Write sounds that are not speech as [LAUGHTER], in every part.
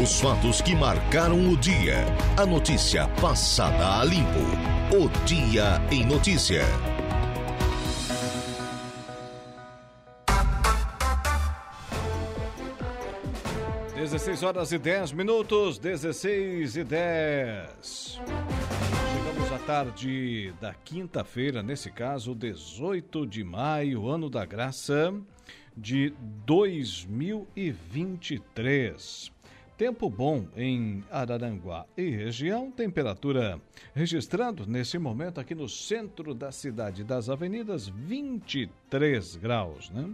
Os fatos que marcaram o dia. A notícia passada a limpo. O Dia em Notícia. Dezesseis horas e dez minutos, dezesseis e dez. Chegamos à tarde da quinta-feira, nesse caso, 18 de maio, ano da graça de 2023. Tempo bom em Araranguá e região, temperatura registrando nesse momento aqui no centro da cidade das avenidas 23 graus, né?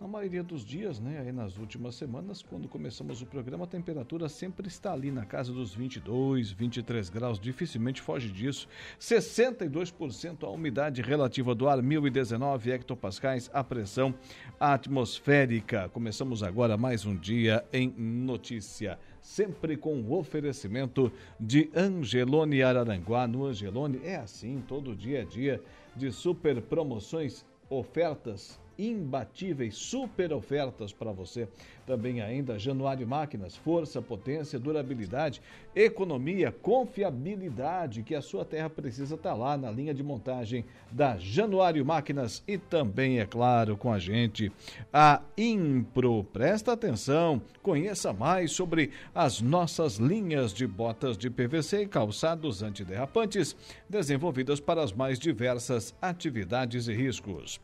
Na maioria dos dias, né, aí nas últimas semanas, quando começamos o programa, a temperatura sempre está ali na casa dos 22, 23 graus, dificilmente foge disso. 62% a umidade relativa do ar, 1019 hectopascais a pressão atmosférica. Começamos agora mais um dia em notícia sempre com o oferecimento de Angelone Araranguá. No Angelone é assim, todo dia a dia de super promoções, ofertas imbatíveis, super ofertas para você. Também ainda Januário Máquinas, força, potência, durabilidade, economia, confiabilidade que a sua terra precisa estar tá lá na linha de montagem da Januário Máquinas e também, é claro, com a gente a Impro. Presta atenção, conheça mais sobre as nossas linhas de botas de PVC e calçados antiderrapantes desenvolvidas para as mais diversas atividades e riscos.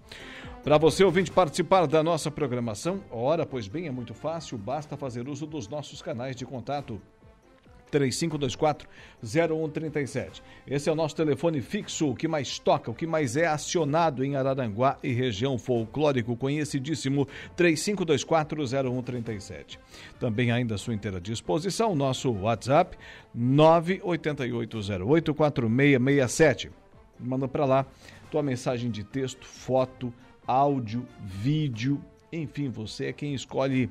Para você ouvinte participar da nossa programação, ora, pois bem, é muito fácil, basta fazer uso dos nossos canais de contato 3524-0137. Esse é o nosso telefone fixo, o que mais toca, o que mais é acionado em Araranguá e região folclórico conhecidíssimo, 3524-0137. Também ainda à sua inteira disposição, nosso WhatsApp, 988084667. Manda para lá tua mensagem de texto, foto, áudio, vídeo, enfim, você é quem escolhe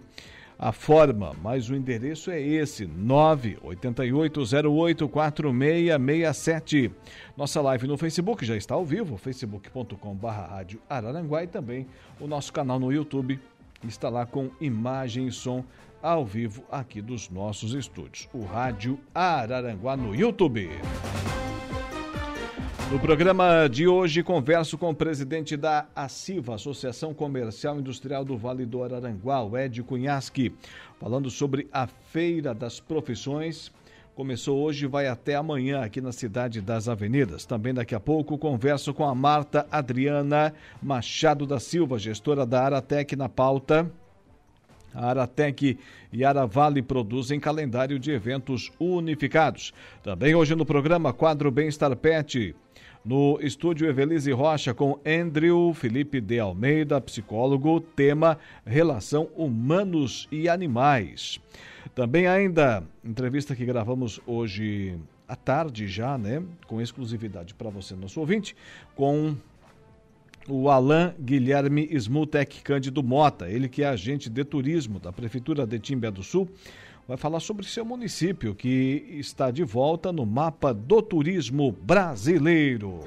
a forma, mas o endereço é esse: 988084667. Nossa live no Facebook já está ao vivo, facebook.com.br Rádio Araranguá e também o nosso canal no YouTube está lá com imagem e som ao vivo aqui dos nossos estúdios. O Rádio Araranguá no YouTube. No programa de hoje, converso com o presidente da ACIVA, Associação Comercial Industrial do Vale do Araranguá, Ed Cunhasque, falando sobre a Feira das Profissões. Começou hoje e vai até amanhã aqui na Cidade das Avenidas. Também daqui a pouco converso com a Marta Adriana Machado da Silva, gestora da Aratec na pauta. A Aratec e Aravale produzem calendário de eventos unificados. Também hoje no programa Quadro Bem-Estar Pet. No estúdio Evelise Rocha com Andrew Felipe de Almeida, psicólogo, tema Relação Humanos e Animais. Também ainda entrevista que gravamos hoje à tarde já, né, com exclusividade para você, nosso ouvinte, com o Alain Guilherme Smutek Cândido Mota, ele que é agente de turismo da Prefeitura de Timbé do Sul, vai falar sobre seu município, que está de volta no mapa do turismo brasileiro.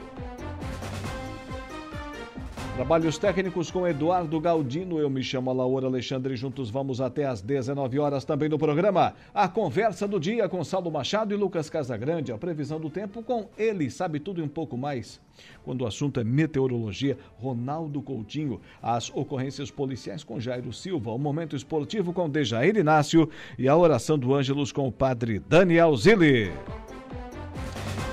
Trabalhos técnicos com Eduardo Galdino. Eu me chamo Laura Alexandre. Juntos vamos até às 19 horas também no programa. A conversa do dia com Saulo Machado e Lucas Casagrande. A previsão do tempo com ele, sabe tudo e um pouco mais. Quando o assunto é meteorologia, Ronaldo Coutinho. As ocorrências policiais com Jairo Silva. O momento esportivo com Dejair Inácio. E a oração do Ângelos com o padre Daniel Zilli.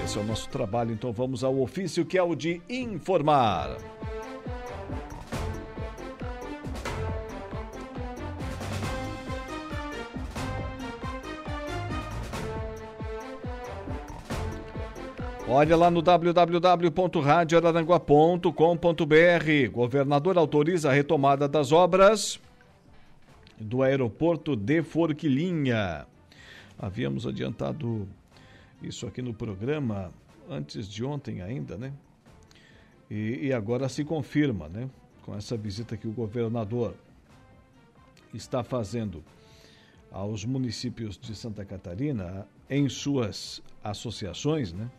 Esse é o nosso trabalho, então vamos ao ofício que é o de informar. Olha lá no www.radioararanguá.com.br. Governador autoriza a retomada das obras do aeroporto de Forquilinha. Havíamos adiantado isso aqui no programa antes de ontem ainda, né? E, e agora se confirma, né? Com essa visita que o governador está fazendo aos municípios de Santa Catarina em suas associações, né?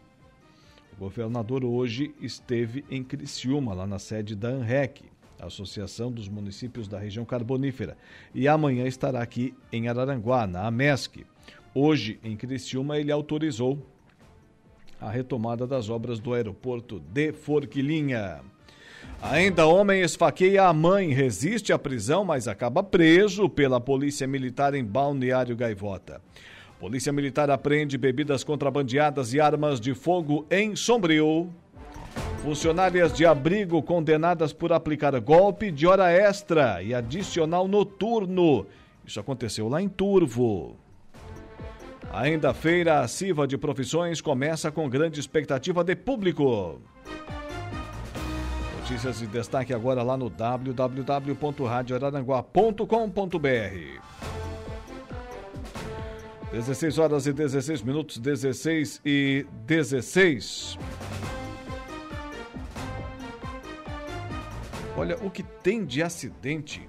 O governador hoje esteve em Criciúma, lá na sede da ANREC, Associação dos Municípios da Região Carbonífera. E amanhã estará aqui em Araranguá, na AMESC. Hoje, em Criciúma, ele autorizou a retomada das obras do aeroporto de Forquilinha. Ainda homem esfaqueia a mãe, resiste à prisão, mas acaba preso pela Polícia Militar em Balneário Gaivota. Polícia Militar apreende bebidas contrabandeadas e armas de fogo em Sombrio. Funcionárias de abrigo condenadas por aplicar golpe de hora extra e adicional noturno. Isso aconteceu lá em Turvo. Ainda a feira assiva de profissões começa com grande expectativa de público. Notícias de destaque agora lá no www.radioararanguá.com.br. 16 horas e 16 minutos, 16 e 16. Olha, o que tem de acidente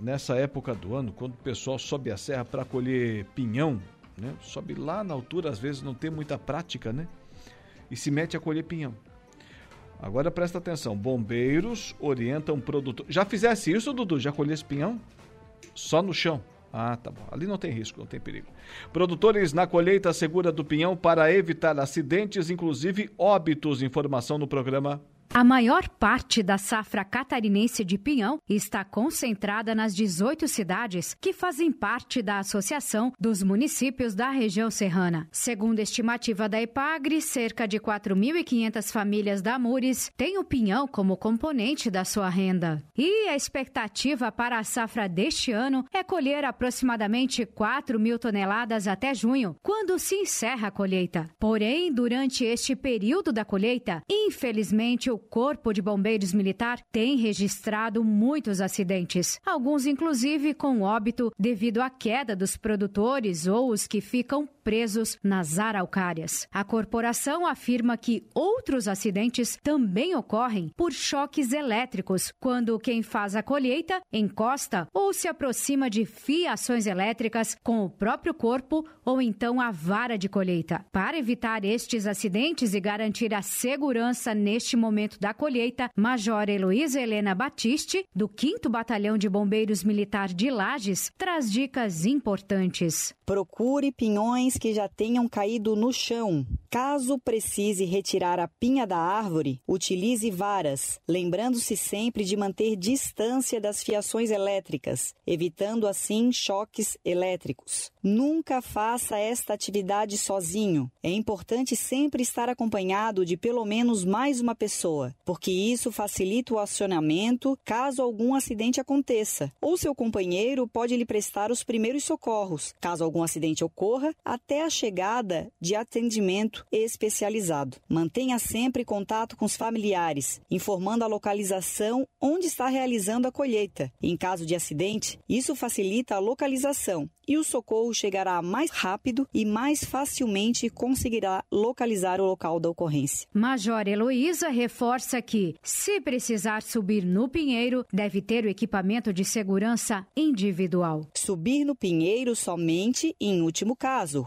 nessa época do ano, quando o pessoal sobe a serra para colher pinhão, né? Sobe lá na altura, às vezes não tem muita prática, né? E se mete a colher pinhão. Agora presta atenção, bombeiros orientam produtor. Já fizesse isso, Dudu? Já colhesse pinhão? Só no chão. Ah, tá bom. Ali não tem risco, não tem perigo. Produtores na colheita segura do pinhão para evitar acidentes, inclusive óbitos. Informação no programa a maior parte da safra catarinense de pinhão está concentrada nas 18 cidades que fazem parte da Associação dos Municípios da Região Serrana. Segundo a estimativa da Epagre, cerca de 4.500 famílias da Mures têm o pinhão como componente da sua renda. E a expectativa para a safra deste ano é colher aproximadamente 4 mil toneladas até junho, quando se encerra a colheita. Porém, durante este período da colheita, infelizmente o Corpo de Bombeiros Militar tem registrado muitos acidentes, alguns inclusive com óbito devido à queda dos produtores ou os que ficam presos nas araucárias. A corporação afirma que outros acidentes também ocorrem por choques elétricos, quando quem faz a colheita encosta ou se aproxima de fiações elétricas com o próprio corpo ou então a vara de colheita. Para evitar estes acidentes e garantir a segurança neste momento da colheita, Major Heloísa Helena Batiste, do 5 Batalhão de Bombeiros Militar de Lages, traz dicas importantes. Procure pinhões que já tenham caído no chão. Caso precise retirar a pinha da árvore, utilize varas, lembrando-se sempre de manter distância das fiações elétricas, evitando assim choques elétricos. Nunca faça esta atividade sozinho. É importante sempre estar acompanhado de pelo menos mais uma pessoa, porque isso facilita o acionamento caso algum acidente aconteça. Ou seu companheiro pode lhe prestar os primeiros socorros, caso algum acidente ocorra, a chegada de atendimento especializado. Mantenha sempre contato com os familiares, informando a localização onde está realizando a colheita. Em caso de acidente, isso facilita a localização e o socorro chegará mais rápido e mais facilmente conseguirá localizar o local da ocorrência. Major Heloísa reforça que, se precisar subir no pinheiro, deve ter o equipamento de segurança individual. Subir no pinheiro somente em último caso.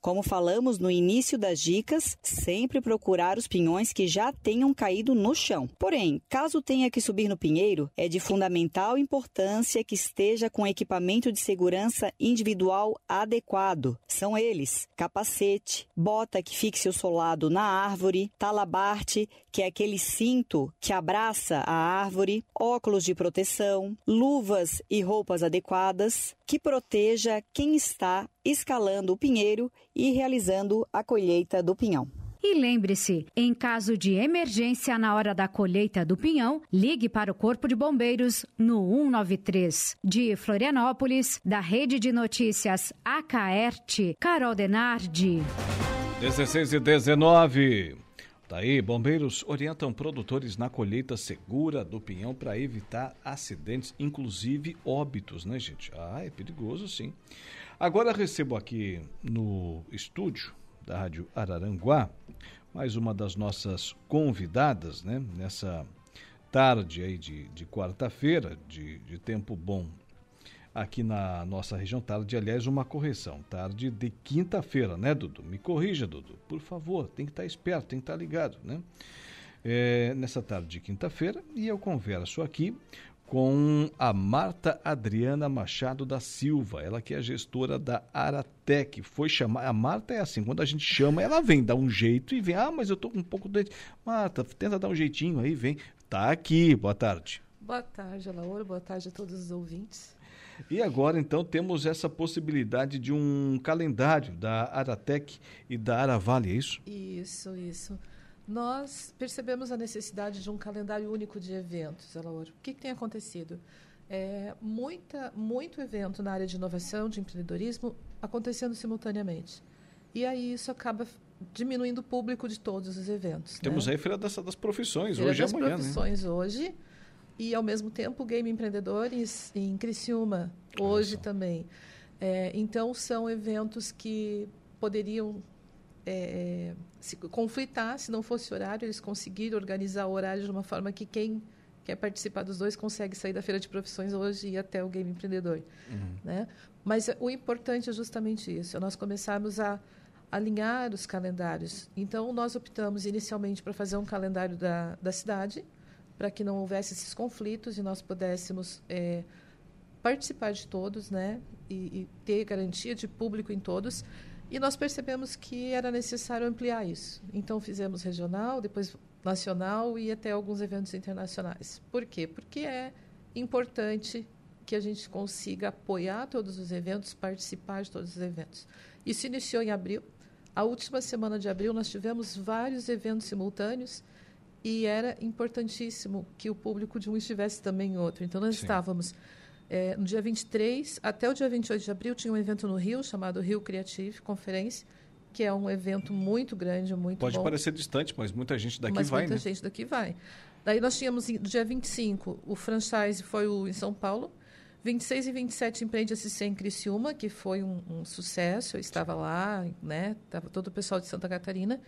Como falamos no início das dicas, sempre procurar os pinhões que já tenham caído no chão. Porém, caso tenha que subir no pinheiro, é de fundamental importância que esteja com equipamento de segurança individual adequado. São eles: capacete, bota que fixe o solado na árvore, talabarte, que é aquele cinto que abraça a árvore, óculos de proteção, luvas e roupas adequadas que proteja quem está escalando o pinheiro e realizando a colheita do pinhão. E lembre-se, em caso de emergência na hora da colheita do pinhão, ligue para o Corpo de Bombeiros no 193. De Florianópolis, da Rede de Notícias Acaerte, Carol Denardi. 16 e 19. Tá aí, bombeiros orientam produtores na colheita segura do pinhão para evitar acidentes, inclusive óbitos, né, gente? Ah, é perigoso sim. Agora recebo aqui no estúdio da Rádio Araranguá mais uma das nossas convidadas, né? Nessa tarde aí de, de quarta-feira, de, de tempo bom aqui na nossa região. Tarde, aliás, uma correção. Tarde de quinta-feira, né, Dudu? Me corrija, Dudu. Por favor, tem que estar esperto, tem que estar ligado, né? É, nessa tarde de quinta-feira, e eu converso aqui com a Marta Adriana Machado da Silva, ela que é gestora da Aratec. Foi chamar, a Marta é assim, quando a gente chama, ela vem, dá um jeito e vem, ah, mas eu tô com um pouco de Marta, tenta dar um jeitinho aí, vem. Tá aqui, boa tarde. Boa tarde, Laura, boa tarde a todos os ouvintes. E agora, então, temos essa possibilidade de um calendário da Aratec e da Aravale, é isso? Isso, isso nós percebemos a necessidade de um calendário único de eventos, Elauro. O que, que tem acontecido? É, muita, muito evento na área de inovação, de empreendedorismo, acontecendo simultaneamente. E aí isso acaba diminuindo o público de todos os eventos. Temos né? aí a Feira das, das Profissões, Feira hoje das e amanhã. Né? profissões né? hoje. E, ao mesmo tempo, Game Empreendedores em Criciúma, hoje também. É, então, são eventos que poderiam é, se conflitar, se não fosse horário, eles conseguiram organizar o horário de uma forma que quem quer participar dos dois consegue sair da feira de profissões hoje e ir até o game empreendedor, uhum. né? Mas o importante é justamente isso, é nós começarmos a alinhar os calendários. Então nós optamos inicialmente para fazer um calendário da, da cidade, para que não houvesse esses conflitos e nós pudéssemos é, participar de todos, né? E, e ter garantia de público em todos e nós percebemos que era necessário ampliar isso. Então fizemos regional, depois nacional e até alguns eventos internacionais. Por quê? Porque é importante que a gente consiga apoiar todos os eventos, participar de todos os eventos. Isso iniciou em abril. A última semana de abril nós tivemos vários eventos simultâneos e era importantíssimo que o público de um estivesse também em outro. Então nós Sim. estávamos é, no dia 23 até o dia 28 de abril tinha um evento no Rio chamado Rio Creative Conference, que é um evento muito grande, muito Pode bom. parecer distante, mas muita gente daqui mas vai, muita né? gente daqui vai. Daí nós tínhamos, no dia 25, o franchise foi o, em São Paulo. 26 e 27 Empreende SC em Criciúma, que foi um, um sucesso. Eu estava lá, né? Estava todo o pessoal de Santa Catarina.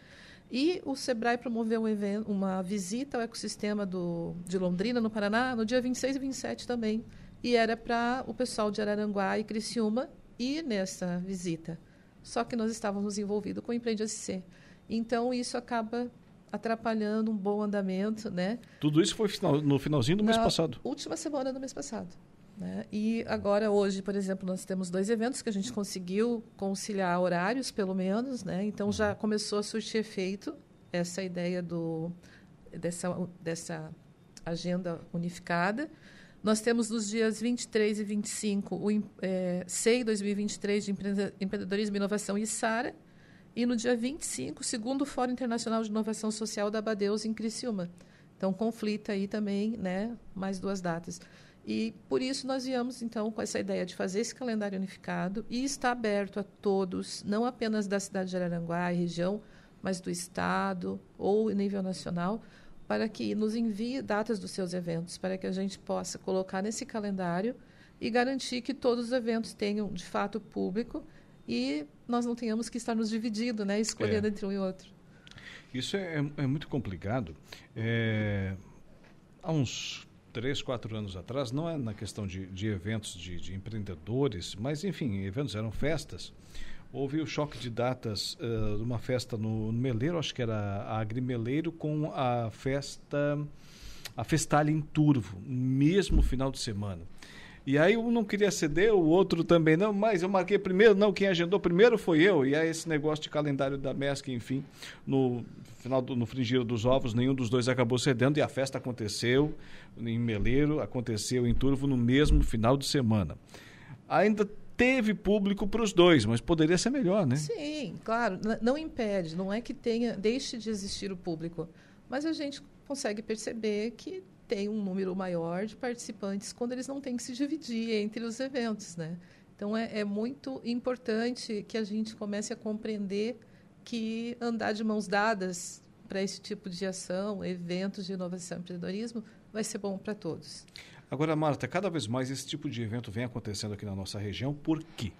E o Sebrae promoveu um evento, uma visita ao ecossistema do, de Londrina, no Paraná, no dia 26 e 27 também, e era para o pessoal de Araranguá e Criciúma ir nessa visita. Só que nós estávamos envolvidos com o Empreende SC. Então, isso acaba atrapalhando um bom andamento, né? Tudo isso foi no finalzinho do Na mês passado? última semana do mês passado. Né? E agora, hoje, por exemplo, nós temos dois eventos que a gente conseguiu conciliar horários, pelo menos, né? Então, já começou a surtir efeito essa ideia do, dessa, dessa agenda unificada. Nós temos nos dias 23 e 25 o é, SEI 2023 de Empreendedorismo, Inovação e SARA. E no dia 25, o segundo Fórum Internacional de Inovação Social da Badeus, em Criciúma. Então, conflita aí também né, mais duas datas. E por isso nós viemos, então, com essa ideia de fazer esse calendário unificado e está aberto a todos, não apenas da cidade de Araranguá e região, mas do Estado ou nível nacional, para que nos envie datas dos seus eventos, para que a gente possa colocar nesse calendário e garantir que todos os eventos tenham, de fato, público e nós não tenhamos que estar nos dividindo, né, escolhendo é. entre um e outro. Isso é, é muito complicado. É, há uns três, quatro anos atrás, não é na questão de, de eventos de, de empreendedores, mas, enfim, eventos eram festas houve o choque de datas uh, de uma festa no, no, Meleiro, acho que era a Agrimeleiro, com a festa, a Festalha em Turvo, mesmo final de semana. E aí um não queria ceder, o outro também não, mas eu marquei primeiro, não, quem agendou primeiro foi eu. E aí esse negócio de calendário da MESC, enfim, no final do no frigir dos ovos, nenhum dos dois acabou cedendo e a festa aconteceu em Meleiro, aconteceu em Turvo no mesmo final de semana. Ainda teve público para os dois, mas poderia ser melhor, né? Sim, claro. Não impede, não é que tenha, deixe de existir o público, mas a gente consegue perceber que tem um número maior de participantes quando eles não têm que se dividir entre os eventos, né? Então é, é muito importante que a gente comece a compreender que andar de mãos dadas para esse tipo de ação, eventos de inovação e empreendedorismo, vai ser bom para todos. Agora, Marta, cada vez mais esse tipo de evento vem acontecendo aqui na nossa região, por quê?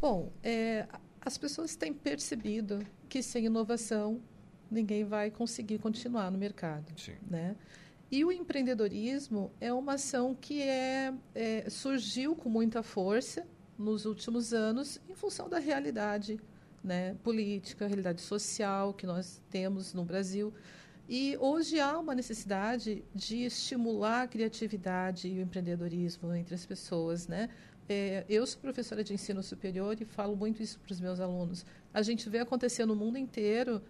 Bom, é, as pessoas têm percebido que sem inovação ninguém vai conseguir continuar no mercado. Sim. Né? E o empreendedorismo é uma ação que é, é, surgiu com muita força nos últimos anos em função da realidade né, política, realidade social que nós temos no Brasil E hoje há uma necessidade de estimular a criatividade e o empreendedorismo entre as pessoas, né? É, eu sou professora de ensino superior e falo muito isso para os meus alunos. A gente vê acontecer no mundo inteiro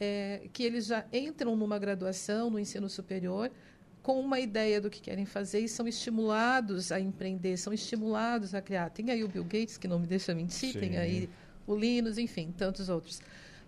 é, que eles já entram numa graduação, no ensino superior, com uma ideia do que querem fazer e são estimulados a empreender, são estimulados a criar. Tem aí o Bill Gates, que não me deixa mentir, Sim. tem aí o Linus, enfim, tantos outros.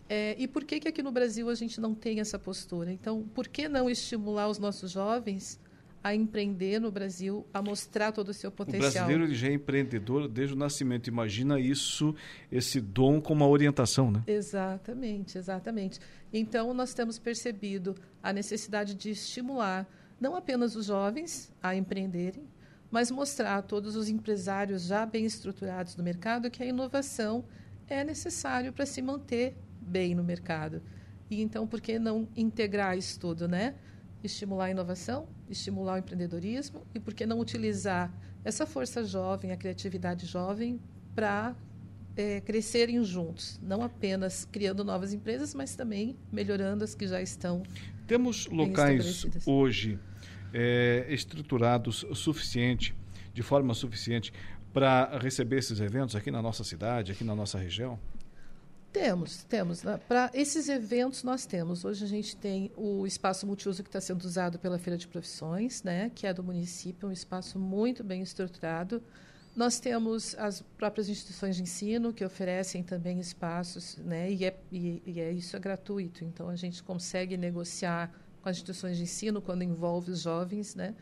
É, e por que, que aqui no Brasil a gente não tem essa postura? Então, por que não estimular os nossos jovens a empreender no Brasil, a mostrar todo o seu potencial? O brasileiro já é empreendedor desde o nascimento. Imagina isso, esse dom com uma orientação, né? Exatamente, exatamente. Então, nós temos percebido a necessidade de estimular não apenas os jovens a empreenderem, mas mostrar a todos os empresários já bem estruturados no mercado que a inovação é necessário para se manter bem no mercado. E então, por que não integrar isso tudo, né? Estimular a inovação, estimular o empreendedorismo e por que não utilizar essa força jovem, a criatividade jovem, para é, crescerem juntos, não apenas criando novas empresas, mas também melhorando as que já estão. Temos locais hoje é, estruturados suficiente, de forma suficiente, para receber esses eventos aqui na nossa cidade, aqui na nossa região? Temos, temos. Para esses eventos nós temos. Hoje a gente tem o espaço multiuso que está sendo usado pela Feira de Profissões, né, que é do município, um espaço muito bem estruturado. Nós temos as próprias instituições de ensino que oferecem também espaços, né, e, é, e, e é, isso é gratuito. Então a gente consegue negociar com as instituições de ensino quando envolve os jovens, né.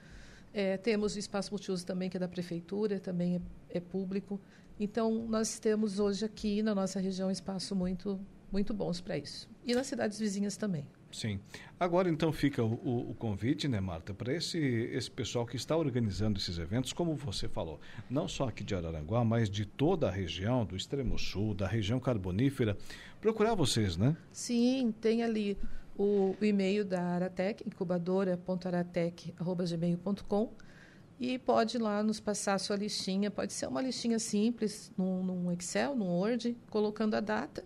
É, temos o espaço multiuso também que é da prefeitura, também é, é público. Então, nós temos hoje aqui na nossa região espaço muito, muito bons para isso. E nas cidades vizinhas também. Sim. Agora, então, fica o, o, o convite, né, Marta, para esse, esse pessoal que está organizando esses eventos, como você falou, não só aqui de Araranguá, mas de toda a região, do extremo sul, da região carbonífera, procurar vocês, né? Sim, tem ali o, o e-mail da Aratec, incubadora.aratec.gmail.com e pode lá nos passar a sua listinha. Pode ser uma listinha simples, num, num, Excel, num Word, colocando a data,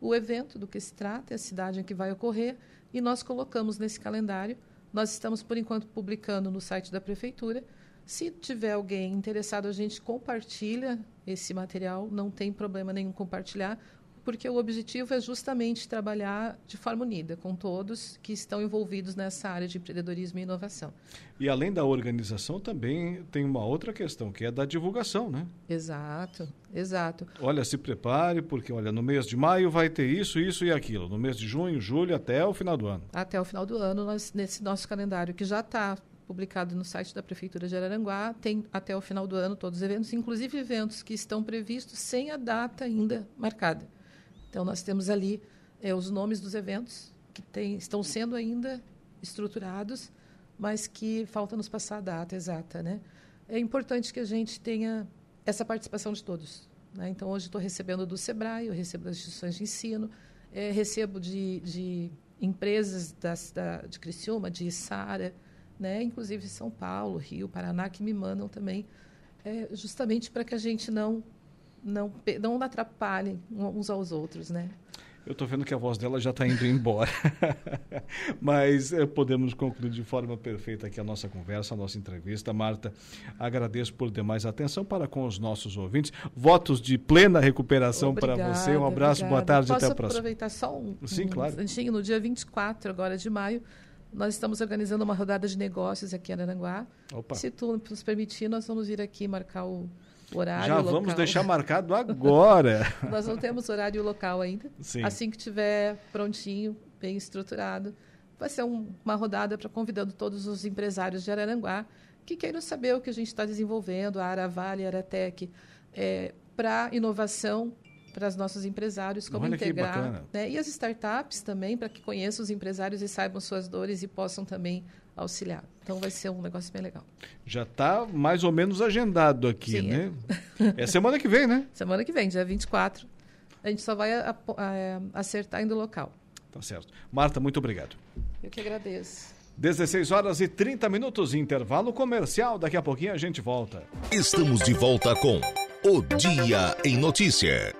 o evento do que se trata, a cidade em que vai ocorrer, e nós colocamos nesse calendário. Nós estamos, por enquanto, publicando no site da Prefeitura. Se tiver alguém interessado, a gente compartilha esse material, não tem problema nenhum compartilhar porque o objetivo é justamente trabalhar de forma unida com todos que estão envolvidos nessa área de empreendedorismo e inovação. E além da organização, também tem uma outra questão, que é da divulgação, né? Exato, exato. Olha, se prepare, porque olha, no mês de maio vai ter isso, isso e aquilo. No mês de junho, julho, até o final do ano. Até o final do ano, nós, nesse nosso calendário, que já está publicado no site da Prefeitura de Araranguá, tem até o final do ano todos os eventos, inclusive eventos que estão previstos sem a data ainda marcada. Então, nós temos ali é, os nomes dos eventos que tem, estão sendo ainda estruturados, mas que falta nos passar a data exata. Né? É importante que a gente tenha essa participação de todos. Né? Então, hoje estou recebendo do SEBRAE, eu recebo das instituições de ensino, é, recebo de, de empresas das, da, de Criciúma, de Sara, né? inclusive São Paulo, Rio, Paraná, que me mandam também, é, justamente para que a gente não não, não atrapalhem uns aos outros, né? Eu estou vendo que a voz dela já está indo embora. [LAUGHS] Mas eh, podemos concluir de forma perfeita aqui a nossa conversa, a nossa entrevista. Marta, agradeço por demais atenção para com os nossos ouvintes. Votos de plena recuperação para você. Um abraço, obrigada. boa tarde Posso até a próxima. aproveitar só um, Sim, um claro. instantinho? No dia 24 agora de maio, nós estamos organizando uma rodada de negócios aqui em Aranguá. Opa. Se tu nos permitir, nós vamos vir aqui marcar o horário Já local. vamos deixar marcado agora. [LAUGHS] Nós não temos horário local ainda. Sim. Assim que tiver prontinho, bem estruturado, vai ser um, uma rodada para convidando todos os empresários de Araranguá que queiram saber o que a gente está desenvolvendo, a Aravale, a Aratec, é, para inovação para os nossos empresários, como Olha integrar. Né? E as startups também, para que conheçam os empresários e saibam suas dores e possam também auxiliar. Então vai ser um negócio bem legal. Já está mais ou menos agendado aqui, Sim, né? É. [LAUGHS] é semana que vem, né? Semana que vem, dia 24. A gente só vai a, a, acertar indo local. Tá certo. Marta, muito obrigado. Eu que agradeço. 16 horas e 30 minutos, intervalo comercial. Daqui a pouquinho a gente volta. Estamos de volta com O Dia em Notícia.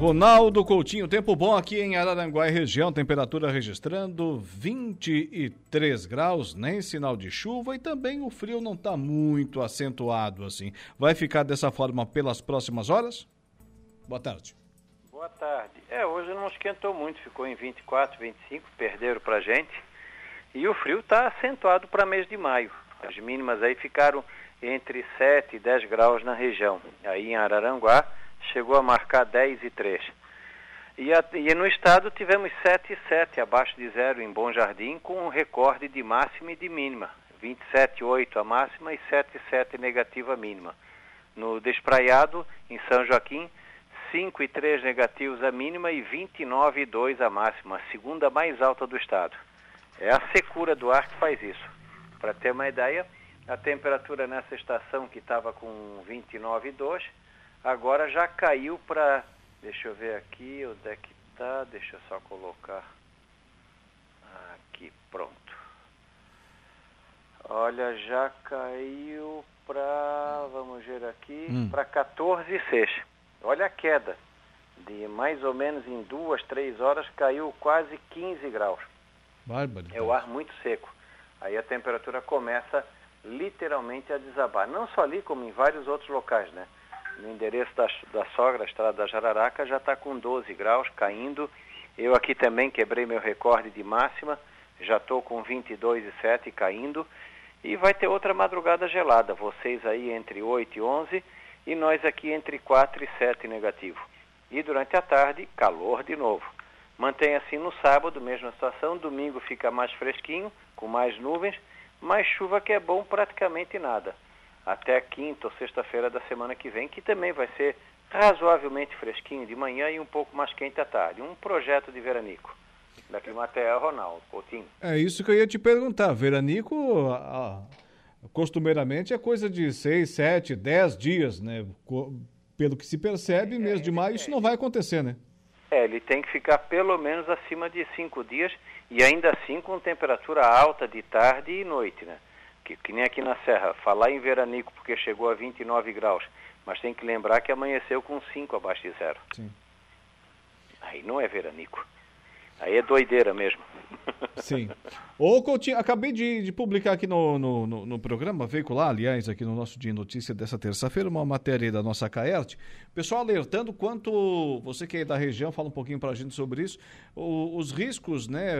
Ronaldo Coutinho, tempo bom aqui em Araranguá e região, temperatura registrando 23 graus, nem sinal de chuva e também o frio não está muito acentuado assim. Vai ficar dessa forma pelas próximas horas? Boa tarde. Boa tarde. É, hoje não esquentou muito, ficou em 24, 25, perderam pra gente. E o frio está acentuado para mês de maio. As mínimas aí ficaram entre 7 e 10 graus na região. Aí em Araranguá chegou a marcar 10 e 3. E, a, e no estado tivemos 7 e 7, abaixo de zero em Bom Jardim, com um recorde de máxima e de mínima. 27,8 a máxima e 7,7 negativa mínima. No Despraiado, em São Joaquim, 5 e 3 negativos a mínima e 29,2 a máxima, a segunda mais alta do estado. É a secura do ar que faz isso. Para ter uma ideia, a temperatura nessa estação que estava com 29,2 Agora já caiu para, deixa eu ver aqui, onde é que tá, deixa eu só colocar aqui, pronto. Olha, já caiu para, vamos ver aqui, hum. para 14,6. Olha a queda. De mais ou menos em duas, três horas caiu quase 15 graus. Bárbaro. É o ar muito seco. Aí a temperatura começa literalmente a desabar. Não só ali, como em vários outros locais, né? No endereço da, da sogra, estrada da Jararaca, já está com 12 graus, caindo. Eu aqui também quebrei meu recorde de máxima, já estou com 22,7 caindo. E vai ter outra madrugada gelada, vocês aí entre 8 e 11 e nós aqui entre 4 e 7 negativo. E durante a tarde, calor de novo. Mantém assim no sábado, mesma situação, domingo fica mais fresquinho, com mais nuvens, mais chuva que é bom praticamente nada até quinta ou sexta-feira da semana que vem, que também vai ser razoavelmente fresquinho de manhã e um pouco mais quente à tarde. Um projeto de veranico. Da Climatea Ronaldo Coutinho. É isso que eu ia te perguntar. Veranico, a, costumeiramente, é coisa de seis, sete, dez dias, né? Pelo que se percebe, é, mês de maio, é, isso não vai acontecer, né? É, ele tem que ficar pelo menos acima de cinco dias e ainda assim com temperatura alta de tarde e noite, né? Que, que nem aqui na Serra, falar em veranico porque chegou a 29 graus, mas tem que lembrar que amanheceu com 5 abaixo de zero. Sim. Aí não é veranico. Aí é doideira mesmo. [LAUGHS] Sim. Ô, Coutinho, acabei de, de publicar aqui no, no, no, no, programa veicular, aliás, aqui no nosso Dia Notícia dessa terça-feira, uma matéria da nossa Caert. Pessoal alertando quanto, você que é da região, fala um pouquinho para a gente sobre isso, o, os riscos, né,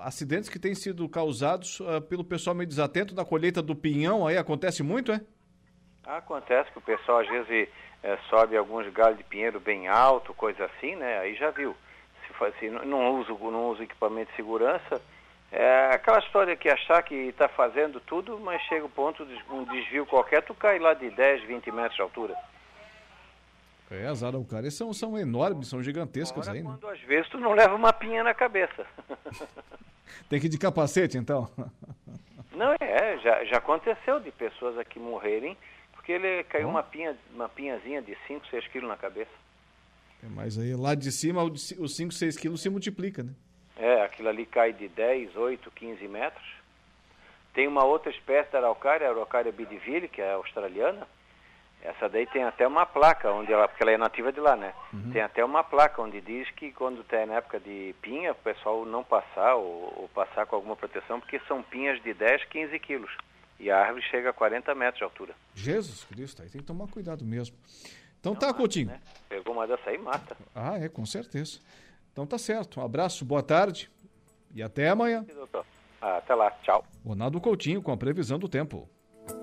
acidentes que têm sido causados uh, pelo pessoal meio desatento da colheita do pinhão, aí acontece muito, é? Acontece que o pessoal às vezes é, sobe alguns galhos de pinheiro bem alto, coisa assim, né, aí já viu assim, não uso, não uso equipamento de segurança. É aquela história que achar que está fazendo tudo, mas chega o ponto de um desvio qualquer, tu cai lá de 10, 20 metros de altura. É, as araucárias são, são enormes, são gigantescas né? quando às vezes tu não leva uma pinha na cabeça. [LAUGHS] Tem que ir de capacete, então? [LAUGHS] não, é, já, já aconteceu de pessoas aqui morrerem, porque ele caiu uma, pinha, uma pinhazinha de 5, 6 quilos na cabeça. É, mas aí lá de cima os 5, 6 quilos se multiplica, né? É, aquilo ali cai de 10, 8, 15 metros. Tem uma outra espécie da araucária, a araucária bidiville, que é australiana. Essa daí tem até uma placa, onde ela, porque ela é nativa de lá, né? Uhum. Tem até uma placa onde diz que quando tem na época de pinha, o pessoal não passar ou, ou passar com alguma proteção, porque são pinhas de 10, 15 quilos. E a árvore chega a 40 metros de altura. Jesus Cristo, aí tem que tomar cuidado mesmo. Então não tá, mata, Coutinho. Né? Pegou uma dessa aí, mata. Ah, é, com certeza. Então tá certo. Um abraço, boa tarde e até amanhã. Ah, até lá, tchau. Ronaldo Coutinho com a previsão do tempo.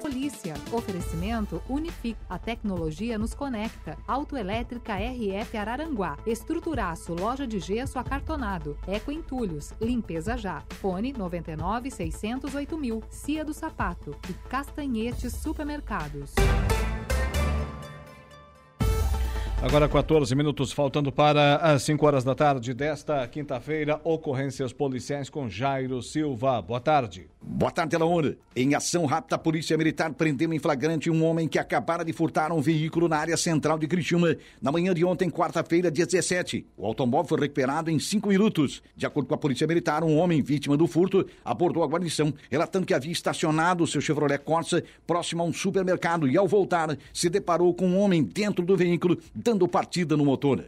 Polícia. Oferecimento Unific. A tecnologia nos conecta. Autoelétrica RF Araranguá. Estruturaço. Loja de gesso acartonado. Eco Entulhos. Limpeza já. Fone 99 608 mil. Cia do Sapato. E Castanhetes Supermercados. Agora 14 minutos faltando para as 5 horas da tarde desta quinta-feira, ocorrências policiais com Jairo Silva. Boa tarde. Boa tarde, Alaor. Em ação rápida, a Polícia Militar prendeu em flagrante um homem que acabara de furtar um veículo na área central de Criciúma na manhã de ontem, quarta-feira, dia 17. O automóvel foi recuperado em 5 minutos. De acordo com a Polícia Militar, um homem vítima do furto abordou a guarnição, relatando que havia estacionado seu Chevrolet Corsa próximo a um supermercado e, ao voltar, se deparou com um homem dentro do veículo, dando dando partida no motor.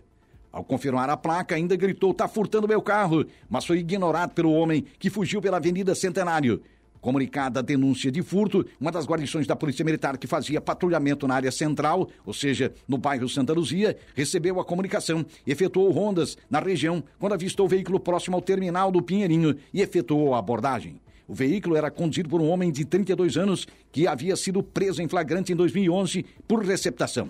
Ao confirmar a placa, ainda gritou: tá furtando meu carro, mas foi ignorado pelo homem que fugiu pela Avenida Centenário. Comunicada a denúncia de furto, uma das guarnições da Polícia Militar que fazia patrulhamento na área central, ou seja, no bairro Santa Luzia, recebeu a comunicação efetuou rondas na região quando avistou o veículo próximo ao terminal do Pinheirinho e efetuou a abordagem. O veículo era conduzido por um homem de 32 anos que havia sido preso em flagrante em 2011 por receptação.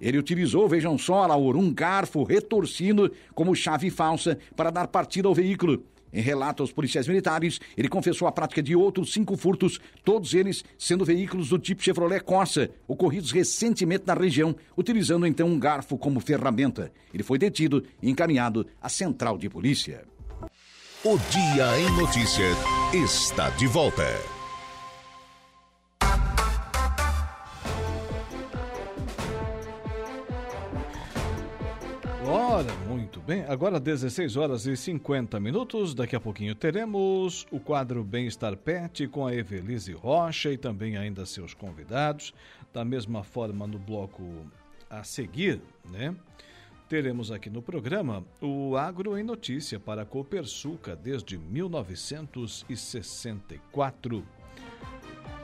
Ele utilizou, vejam só, Laura, um garfo retorcido como chave falsa para dar partida ao veículo. Em relato aos policiais militares, ele confessou a prática de outros cinco furtos, todos eles sendo veículos do tipo Chevrolet Corsa, ocorridos recentemente na região, utilizando então um garfo como ferramenta. Ele foi detido e encaminhado à central de polícia. O Dia em Notícias está de volta. Ora, muito bem. Agora 16 horas e 50 minutos. Daqui a pouquinho teremos o quadro Bem-Estar Pet com a Evelise Rocha e também ainda seus convidados. Da mesma forma, no bloco a seguir, né? Teremos aqui no programa o Agro em Notícia para a Copersuca desde 1964.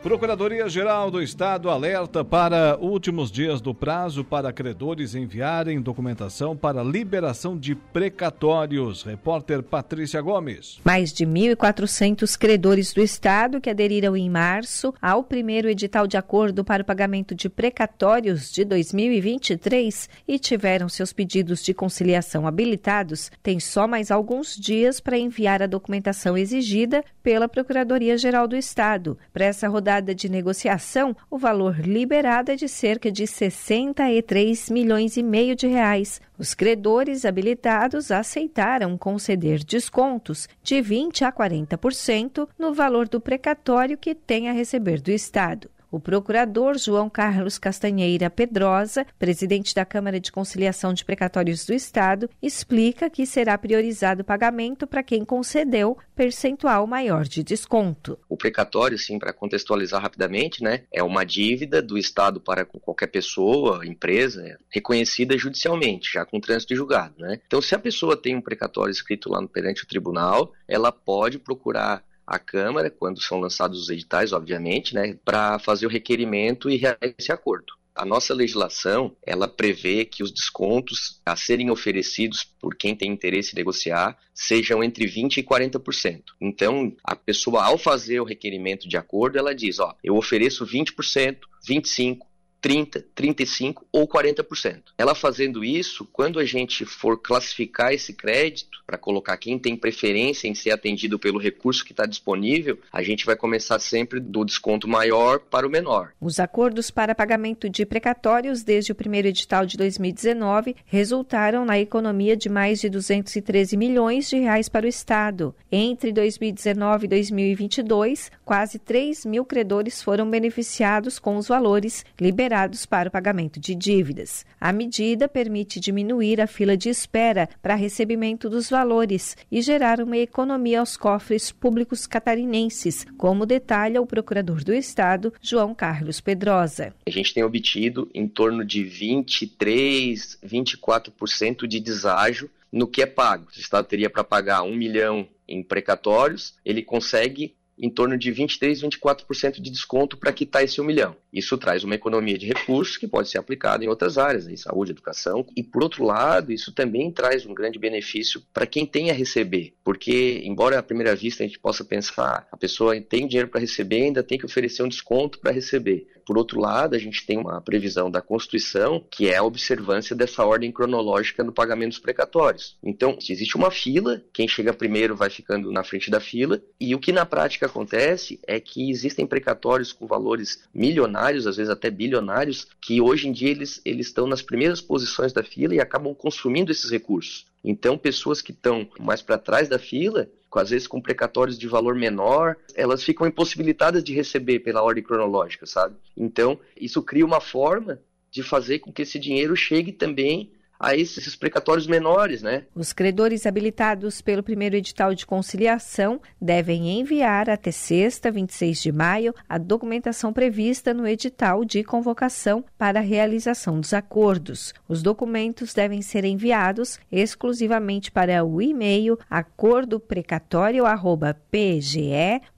Procuradoria-Geral do Estado alerta para últimos dias do prazo para credores enviarem documentação para liberação de precatórios. Repórter Patrícia Gomes. Mais de 1.400 credores do Estado que aderiram em março ao primeiro edital de acordo para o pagamento de precatórios de 2023 e tiveram seus pedidos de conciliação habilitados têm só mais alguns dias para enviar a documentação exigida pela Procuradoria-Geral do Estado. Para essa rodada rodada de negociação, o valor liberado é de cerca de 63 milhões e meio de reais. Os credores habilitados aceitaram conceder descontos de 20 a 40% no valor do precatório que tem a receber do Estado. O procurador João Carlos Castanheira Pedrosa, presidente da Câmara de Conciliação de Precatórios do Estado, explica que será priorizado o pagamento para quem concedeu percentual maior de desconto. O precatório, sim, para contextualizar rapidamente, né, é uma dívida do Estado para qualquer pessoa, empresa, reconhecida judicialmente, já com trânsito julgado. Né? Então, se a pessoa tem um precatório escrito lá perante o tribunal, ela pode procurar a Câmara, quando são lançados os editais, obviamente, né, para fazer o requerimento e realizar esse acordo. A nossa legislação, ela prevê que os descontos a serem oferecidos por quem tem interesse em negociar sejam entre 20% e 40%. Então, a pessoa, ao fazer o requerimento de acordo, ela diz, ó, eu ofereço 20%, 25%, 30, 35 ou 40%. Ela fazendo isso, quando a gente for classificar esse crédito para colocar quem tem preferência em ser atendido pelo recurso que está disponível, a gente vai começar sempre do desconto maior para o menor. Os acordos para pagamento de precatórios desde o primeiro edital de 2019 resultaram na economia de mais de 213 milhões de reais para o Estado. Entre 2019 e 2022, quase 3 mil credores foram beneficiados com os valores liberados liberados para o pagamento de dívidas. A medida permite diminuir a fila de espera para recebimento dos valores e gerar uma economia aos cofres públicos catarinenses, como detalha o procurador do Estado, João Carlos Pedrosa. A gente tem obtido em torno de 23, 24% de deságio no que é pago. O Estado teria para pagar um milhão em precatórios, ele consegue em torno de 23, 24% de desconto para quitar esse 1 milhão. Isso traz uma economia de recursos que pode ser aplicada em outras áreas, em saúde, educação. E, por outro lado, isso também traz um grande benefício para quem tem a receber. Porque, embora à primeira vista a gente possa pensar, a pessoa tem dinheiro para receber, ainda tem que oferecer um desconto para receber. Por outro lado, a gente tem uma previsão da Constituição que é a observância dessa ordem cronológica no pagamento dos precatórios. Então, se existe uma fila, quem chega primeiro vai ficando na frente da fila, e o que na prática acontece é que existem precatórios com valores milionários, às vezes até bilionários, que hoje em dia eles, eles estão nas primeiras posições da fila e acabam consumindo esses recursos. Então, pessoas que estão mais para trás da fila, às vezes com precatórios de valor menor, elas ficam impossibilitadas de receber pela ordem cronológica, sabe? Então, isso cria uma forma de fazer com que esse dinheiro chegue também a esses precatórios menores, né? Os credores habilitados pelo primeiro edital de conciliação devem enviar até sexta, 26 de maio, a documentação prevista no edital de convocação para a realização dos acordos. Os documentos devem ser enviados exclusivamente para o e-mail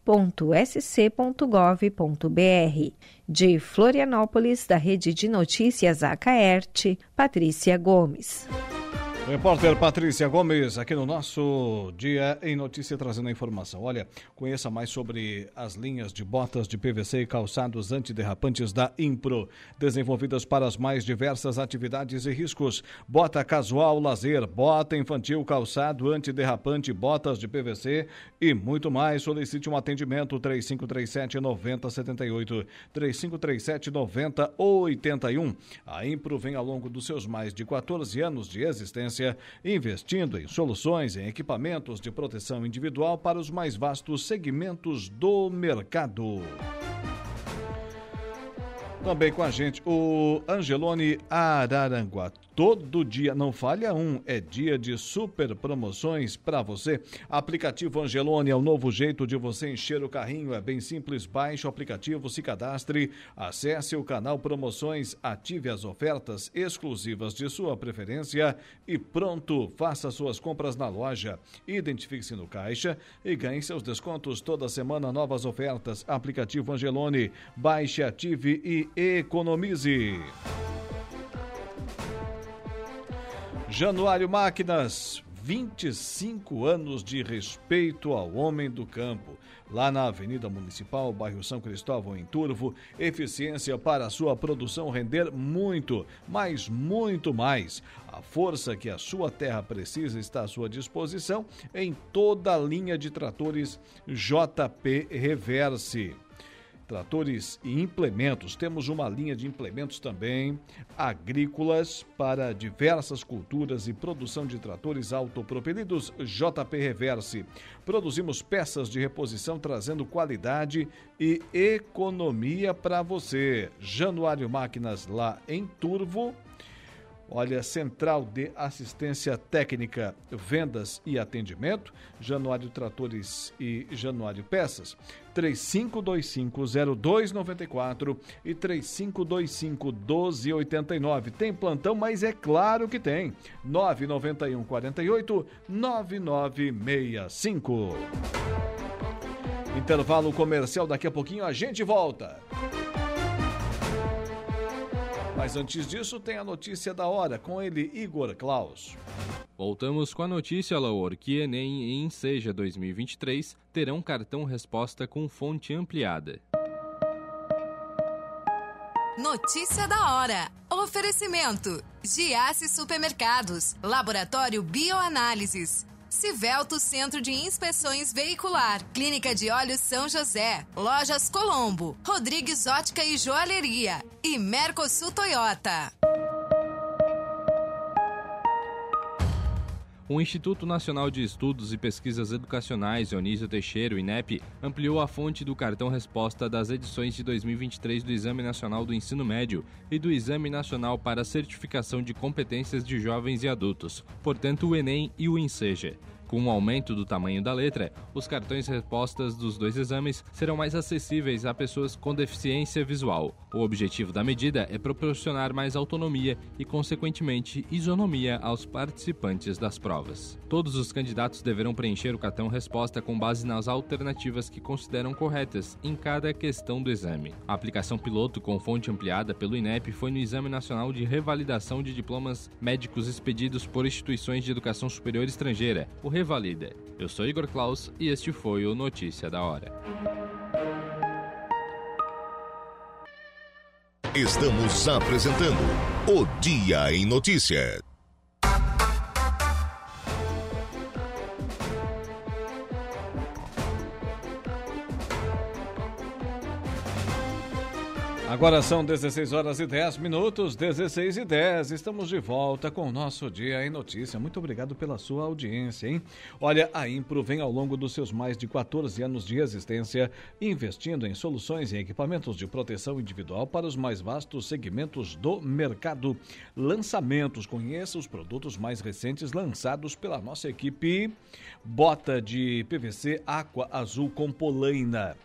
acordoprecatório@pge.sc.gov.br. De Florianópolis, da Rede de Notícias Acaerte, Patrícia Gomes. Repórter Patrícia Gomes, aqui no nosso Dia em Notícia, trazendo a informação. Olha, conheça mais sobre as linhas de botas de PVC e calçados antiderrapantes da Impro, desenvolvidas para as mais diversas atividades e riscos. Bota casual, lazer, bota infantil, calçado antiderrapante, botas de PVC e muito mais. Solicite um atendimento 3537 9078, 3537 9081. A Impro vem ao longo dos seus mais de 14 anos de existência investindo em soluções em equipamentos de proteção individual para os mais vastos segmentos do mercado. Também com a gente o Angelone Araranguá. Todo dia, não falha um, é dia de super promoções para você. Aplicativo Angelone é o novo jeito de você encher o carrinho. É bem simples, baixe o aplicativo, se cadastre, acesse o canal Promoções, ative as ofertas exclusivas de sua preferência e pronto, faça suas compras na loja. Identifique-se no caixa e ganhe seus descontos toda semana, novas ofertas. Aplicativo Angelone, baixe, ative e economize. Januário Máquinas, 25 anos de respeito ao homem do campo. Lá na Avenida Municipal, bairro São Cristóvão, em Turvo, eficiência para sua produção render muito, mas muito mais. A força que a sua terra precisa está à sua disposição em toda a linha de tratores JP Reverse tratores e implementos. Temos uma linha de implementos também agrícolas para diversas culturas e produção de tratores autopropelidos JP Reverse. Produzimos peças de reposição trazendo qualidade e economia para você. Januário Máquinas lá em Turvo Olha, Central de Assistência Técnica, Vendas e Atendimento, Januário Tratores e Januário Peças, 35250294 e 35251289. Tem plantão, mas é claro que tem. 991 48 9965. Intervalo comercial, daqui a pouquinho a gente volta. Mas antes disso, tem a notícia da hora com ele, Igor Klaus. Voltamos com a notícia, Laor, que Enem e Seja 2023 terão cartão resposta com fonte ampliada. Notícia da hora. Oferecimento: Giasse Supermercados, Laboratório Bioanálises. Civelto Centro de Inspeções Veicular, Clínica de Olhos São José, Lojas Colombo, Rodrigues Ótica e Joalheria e Mercosul Toyota. O Instituto Nacional de Estudos e Pesquisas Educacionais, Dionísio Teixeira, INEP, ampliou a fonte do cartão resposta das edições de 2023 do Exame Nacional do Ensino Médio e do Exame Nacional para Certificação de Competências de Jovens e Adultos, portanto o Enem e o INSEJA. Com o aumento do tamanho da letra, os cartões respostas dos dois exames serão mais acessíveis a pessoas com deficiência visual. O objetivo da medida é proporcionar mais autonomia e, consequentemente, isonomia aos participantes das provas. Todos os candidatos deverão preencher o cartão resposta com base nas alternativas que consideram corretas em cada questão do exame. A aplicação piloto com fonte ampliada pelo INEP foi no Exame Nacional de Revalidação de Diplomas Médicos expedidos por instituições de educação superior estrangeira, o Revalida. Eu sou Igor Klaus e este foi o Notícia da Hora. Estamos apresentando o Dia em Notícia. Agora são 16 horas e 10 minutos, 16 e 10. Estamos de volta com o nosso Dia em Notícia. Muito obrigado pela sua audiência, hein? Olha, a Impro vem ao longo dos seus mais de 14 anos de existência investindo em soluções e equipamentos de proteção individual para os mais vastos segmentos do mercado. Lançamentos, conheça os produtos mais recentes lançados pela nossa equipe. Bota de PVC Aqua Azul com polaina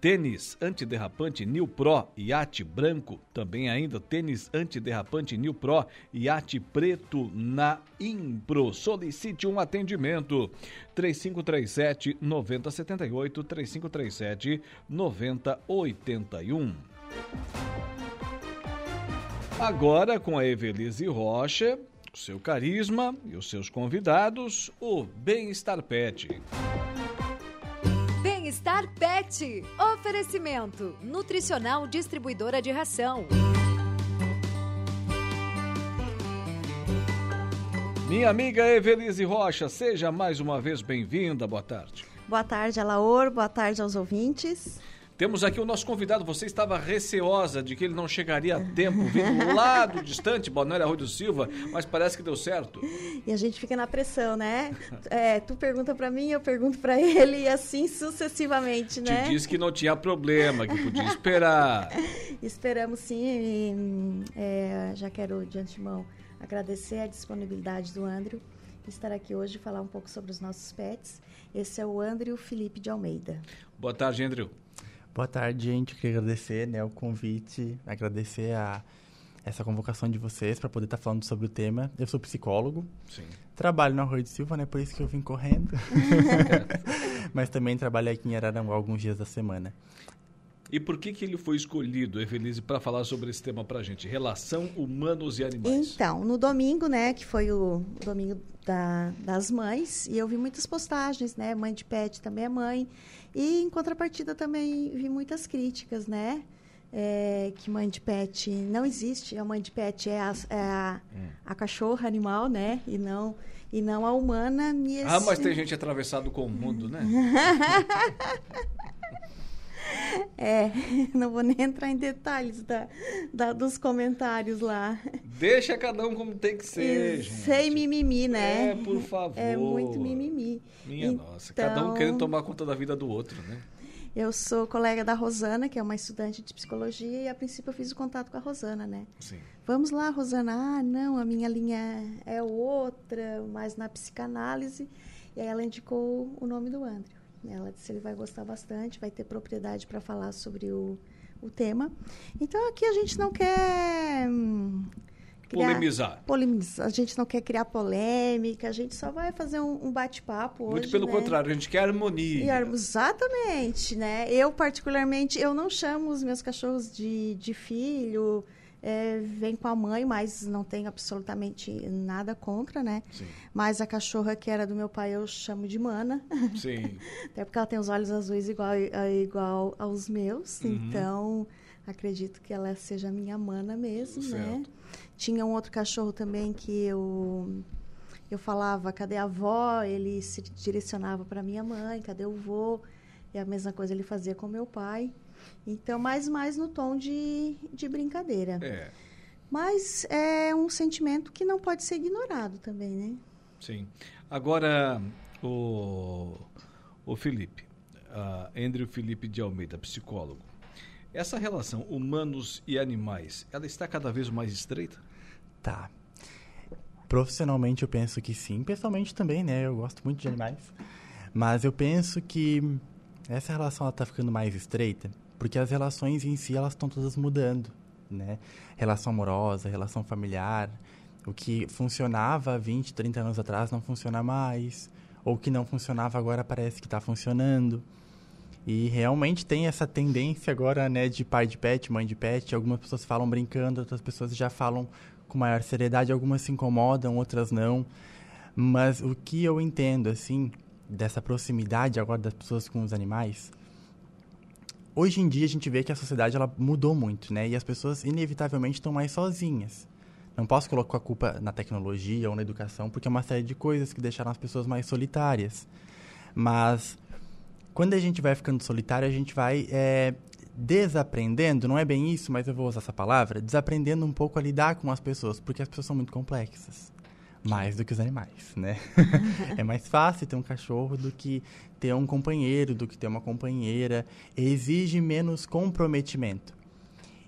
Tênis antiderrapante New Pro Iate branco, também ainda tênis antiderrapante New Pro Iate preto na Impro. Solicite um atendimento 3537 9078 3537 9081. Agora com a Evelise Rocha, seu carisma e os seus convidados, o Bem-Estar Pet. Bem-Estar Pet. Oferecimento: Nutricional Distribuidora de Ração. Minha amiga Evelise Rocha, seja mais uma vez bem-vinda. Boa tarde. Boa tarde, Alaor. Boa tarde aos ouvintes. Temos aqui o nosso convidado. Você estava receosa de que ele não chegaria a tempo, vindo lá do distante, Balneário Arroio do Silva, mas parece que deu certo. E a gente fica na pressão, né? É, tu pergunta para mim, eu pergunto para ele e assim sucessivamente, né? Te disse que não tinha problema, que podia esperar. [LAUGHS] Esperamos sim. E, é, já quero de antemão agradecer a disponibilidade do Andrew estar aqui hoje e falar um pouco sobre os nossos pets. Esse é o Andrew Felipe de Almeida. Boa tarde, Andrew. Boa tarde, gente. Eu queria agradecer né, o convite, agradecer a essa convocação de vocês para poder estar tá falando sobre o tema. Eu sou psicólogo. Sim. Trabalho na Rua de Silva, né? Por isso que eu vim correndo. [LAUGHS] Mas também trabalho aqui em Araranguá alguns dias da semana. E por que, que ele foi escolhido, Evelise, para falar sobre esse tema para a gente? Relação humanos e animais. Então, no domingo, né, que foi o domingo da, das mães, e eu vi muitas postagens, né? Mãe de pet também é mãe. E em contrapartida também vi muitas críticas, né? É, que mãe de pet não existe. A mãe de pet é a, é a, hum. a cachorra animal, né? E não, e não a humana. Esse... Ah, mas tem gente atravessado com o mundo, né? [LAUGHS] [LAUGHS] É, [LAUGHS] não vou nem entrar em detalhes da, da, dos comentários lá. Deixa cada um como tem que ser. Sem mimimi, né? É, por favor. É muito mimimi. Minha então, nossa, cada um querendo tomar conta da vida do outro, né? Eu sou colega da Rosana, que é uma estudante de psicologia, e a princípio eu fiz o contato com a Rosana, né? Sim. Vamos lá, Rosana. Ah, não, a minha linha é outra, mais na psicanálise. E aí ela indicou o nome do André. Ela disse que ele vai gostar bastante, vai ter propriedade para falar sobre o, o tema. Então aqui a gente não quer. Hum, criar, polemizar. polemizar. A gente não quer criar polêmica, a gente só vai fazer um, um bate-papo hoje. Muito pelo né? contrário, a gente quer harmonia. E, exatamente, né? Eu, particularmente, eu não chamo os meus cachorros de, de filho é, vem com a mãe, mas não tenho absolutamente nada contra, né? Sim. Mas a cachorra que era do meu pai eu chamo de Mana. Sim. [LAUGHS] Até porque ela tem os olhos azuis igual, igual aos meus. Uhum. Então, acredito que ela seja minha Mana mesmo, né? certo. né? Tinha um outro cachorro também que eu eu falava, cadê a avó? Ele se direcionava para minha mãe, cadê o vô? E a mesma coisa ele fazia com meu pai. Então, mais mais no tom de, de brincadeira. É. Mas é um sentimento que não pode ser ignorado também, né? Sim. Agora, o, o Felipe, uh, Andrew Felipe de Almeida, psicólogo. Essa relação humanos e animais, ela está cada vez mais estreita? Tá. Profissionalmente eu penso que sim, pessoalmente também, né? Eu gosto muito de animais. Mas eu penso que essa relação ela tá ficando mais estreita porque as relações em si elas estão todas mudando, né? Relação amorosa, relação familiar, o que funcionava 20, 30 anos atrás não funciona mais, ou que não funcionava agora parece que está funcionando. E realmente tem essa tendência agora, né, de pai de pet, mãe de pet. Algumas pessoas falam brincando, outras pessoas já falam com maior seriedade, algumas se incomodam, outras não. Mas o que eu entendo, assim, dessa proximidade agora das pessoas com os animais, hoje em dia a gente vê que a sociedade ela mudou muito, né? E as pessoas inevitavelmente estão mais sozinhas. Não posso colocar a culpa na tecnologia ou na educação, porque é uma série de coisas que deixaram as pessoas mais solitárias. Mas quando a gente vai ficando solitário, a gente vai é, desaprendendo, não é bem isso, mas eu vou usar essa palavra, desaprendendo um pouco a lidar com as pessoas, porque as pessoas são muito complexas. Mais do que os animais, né? [LAUGHS] é mais fácil ter um cachorro do que ter um companheiro, do que ter uma companheira. Exige menos comprometimento.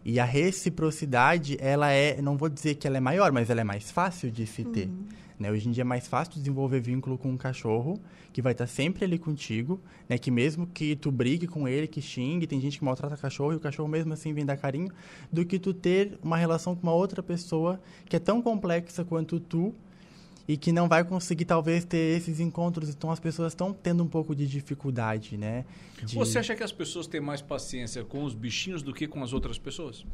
E a reciprocidade, ela é, não vou dizer que ela é maior, mas ela é mais fácil de se ter. Uhum. Né? Hoje em dia é mais fácil desenvolver vínculo com um cachorro, que vai estar sempre ali contigo, né? que mesmo que tu brigue com ele, que xingue, tem gente que maltrata cachorro e o cachorro mesmo assim vem dar carinho, do que tu ter uma relação com uma outra pessoa que é tão complexa quanto tu, e que não vai conseguir talvez ter esses encontros. Então as pessoas estão tendo um pouco de dificuldade, né? De... Você acha que as pessoas têm mais paciência com os bichinhos do que com as outras pessoas?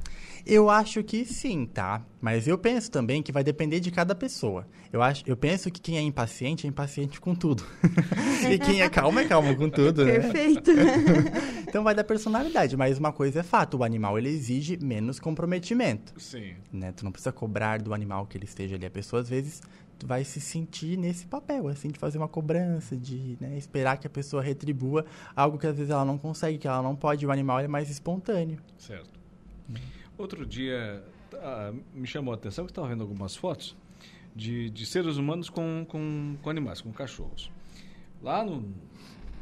Eu acho que sim, tá? Mas eu penso também que vai depender de cada pessoa. Eu acho, eu penso que quem é impaciente é impaciente com tudo. [LAUGHS] e quem é calmo é calmo com tudo, né? Perfeito. [LAUGHS] então vai da personalidade, mas uma coisa é fato, o animal ele exige menos comprometimento. Sim. Né? Tu não precisa cobrar do animal que ele esteja ali. A pessoa às vezes vai se sentir nesse papel, assim, de fazer uma cobrança, de né, esperar que a pessoa retribua algo que às vezes ela não consegue, que ela não pode. O animal é mais espontâneo. Certo. Outro dia ah, me chamou a atenção que estava vendo algumas fotos de, de seres humanos com, com, com animais, com cachorros. Lá no,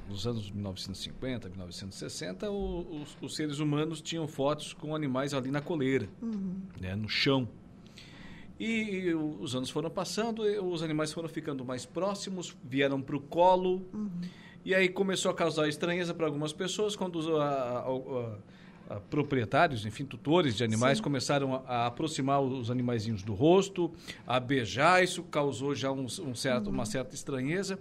nos anos 1950, 1960, o, os, os, seres humanos tinham fotos com animais ali na coleira, uhum. né, no chão. E os anos foram passando, os animais foram ficando mais próximos, vieram para o colo. Uhum. E aí começou a causar estranheza para algumas pessoas quando os a, a, a, proprietários, enfim, tutores de animais Sim. começaram a, aproximar os animaizinhos do rosto, a beijar. Isso causou já um, um certo, uhum. uma certa estranheza.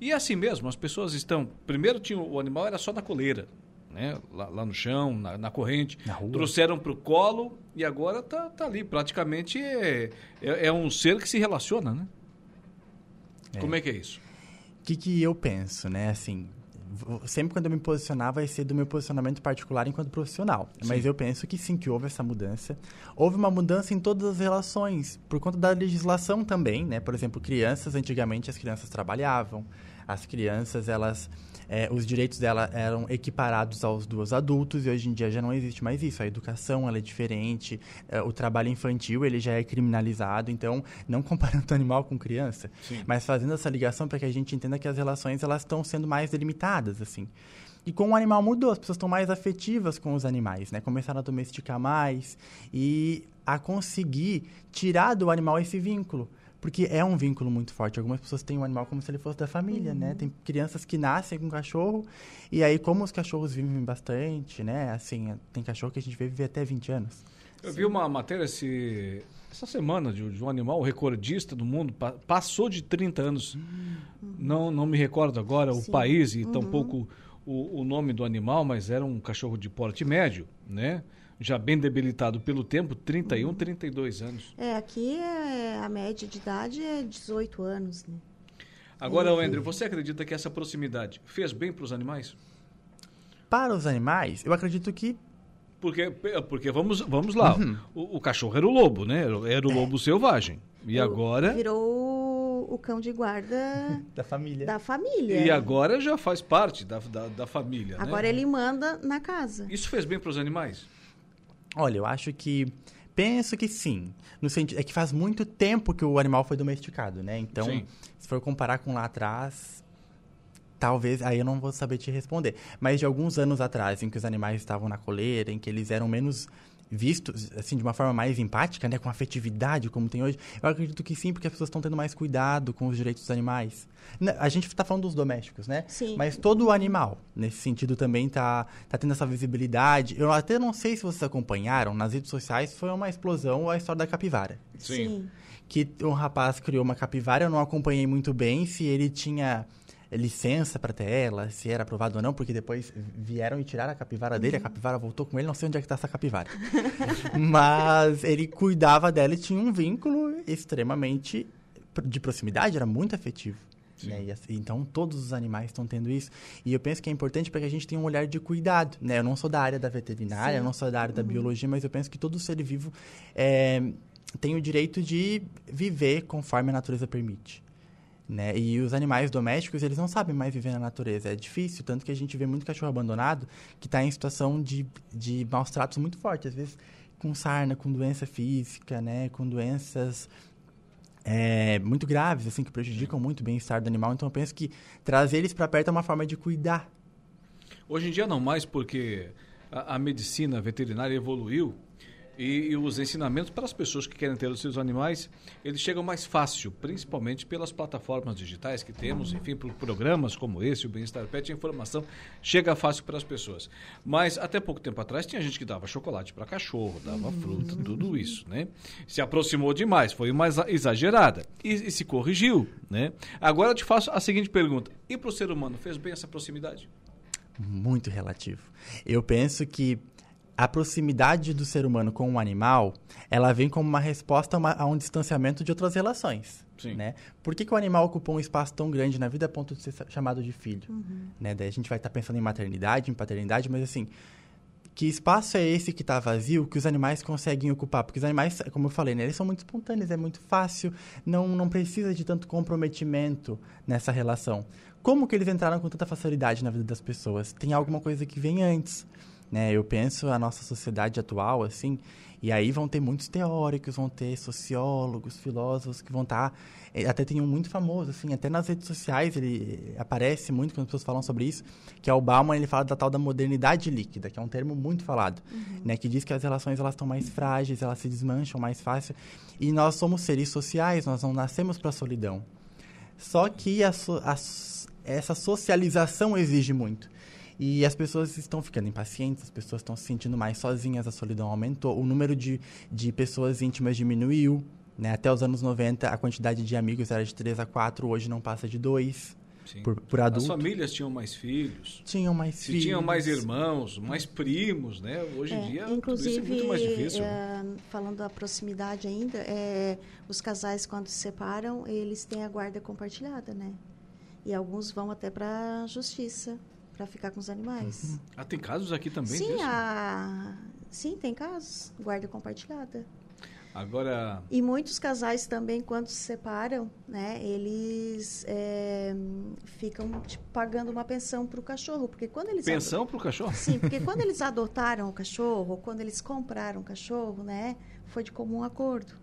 E assim mesmo, as pessoas estão. Primeiro tinha o animal era só na coleira, né? lá, lá no chão, na, na corrente. Na trouxeram para o colo e agora tá, tá ali. Praticamente é, é, é um ser que se relaciona, né? É. Como é que é isso? O que, que eu penso, né? Assim, sempre quando eu me posicionar vai ser do meu posicionamento particular enquanto profissional. Sim. Mas eu penso que sim, que houve essa mudança. Houve uma mudança em todas as relações, por conta da legislação também, né? Por exemplo, crianças, antigamente as crianças trabalhavam, as crianças, elas é, os direitos dela eram equiparados aos dos adultos e hoje em dia já não existe mais isso. A educação ela é diferente, é, o trabalho infantil ele já é criminalizado. Então, não comparando o [LAUGHS] animal com criança, Sim. mas fazendo essa ligação para que a gente entenda que as relações elas estão sendo mais delimitadas, assim. E com o animal mudou, as pessoas estão mais afetivas com os animais, né? Começaram a domesticar mais e a conseguir tirar do animal esse vínculo. Porque é um vínculo muito forte. Algumas pessoas têm o um animal como se ele fosse da família, né? uhum. né? Tem crianças que nascem com cachorro. E aí, como os cachorros vivem bastante, né? Assim, tem cachorro que a gente vê viver até 20 anos. Eu Sim. vi uma matéria esse, essa semana de, de, um animal recordista do mundo. Pa, passou de 30 anos. Uhum. Não, não me recordo agora Sim. o país e uhum. tampouco o, o nome do animal, mas era um cachorro de porte médio, né? Já bem debilitado pelo tempo, 31, 32 uhum. anos. É, aqui é, a média de idade é 18 anos, né? Agora, é. André, você acredita que essa proximidade fez bem para os animais? Para os animais, eu acredito que porque, porque vamos, vamos lá, uhum. o, o, cachorro era o lobo, né? Era o lobo é. selvagem. E o, agora... Virou o cão de guarda... [LAUGHS] da família. Da família. E agora já faz parte da, da, da família, né? Agora né? ele manda na casa. Isso fez bem para os animais? Olha, eu acho que penso que sim. No sentido é que faz muito tempo que o animal foi domesticado, né? Então, sim. se for comparar com lá atrás, talvez aí eu não vou saber te responder. Mas de alguns anos atrás, em que os animais estavam na coleira, em que eles eram menos vistos assim de uma forma mais empática, né, com afetividade como tem hoje, eu acredito que sim, porque as pessoas estão tendo mais cuidado com os direitos dos animais. A gente está falando dos domésticos, né? Sim. Mas todo o animal, nesse sentido, também está tá tendo essa visibilidade. Eu até não sei se vocês acompanharam, nas redes sociais foi uma explosão a história da capivara. Sim. sim. Que um rapaz criou uma capivara, eu não acompanhei muito bem se ele tinha licença para ter ela, se era aprovado ou não, porque depois vieram e tiraram a capivara dele, uhum. a capivara voltou com ele, não sei onde é que está essa capivara. [LAUGHS] Mas ele cuidava dela e tinha um vínculo extremamente de proximidade, era muito afetivo. Né? Assim, então, todos os animais estão tendo isso. E eu penso que é importante para que a gente tenha um olhar de cuidado. Né? Eu não sou da área da veterinária, Sim. eu não sou da área da uhum. biologia, mas eu penso que todo ser vivo é, tem o direito de viver conforme a natureza permite. Né? E os animais domésticos, eles não sabem mais viver na natureza. É difícil, tanto que a gente vê muito cachorro abandonado que está em situação de, de maus tratos muito fortes. Às vezes com sarna, com doença física, né? Com doenças é, muito graves, assim, que prejudicam muito o bem-estar do animal. Então, eu penso que trazer eles para perto é uma forma de cuidar. Hoje em dia não mais, porque a, a medicina veterinária evoluiu e, e, os ensinamentos para as pessoas que querem ter os seus animais, eles chegam mais fácil, principalmente pelas plataformas digitais que temos, enfim, por programas como esse, o Bem-Estar Pet, a informação chega fácil para as pessoas. Mas até pouco tempo atrás tinha gente que dava chocolate para cachorro, dava fruta, tudo isso, né? Se aproximou demais, foi uma exagerada e, e se corrigiu, né? Agora eu te faço a seguinte pergunta: e para o ser humano fez bem essa proximidade? Muito relativo. Eu penso que a proximidade do ser humano com um animal, ela vem como uma resposta a, uma, a um distanciamento de outras relações. Sim. Né? Por que, que, o animal ocupa um espaço tão grande na vida a ponto de ser chamado de filho? Uhum. Né? Daí a gente vai estar tá pensando em maternidade, em paternidade, mas assim, que espaço é esse que está vazio que os animais conseguem ocupar? Porque os animais, como eu falei, né, eles são muito espontâneos, é muito fácil, não, não precisa de tanto comprometimento nessa relação. Como que eles entraram com tanta facilidade na vida das pessoas? Tem alguma coisa que vem antes né? Eu penso a nossa sociedade atual, assim, e aí vão ter muitos teóricos, vão ter sociólogos, filósofos que vão estar... Tá, eh, até tem um muito famoso, assim, até nas redes sociais ele aparece muito quando as pessoas falam sobre isso, que é o Bauman, ele fala da tal da modernidade líquida, que é um termo muito falado, uhum. né? Que diz que as relações, elas estão mais frágeis, elas se desmancham mais fácil. E nós somos seres sociais, nós não nascemos para a solidão. Só que a, a, essa socialização exige muito. E as pessoas estão ficando impacientes, as pessoas estão se sentindo mais sozinhas, a solidão aumentou, o número de, de pessoas íntimas diminuiu. Né? Até os anos 90, a quantidade de amigos era de 3 a 4, hoje não passa de 2. Por, por adulto. As famílias tinham mais filhos. Tinham mais Se filhos. Tinham mais irmãos, mais primos, né? Hoje em é, dia inclusive, é muito mais difícil. É, falando da proximidade ainda, é, os casais quando se separam, eles têm a guarda compartilhada, né? E alguns vão até para a justiça para ficar com os animais. Uhum. Ah, tem casos aqui também Sim, disso? A... Sim, tem casos. Guarda compartilhada. Agora... E muitos casais também, quando se separam, né, eles é, ficam tipo, pagando uma pensão para o cachorro. Porque quando eles pensão para o cachorro? Sim, porque quando [LAUGHS] eles adotaram o cachorro, quando eles compraram o cachorro, né, foi de comum acordo.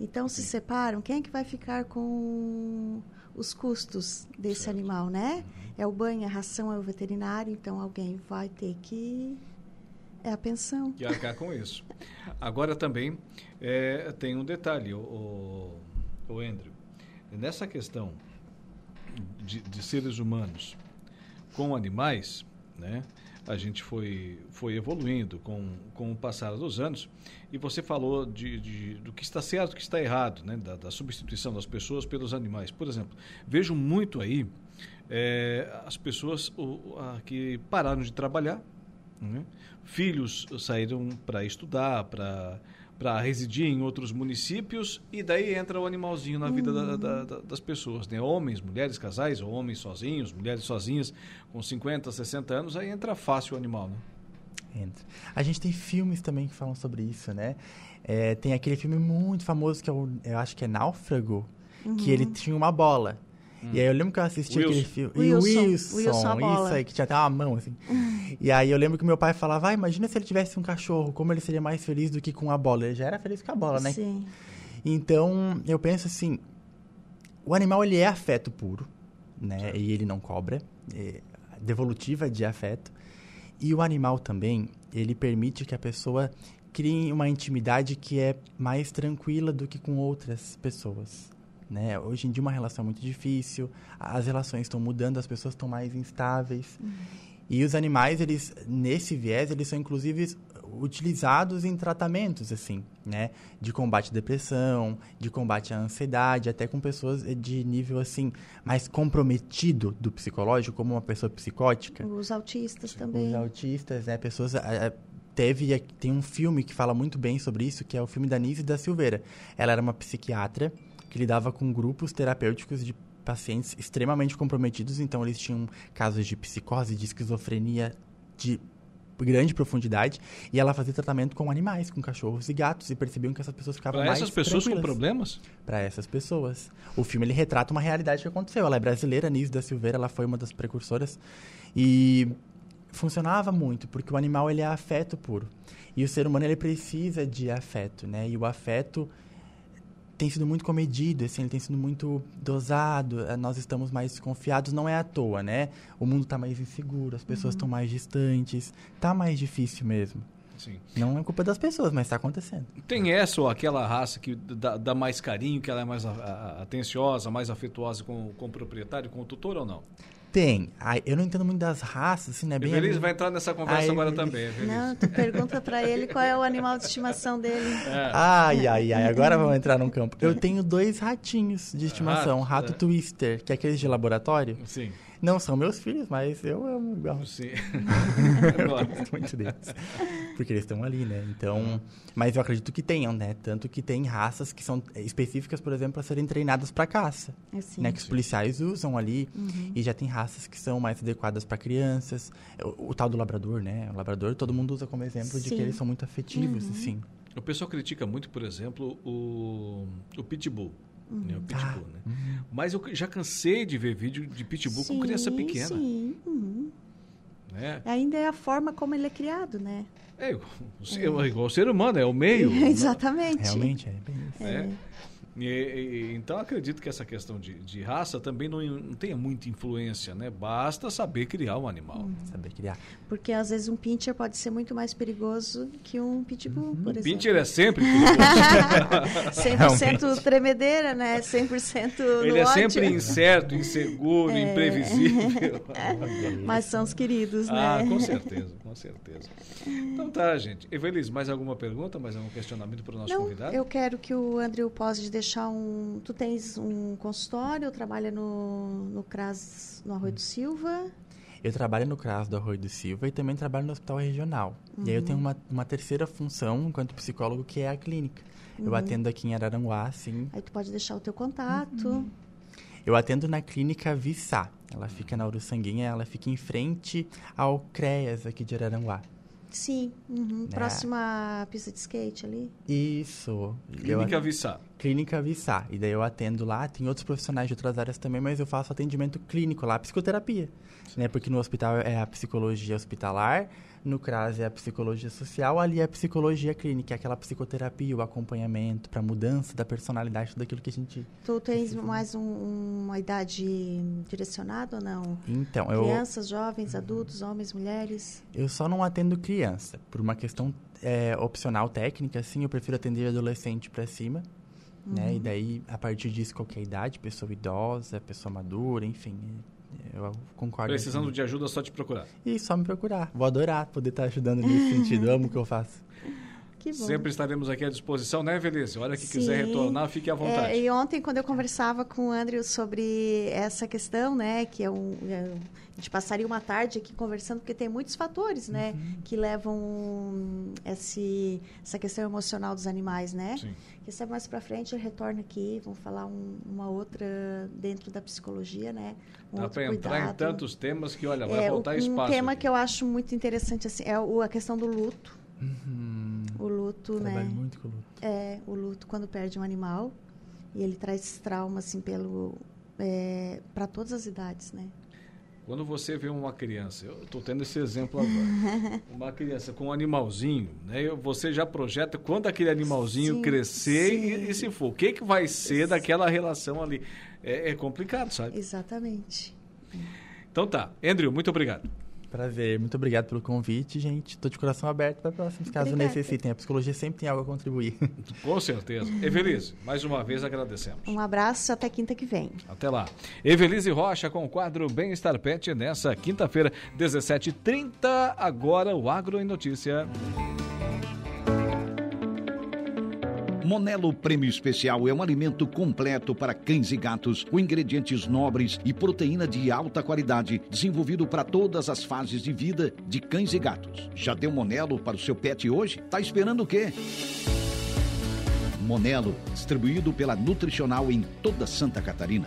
Então, Sim. se separam, quem é que vai ficar com os custos desse certo. animal, né? Uhum. É o banho, a ração, é o veterinário, então alguém vai ter que é a pensão. Que arcar com isso. Agora também é, tem um detalhe, o, o, o Andrew. Nessa questão de, de seres humanos com animais, né? a gente foi, foi evoluindo com, com o passar dos anos. E você falou de, de do que está certo e do que está errado, né? Da, da, substituição das pessoas pelos animais. Por exemplo, vejo muito aí é, as pessoas o, a, que pararam de trabalhar, né? filhos saíram para estudar, para para residir em outros municípios e daí entra o animalzinho na vida uhum. da, da, das pessoas, né? Homens, mulheres, casais, ou homens sozinhos, mulheres sozinhas com 50, 60 anos, aí entra fácil o animal, né? Entra. A gente tem filmes também que falam sobre isso, né? É, tem aquele filme muito famoso que é o, eu acho que é Náufrago, uhum. que ele tinha uma bola. Hum. E aí eu lembro que eu assisti Wilson. aquele filme. Wilson. Wilson, Wilson isso aí, que tinha até uma mão, assim. e aí eu lembro que meu pai falava, ah, imagina se ele tivesse um cachorro, como ele seria mais feliz do que com a bola. Ele já era feliz com a bola, né? Sim. Então, eu penso assim, o animal, ele é afeto puro, né? E ele não cobra. É devolutiva de afeto. E o animal também, ele permite que a pessoa crie uma intimidade que é mais tranquila do que com outras pessoas. Né? Hoje em dia uma relação é muito difícil, as relações estão mudando, as pessoas estão mais instáveis. Uhum. E os animais, eles nesse viés, eles são inclusive utilizados em tratamentos assim, né, de combate à depressão, de combate à ansiedade, até com pessoas de nível assim mais comprometido do psicológico, como uma pessoa psicótica. Os autistas também. Os autistas, né, pessoas teve tem um filme que fala muito bem sobre isso, que é o filme da Nise da Silveira. Ela era uma psiquiatra que lidava com grupos terapêuticos de pacientes extremamente comprometidos, então eles tinham casos de psicose, de esquizofrenia de grande profundidade, e ela fazia tratamento com animais, com cachorros e gatos, e percebiam que essas pessoas ficavam pra mais essas pessoas com problemas? Para essas pessoas. O filme ele retrata uma realidade que aconteceu. Ela é brasileira, Nise da Silveira, ela foi uma das precursoras, e funcionava muito, porque o animal ele é afeto puro. E o ser humano ele precisa de afeto, né? E o afeto tem sido muito comedido, assim, ele tem sido muito dosado, eh, nós estamos mais desconfiados, não é à toa, né? O mundo está mais inseguro, as pessoas estão Uhum. mais distantes, tá mais difícil mesmo. Sim. Não é culpa das pessoas, mas está acontecendo. Tem essa ou aquela raça que dá, dá mais carinho, que ela é mais a- a- atenciosa, mais afetuosa com, com o proprietário, com o tutor ou não? Tem. Ai, eu não entendo muito das raças, assim, né? Bem a- vai entrar nessa conversa Ai, agora também. Evelise. Não, tu pergunta pra ele qual é o animal de estimação dele. É. Ai, ai, ai, agora vamos entrar num campo. Eu [LAUGHS] tenho dois ratinhos de estimação, Ratos, rato é. twister, que é aqueles de laboratório. Sim. Não são meus filhos, mas eu amo igual. Sim. [LAUGHS] eu gosto muito deles. Porque eles estão ali, né? Então, mas eu acredito que tenham, né? Tanto que tem raças que são específicas, por exemplo, para serem treinadas para caça. Assim. Né? Que os policiais usam ali. Uhum. E já tem raças que são mais adequadas para crianças. O, o tal do labrador, né? O labrador todo mundo usa como exemplo de que Sim. eles são muito afetivos, Uhum. assim. O pessoal critica muito, por exemplo, o, o pitbull. Né, o pitbull, Ah, né? Mas eu já cansei de ver vídeo de pitbull com criança Sim, pequena. Sim. uhum. Né? Ainda é a forma como ele é criado, né? É, igual, o ser- é igual o ser humano, é o meio. [LAUGHS] Exatamente. Realmente, é bem isso. né? E- e- então acredito que essa questão de, de raça também não, não tenha muita influência, né? Basta saber criar um animal. Saber criar. Porque às vezes um pincher pode ser muito mais perigoso que um pitbull, por O exemplo. pincher é sempre [LAUGHS] perigoso. 100% tremedeira, né? 100% no Ele é ódio. sempre incerto, inseguro, É. imprevisível. [LAUGHS] Mas são os queridos, né? Ah, com certeza, com certeza. Então tá, gente. Evelise, mais alguma pergunta, mais algum questionamento para o nosso Não, convidado? eu quero que o Andrew possa deixar um... Tu tens um consultório, trabalha no, no CRAS, no Arroio do Silva. Eu trabalho no CRAS do Arroio do Silva e também trabalho no Hospital Regional. E aí eu Uhum. tenho uma, uma terceira função enquanto psicólogo, que é a clínica. Eu Uhum. atendo aqui em Araranguá, assim. Aí tu pode deixar o teu contato. Uhum. Eu atendo na clínica Vissá. Ela fica na Uruçanguinha, ela fica em frente ao CREAS aqui de Araranguá. Sim, uhum. Né? próxima pista de skate ali. Isso. Clínica eu, Vissá. Clínica Vissá. E daí eu atendo lá, tem outros profissionais de outras áreas também, mas eu faço atendimento clínico lá, psicoterapia. Né? Porque no hospital é a psicologia hospitalar, no CRAS é a psicologia social, ali é a psicologia clínica, é aquela psicoterapia, o acompanhamento para mudança da personalidade, tudo aquilo que a gente... Tu tens mais um- uma idade direcionada ou não? Então, eu... Crianças, jovens, adultos, homens, mulheres? Eu só não atendo criança, por uma questão é, opcional técnica, assim, eu prefiro atender adolescente para cima, né? Uhum. E daí, a partir disso, qualquer idade, pessoa idosa, pessoa madura, enfim, eu concordo. Precisando assim. de ajuda, é só te procurar. E só me procurar. Vou adorar poder estar ajudando nesse sentido, [LAUGHS] amo o que eu faço. Que bom. Sempre estaremos aqui à disposição, né, Evelise? A hora que Sim. quiser retornar, fique à vontade. É, e ontem, quando eu conversava com o Andrew sobre essa questão, né, que é um, é, a gente passaria uma tarde aqui conversando, porque tem muitos fatores, né, Uhum. que levam esse, essa questão emocional dos animais, né? Sim. Que sabe mais para frente, ele retorna aqui, vamos falar um- uma outra dentro da psicologia, né? Um Dá para entrar em tantos temas que, olha, vai É, faltar um espaço. tema aqui. que eu acho muito interessante assim é a questão do luto. O luto, né? Trabalho muito com luto. É, o luto quando perde um animal. E ele traz trauma, assim, pelo... para todas as idades, né? Quando você vê uma criança, eu estou tendo esse exemplo agora, [LAUGHS] uma criança com um animalzinho, né? Você já projeta quando aquele animalzinho Sim, crescer sim. e, e se for, o que, que vai ser daquela relação ali? É, é complicado, sabe? Exatamente. Então tá, Andrew, muito obrigado. Prazer, muito obrigado pelo convite, gente. Tô de coração aberto para próximos, caso Obrigada. necessitem. A psicologia sempre tem algo a contribuir. [LAUGHS] Com certeza. Evelise, mais uma vez agradecemos. Um abraço até quinta que vem. Até lá. Evelise Rocha com o quadro Bem-Estar Pet nessa quinta-feira, 17h30. Agora o Agro em Notícia. Monelo Prêmio Especial é um alimento completo para cães e gatos, com ingredientes nobres e proteína de alta qualidade, desenvolvido para todas as fases de vida de cães e gatos. Já deu Monelo para o seu pet hoje? Tá esperando o quê? Monelo, distribuído pela Nutricional em toda Santa Catarina.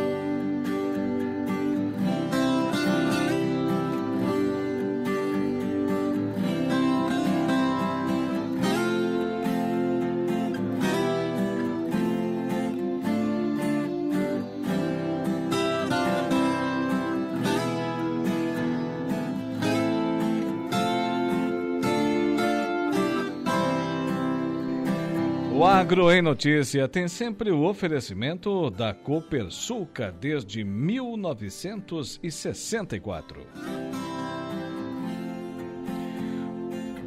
Agro em Notícia tem sempre o oferecimento da Copersuca desde 1964.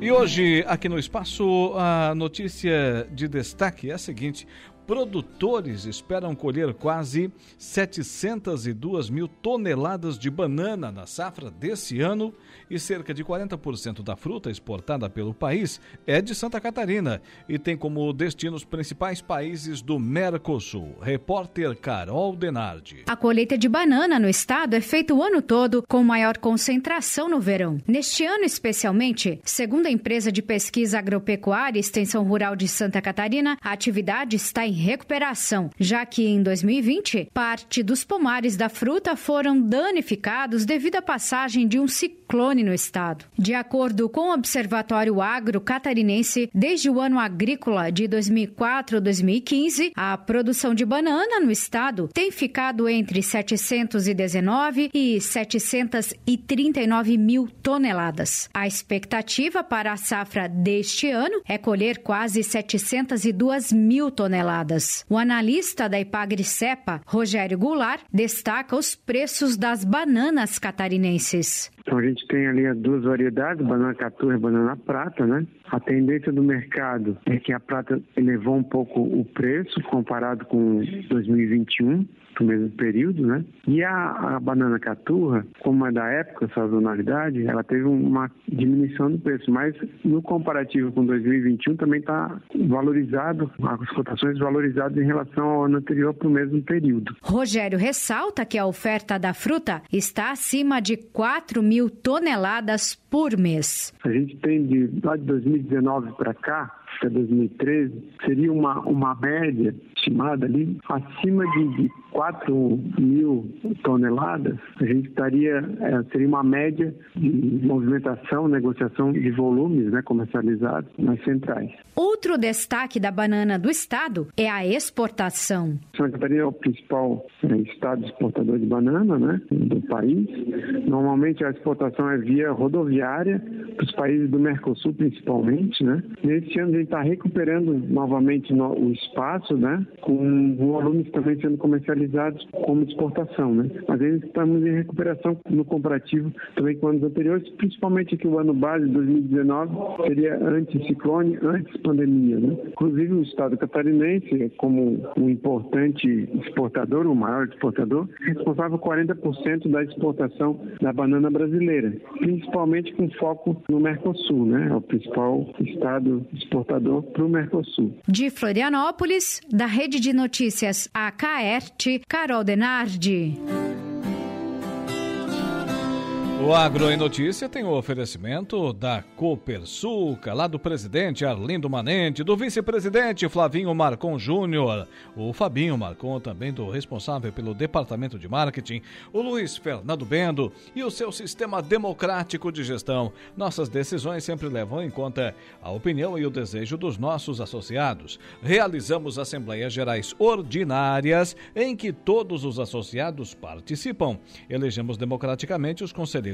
E hoje, aqui no espaço, a notícia de destaque é a seguinte: produtores esperam colher quase 702 mil toneladas de banana na safra desse ano e cerca de 40% da fruta exportada pelo país é de Santa Catarina e tem como destino os principais países do Mercosul. Repórter Carol Denardi. A colheita de banana no estado é feita o ano todo, com maior concentração no verão. Neste ano, especialmente, segundo a empresa de pesquisa agropecuária e extensão rural de Santa Catarina, a atividade está em recuperação, já que em 2020, parte dos pomares da fruta foram danificados devido à passagem de um ciclone no estado. De acordo com o Observatório Agro Catarinense, desde o ano agrícola de 2004-2015, a produção de banana no estado tem ficado entre 719 e 739 mil toneladas. A expectativa para a safra deste ano é colher quase 702 mil toneladas. O analista da Ipagri-Cepa, Rogério Goulart, destaca os preços das bananas catarinenses. Então a gente tem ali as duas variedades, banana caturra e banana prata, né? A tendência do mercado é que a prata elevou um pouco o preço comparado com 2021 no mesmo período, né? E a, a banana caturra, como é da época, sazonalidade, ela teve uma diminuição do preço, mas no comparativo com 2021 também está valorizado, as cotações valorizadas em relação ao ano anterior para o mesmo período. Rogério ressalta que a oferta da fruta está acima de 4 mil toneladas por mês. A gente tem de lá de 2019 para cá até 2013, seria uma, uma média estimada ali acima de 4 mil toneladas, a gente estaria, é, seria uma média de movimentação, negociação de volumes né, comercializados nas centrais. Outro destaque da banana do estado é a exportação. Santa Catarina é o principal é, estado exportador de banana né, do país. Normalmente a exportação é via rodoviária para os países do Mercosul principalmente. Né. Nesse ano a gente está recuperando novamente no, o espaço, né, com volumes também sendo comercializados como exportação. Né. Mas ainda estamos em recuperação no comparativo também com anos anteriores, principalmente que o ano base 2019 seria antes ciclone, antes pandemia. Né? Inclusive o estado catarinense, como um importante exportador, o maior exportador, responsável por 40% da exportação da banana brasileira, principalmente com foco no Mercosul, né? É o principal estado exportador para o Mercosul. De Florianópolis, da Rede de Notícias AKERT, Carol Denardi. O Agro em Notícia tem o oferecimento da Copersuca, lá do presidente Arlindo Manente, do vice-presidente Flavinho Marcon Júnior, o Fabinho Marcon, também do responsável pelo departamento de marketing, o Luiz Fernando Bendo e o seu sistema democrático de gestão. Nossas decisões sempre levam em conta a opinião e o desejo dos nossos associados. Realizamos assembleias gerais ordinárias em que todos os associados participam. Elegemos democraticamente os conselheiros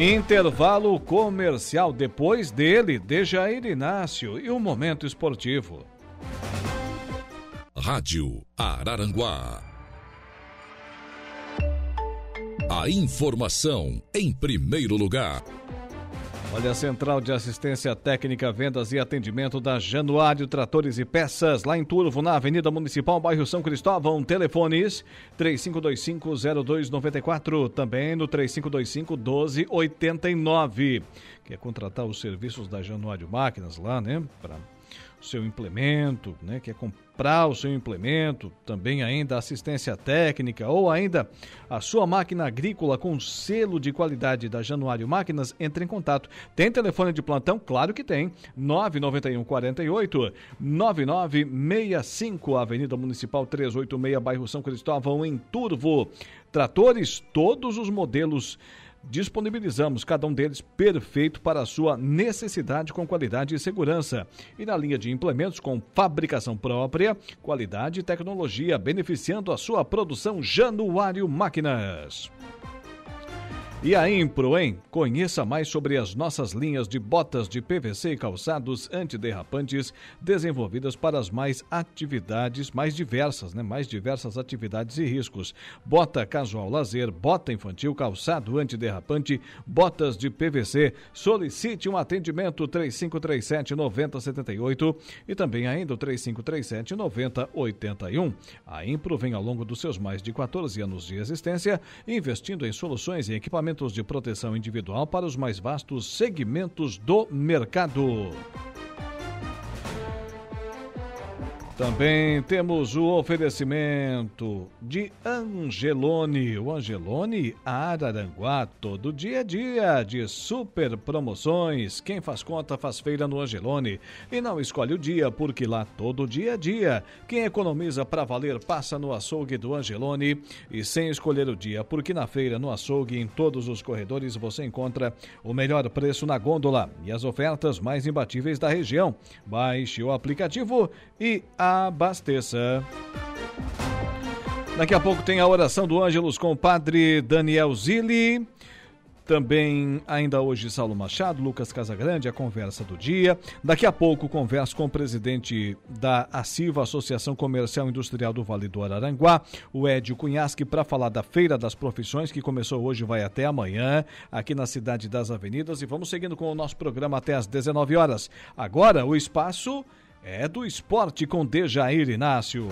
Intervalo comercial. Depois dele, Dejair Inácio e o Momento Esportivo. Rádio Araranguá. A informação em primeiro lugar. Olha, a Central de Assistência Técnica, Vendas e Atendimento da Januário Tratores e Peças, lá em Turvo, na Avenida Municipal, bairro São Cristóvão. Telefones 3525-0294, também no 3525-1289. Quer contratar os serviços da Januário Máquinas lá, né? Para o seu implemento, né? Quer comprar o seu implemento, também ainda assistência técnica ou ainda a sua máquina agrícola com selo de qualidade da Januário Máquinas, entre em contato. Tem telefone de plantão? Claro que tem. 991 48 9965, Avenida Municipal 386, bairro São Cristóvão, em Turvo. Tratores, todos os modelos disponibilizamos cada um deles perfeito para a sua necessidade com qualidade e segurança. E na linha de implementos com fabricação própria, qualidade e tecnologia, beneficiando a sua produção Januário Máquinas. E a Impro, hein? Conheça mais sobre as nossas linhas de botas de PVC e calçados antiderrapantes desenvolvidas para as mais atividades, mais diversas, né? Mais diversas atividades e riscos. Bota casual lazer, bota infantil, calçado antiderrapante, botas de PVC. Solicite um atendimento 3537 9078 e também ainda o 3537 9081. A Impro vem ao longo dos seus mais de 14 anos de existência investindo em soluções e equipamentos de proteção individual para os mais vastos segmentos do mercado. Também temos o oferecimento de Angelone. O Angelone Araranguá, todo dia a dia de super promoções. Quem faz conta faz feira no Angelone. E não escolhe o dia, porque lá todo dia a dia. Quem economiza para valer passa no açougue do Angelone. E sem escolher o dia, porque na feira, no açougue, em todos os corredores você encontra o melhor preço na gôndola e as ofertas mais imbatíveis da região. Baixe o aplicativo e a abasteça. Daqui a pouco tem a oração do Ângelos com o padre Daniel Zilli. Também, ainda hoje, Saulo Machado, Lucas Casagrande, a conversa do dia. Daqui a pouco, converso com o presidente da ACIVA, Associação Comercial Industrial do Vale do Araranguá, o Edio Cunhasque, para falar da Feira das Profissões, que começou hoje e vai até amanhã, aqui na Cidade das Avenidas. E vamos seguindo com o nosso programa até às 19 horas. Agora, o espaço é do esporte com Dejair Inácio.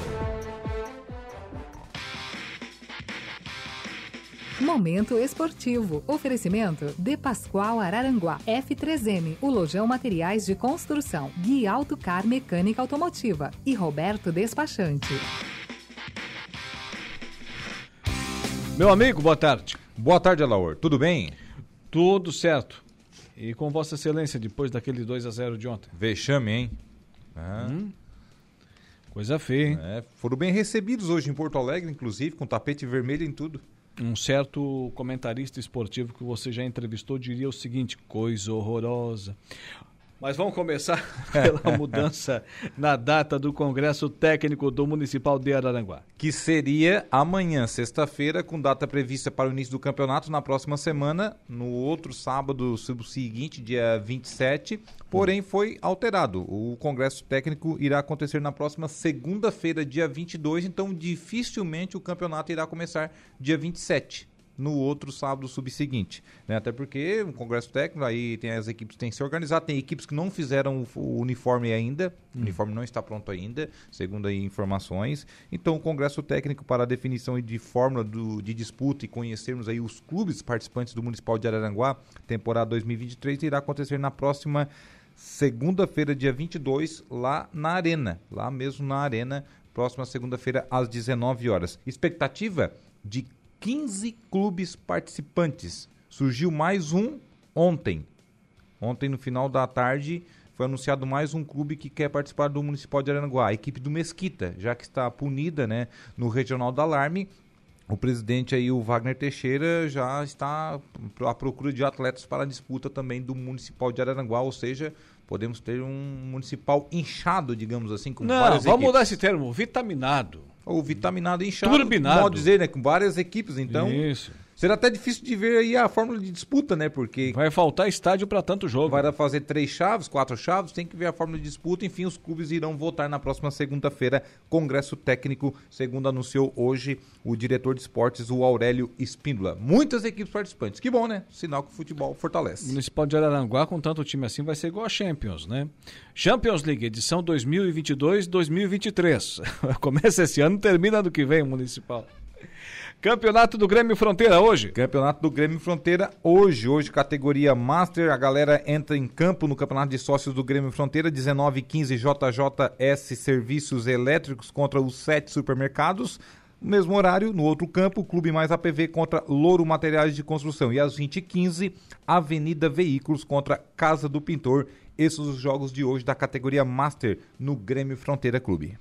Momento esportivo. Oferecimento De Pascoal Araranguá. F3M, o Lojão Materiais de Construção. Gui Autocar Mecânica Automotiva. E Roberto Despachante. Meu amigo, boa tarde. Boa tarde, Alaor. Tudo bem? Tudo certo. E com Vossa Excelência, depois daquele 2 a 0 de ontem? Vexame, hein? Ah. Hum, coisa feia, hein? É, foram bem recebidos hoje em Porto Alegre, inclusive, com tapete vermelho em tudo. Um certo comentarista esportivo que você já entrevistou diria o seguinte: coisa horrorosa. Mas vamos começar [LAUGHS] pela mudança na data do Congresso Técnico do Municipal de Araranguá. Que seria amanhã, sexta-feira, com data prevista para o início do campeonato na próxima semana, no outro sábado subseguinte, dia 27, porém foi alterado. O Congresso Técnico irá acontecer na próxima segunda-feira, dia 22, então dificilmente o campeonato irá começar dia 27 no outro sábado subseguinte. Né? Até porque um congresso técnico, aí tem as equipes que têm que se organizar, tem equipes que não fizeram o, uniforme ainda, hum. o uniforme não está pronto ainda, segundo aí informações. Então o congresso técnico para a definição de fórmula do, de disputa e conhecermos aí os clubes participantes do Municipal de Araranguá, temporada 2023, irá acontecer na próxima segunda-feira, dia 22, lá na Arena, lá mesmo na Arena, próxima segunda-feira às 19 horas. Expectativa de 15 clubes participantes. Surgiu mais um ontem. Ontem, no final da tarde, foi anunciado mais um clube que quer participar do Municipal de Aranaguá, a equipe do Mesquita, já que está punida né, no Regional da Alarme. O presidente aí, o Wagner Teixeira, já está à procura de atletas para a disputa também do Municipal de Araranguá, ou seja, podemos ter um municipal inchado, digamos assim, com Não, várias vamos equipes. mudar esse termo, vitaminado ou vitaminado inchado, Turbinado. modo dizer, né, com várias equipes, então Isso. Será até difícil de ver aí a fórmula de disputa, né? Porque. Vai faltar estádio para tanto jogo. Vai fazer três chaves, quatro chaves, tem que ver a fórmula de disputa. Enfim, os clubes irão votar na próxima segunda-feira. Congresso técnico, segundo anunciou hoje o diretor de esportes, o Aurélio Espíndola. Muitas equipes participantes. Que bom, né? Sinal que o futebol fortalece. Municipal de Araranguá, com tanto time assim, vai ser igual a Champions, né? Champions League, edição 2022-2023. [LAUGHS] Começa esse ano, termina do que vem o Municipal. Campeonato do Grêmio Fronteira hoje. Campeonato do Grêmio Fronteira hoje. Hoje, categoria Master. A galera entra em campo no Campeonato de Sócios do Grêmio Fronteira. 19 15 JJS Serviços Elétricos contra os sete supermercados. No mesmo horário, no outro campo, Clube Mais APV contra Louro Materiais de Construção. E às 20h15, Avenida Veículos contra Casa do Pintor. Esses os jogos de hoje da categoria Master no Grêmio Fronteira Clube.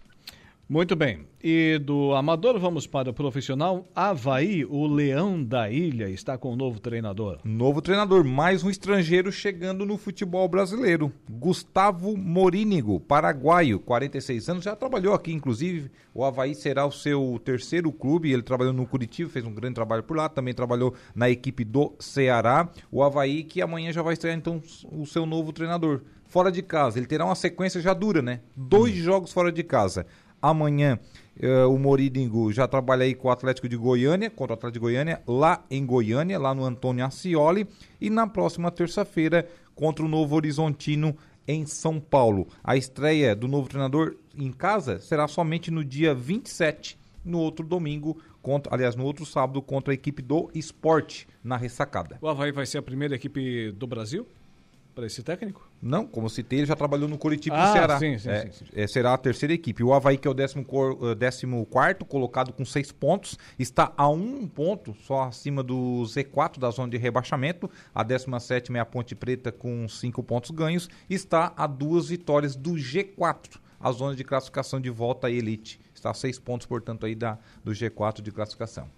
Muito bem. E do amador vamos para o profissional. Havaí, o Leão da Ilha, está com um novo treinador. Novo treinador, mais um estrangeiro chegando no futebol brasileiro. Gustavo Morínigo, paraguaio, 46 anos, já trabalhou aqui, inclusive. O Havaí será o seu terceiro clube. Ele trabalhou no Curitiba, fez um grande trabalho por lá. Também trabalhou na equipe do Ceará. O Havaí, que amanhã já vai estrear então o seu novo treinador. Fora de casa, ele terá uma sequência já dura, né? Dois hum. jogos fora de casa. Amanhã uh, o Morídingo já trabalha aí com o Atlético de Goiânia, contra o Atlético de Goiânia, lá em Goiânia, lá no Antônio Ascioli. E na próxima terça-feira contra o Novo Horizontino em São Paulo. A estreia do novo treinador em casa será somente no dia 27, no outro domingo, contra, aliás, no outro sábado, contra a equipe do Esporte, na ressacada. O Havaí vai ser a primeira equipe do Brasil? Para esse técnico? Não, como citei, ele já trabalhou no Curitiba ah, e Ceará. Sim, sim, é, sim, sim, é, será a terceira equipe. O Havaí, que é o 14 décimo quarto, colocado com seis pontos, está a um ponto só acima do Z4 da zona de rebaixamento. A 17 é a Ponte Preta com cinco pontos ganhos. Está a duas vitórias do G4, a zona de classificação de volta à elite. Está a seis pontos, portanto, aí da, do G4 de classificação.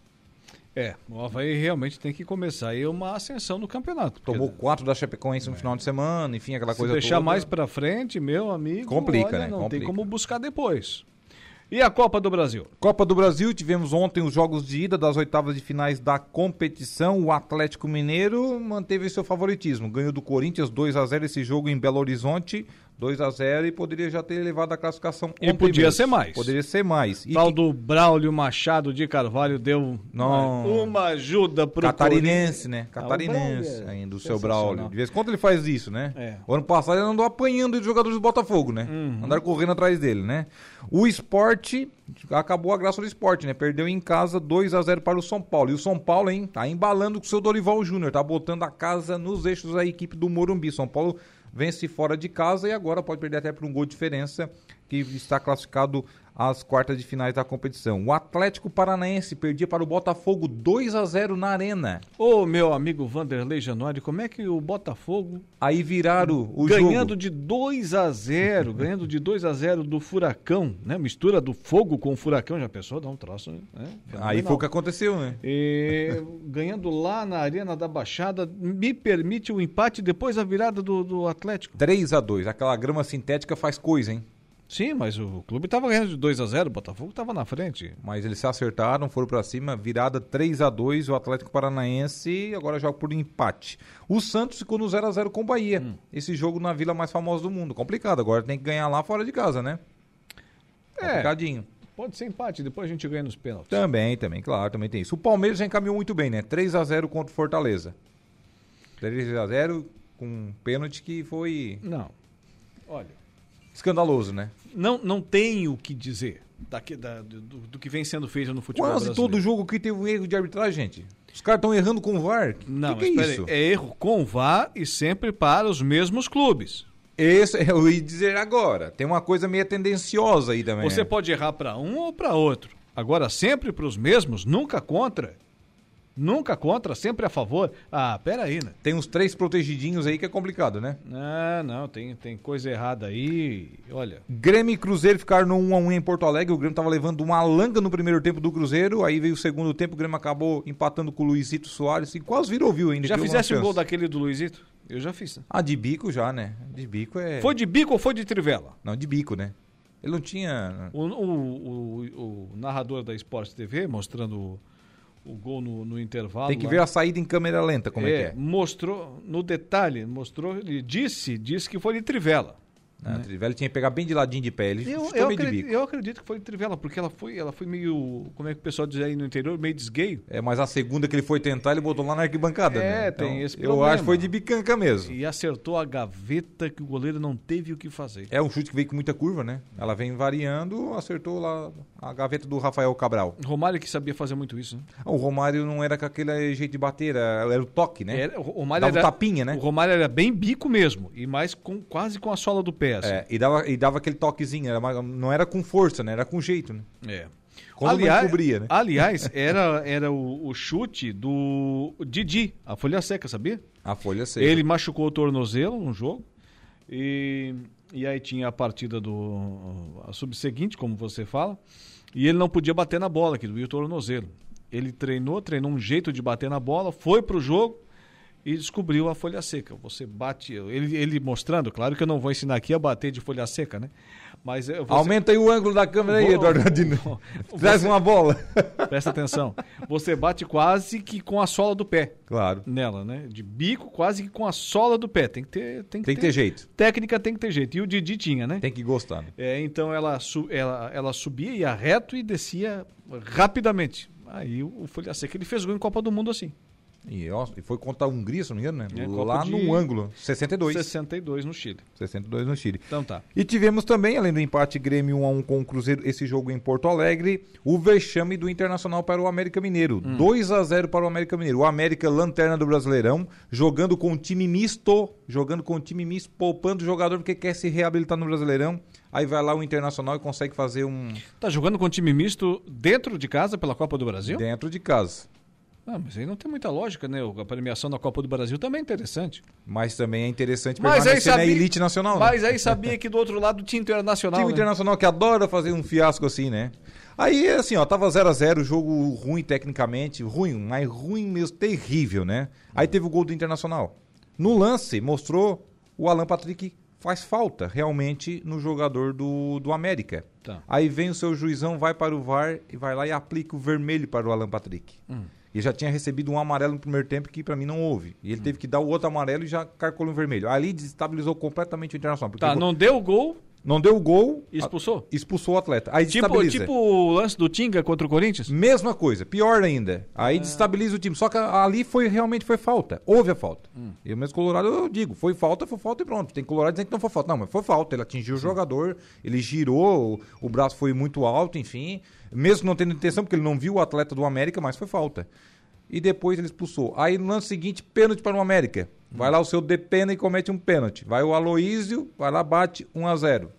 É, o Havaí realmente tem que começar aí uma ascensão no campeonato. Tomou quatro da Chapecoense no é. final de semana, enfim, aquela Se coisa deixar toda. mais para frente, meu amigo, complica, olha, né? Não complica. tem como buscar depois. E a Copa do Brasil? Copa do Brasil, tivemos ontem os jogos de ida das oitavas de finais da competição. O Atlético Mineiro manteve seu favoritismo. Ganhou do Corinthians 2 a 0 esse jogo em Belo Horizonte. 2 a 0 e poderia já ter levado a classificação E podia mesmo. ser mais. Poderia ser mais. E Tal que... do Braulio Machado de Carvalho deu Não. uma ajuda pro Catarinense, né? Catarinense ah, ainda, o seu Braulio. De vez em quando ele faz isso, né? É. O ano passado ele andou apanhando os jogadores do Botafogo, né? Uhum. Andaram correndo atrás dele, né? O esporte, acabou a graça do esporte, né? Perdeu em casa 2 a 0 para o São Paulo. E o São Paulo, hein? Tá embalando com o seu Dorival Júnior, tá botando a casa nos eixos da equipe do Morumbi. São Paulo vence fora de casa e agora pode perder até por um gol de diferença, que está classificado às quartas de finais da competição. O Atlético Paranaense perdia para o Botafogo 2 a 0 na Arena. Ô, meu amigo Vanderlei Januari, como é que o Botafogo aí viraram o ganhando jogo. de 2 a 0, ganhando de 2 a 0 [LAUGHS] do Furacão, né? Mistura do fogo com o Furacão, já pensou? Dá um troço, né? Aí foi o que aconteceu, né? E, ganhando lá na Arena da Baixada, me permite o empate depois a virada do, do Atlético. 3 a 2. Aquela grama sintética faz coisa, hein? Sim, mas o clube estava ganhando de 2 a 0 o Botafogo estava na frente. Mas eles se acertaram, foram para cima, virada 3 a 2 o Atlético Paranaense agora joga por empate. O Santos ficou no 0 a 0 com o Bahia. Hum. Esse jogo na vila mais famosa do mundo. Complicado, agora tem que ganhar lá fora de casa, né? É. Complicadinho. Pode ser empate, depois a gente ganha nos pênaltis. Também, também, claro, também tem isso. O Palmeiras já encaminhou muito bem, né? 3 a 0 contra o Fortaleza. 3 a 0 com um pênalti que foi. Não. Olha, escandaloso, né? Não, não tem o que dizer daqui, da, do, do, que vem sendo feito no futebol Quase brasileiro. todo jogo que teve um erro de arbitragem, gente. Os caras estão errando com o VAR. Não, que que é, isso? é erro com o VAR e sempre para os mesmos clubes. Esse [LAUGHS] eu ia dizer agora. Tem uma coisa meio tendenciosa aí também. Você pode errar para um ou para outro. Agora, sempre para os mesmos, nunca contra. Nunca contra, sempre a favor. Ah, peraí, né? Tem uns três protegidinhos aí que é complicado, né? Não, não, tem, tem coisa errada aí. Olha. Grêmio e Cruzeiro ficaram no 1x1 em Porto Alegre. O Grêmio tava levando uma langa no primeiro tempo do Cruzeiro. Aí veio o segundo tempo, o Grêmio acabou empatando com o Luizito Soares e quase virou viu ainda. Já fizesse o gol daquele do Luizito? Eu já fiz. Né? Ah, de bico já, né? De bico é. Foi de bico ou foi de trivela? Não, de bico, né? Ele não tinha. O, o, o, o narrador da Esporte TV mostrando o gol no, no intervalo. Tem que lá. ver a saída em câmera lenta, como é, que é. Mostrou, no detalhe, mostrou, ele disse, disse que foi de trivela. Ah, A Trivela tinha que pegar bem de ladinho de pé. Ele Eu, eu, acredito, bico. eu acredito que foi de trivela, porque ela foi, ela foi meio, como é que o pessoal diz aí no interior, meio desgueio. É, mas a segunda que ele foi tentar, ele botou lá na arquibancada. É, né? tem Então, esse Eu problema. acho que foi de bicanca mesmo. E acertou a gaveta que o goleiro não teve o que fazer. É um chute que veio com muita curva, né? Ela vem variando, acertou lá a gaveta do Rafael Cabral. Romário que sabia fazer muito isso, né? O Romário não era com aquele jeito de bater, era, o toque, né? Era- o Romário Dava um era, tapinha, né? O Romário era bem bico mesmo, e mais com, quase com a sola do pé. Assim. É, e dava, e dava aquele toquezinho, era uma- não era com força, né? Era com jeito, né? É. Quando aliás, cobria, né? aliás, [LAUGHS] era, era o, o chute do Didi, a folha seca, sabia? A folha seca. Ele machucou o tornozelo no jogo. E, e aí tinha a partida do. a subseguinte, como você fala. E ele não podia bater na bola, que doía o tornozelo. Ele treinou, treinou um jeito de bater na bola, foi pro jogo e descobriu a folha seca. Você bate. Ele, ele mostrando, claro que eu não vou ensinar aqui a bater de folha seca, né? Mas eh, você- Aumenta aí o ângulo da câmera aí, Eduardo Radino. [LAUGHS] Traz Você- uma bola. [LAUGHS] Presta atenção. Você bate quase que com a sola do pé. Claro. Nela, né? De bico, quase que com a sola do pé. Tem que ter. Tem que, Tem que ter jeito. Técnica tem que ter jeito. E o Didi tinha, né? Tem que gostar. Né? É, então ela, ela, ela subia, ia reto e descia rapidamente. Aí o o Folha Seca ele fez gol em Copa do Mundo assim. E, ó, e foi contra a Hungria, se não me engano, né? É, Lá no ângulo. 62. 62 no Chile. 62 no Chile. Então tá. E tivemos também, além do empate Grêmio 1x1 com o Cruzeiro, esse jogo em Porto Alegre, o vexame do Internacional para o América Mineiro. 2 a 0 para o América Mineiro. O América, lanterna do Brasileirão, jogando com um time misto, jogando com um time misto, poupando o jogador porque quer se reabilitar no Brasileirão. Aí vai lá o Internacional e consegue fazer um... Tá jogando com time misto dentro de casa pela Copa do Brasil? Dentro de casa. Ah, mas aí não tem muita lógica, né? A premiação da Copa do Brasil também é interessante. Mas também é interessante Mas aí permanecer sabia, na elite nacional. né? Mas aí sabia que do outro lado tinha internacional. Time né? internacional que adora fazer um fiasco assim, né? Aí, assim, ó, tava 0 a 0 jogo ruim tecnicamente, ruim, mas ruim mesmo, terrível, né? Aí teve o gol do Internacional. No lance, mostrou o Alan Patrick faz falta realmente no jogador do, do América. Tá. Aí vem o seu juizão, vai para o VAR e vai lá e aplica o vermelho para o Alan Patrick. Hum. E já tinha recebido um amarelo no primeiro tempo que pra mim não houve. E Hum. ele teve que dar o outro amarelo e já carcolou o vermelho. Ali desestabilizou completamente o Internacional. Tá, não deu gol, não deu gol. Expulsou? expulsou o atleta. Aí tipo, tipo o lance do Tinga contra o Corinthians? Mesma coisa, pior ainda. Aí desestabiliza o time. Só que ali foi realmente foi falta. Houve a falta. E o mesmo Colorado eu digo, foi falta, foi falta e pronto. Tem Colorado dizendo que não foi falta. Não, mas foi falta. Ele atingiu o jogador, ele girou, o, o braço foi muito alto, enfim. Mesmo não tendo intenção, porque ele não viu o atleta do América, mas foi falta. E depois ele expulsou. Aí no lance seguinte, pênalti para o América. Vai lá o seu Depena e comete um pênalti. Vai o Aloísio, vai lá, bate 1 a 0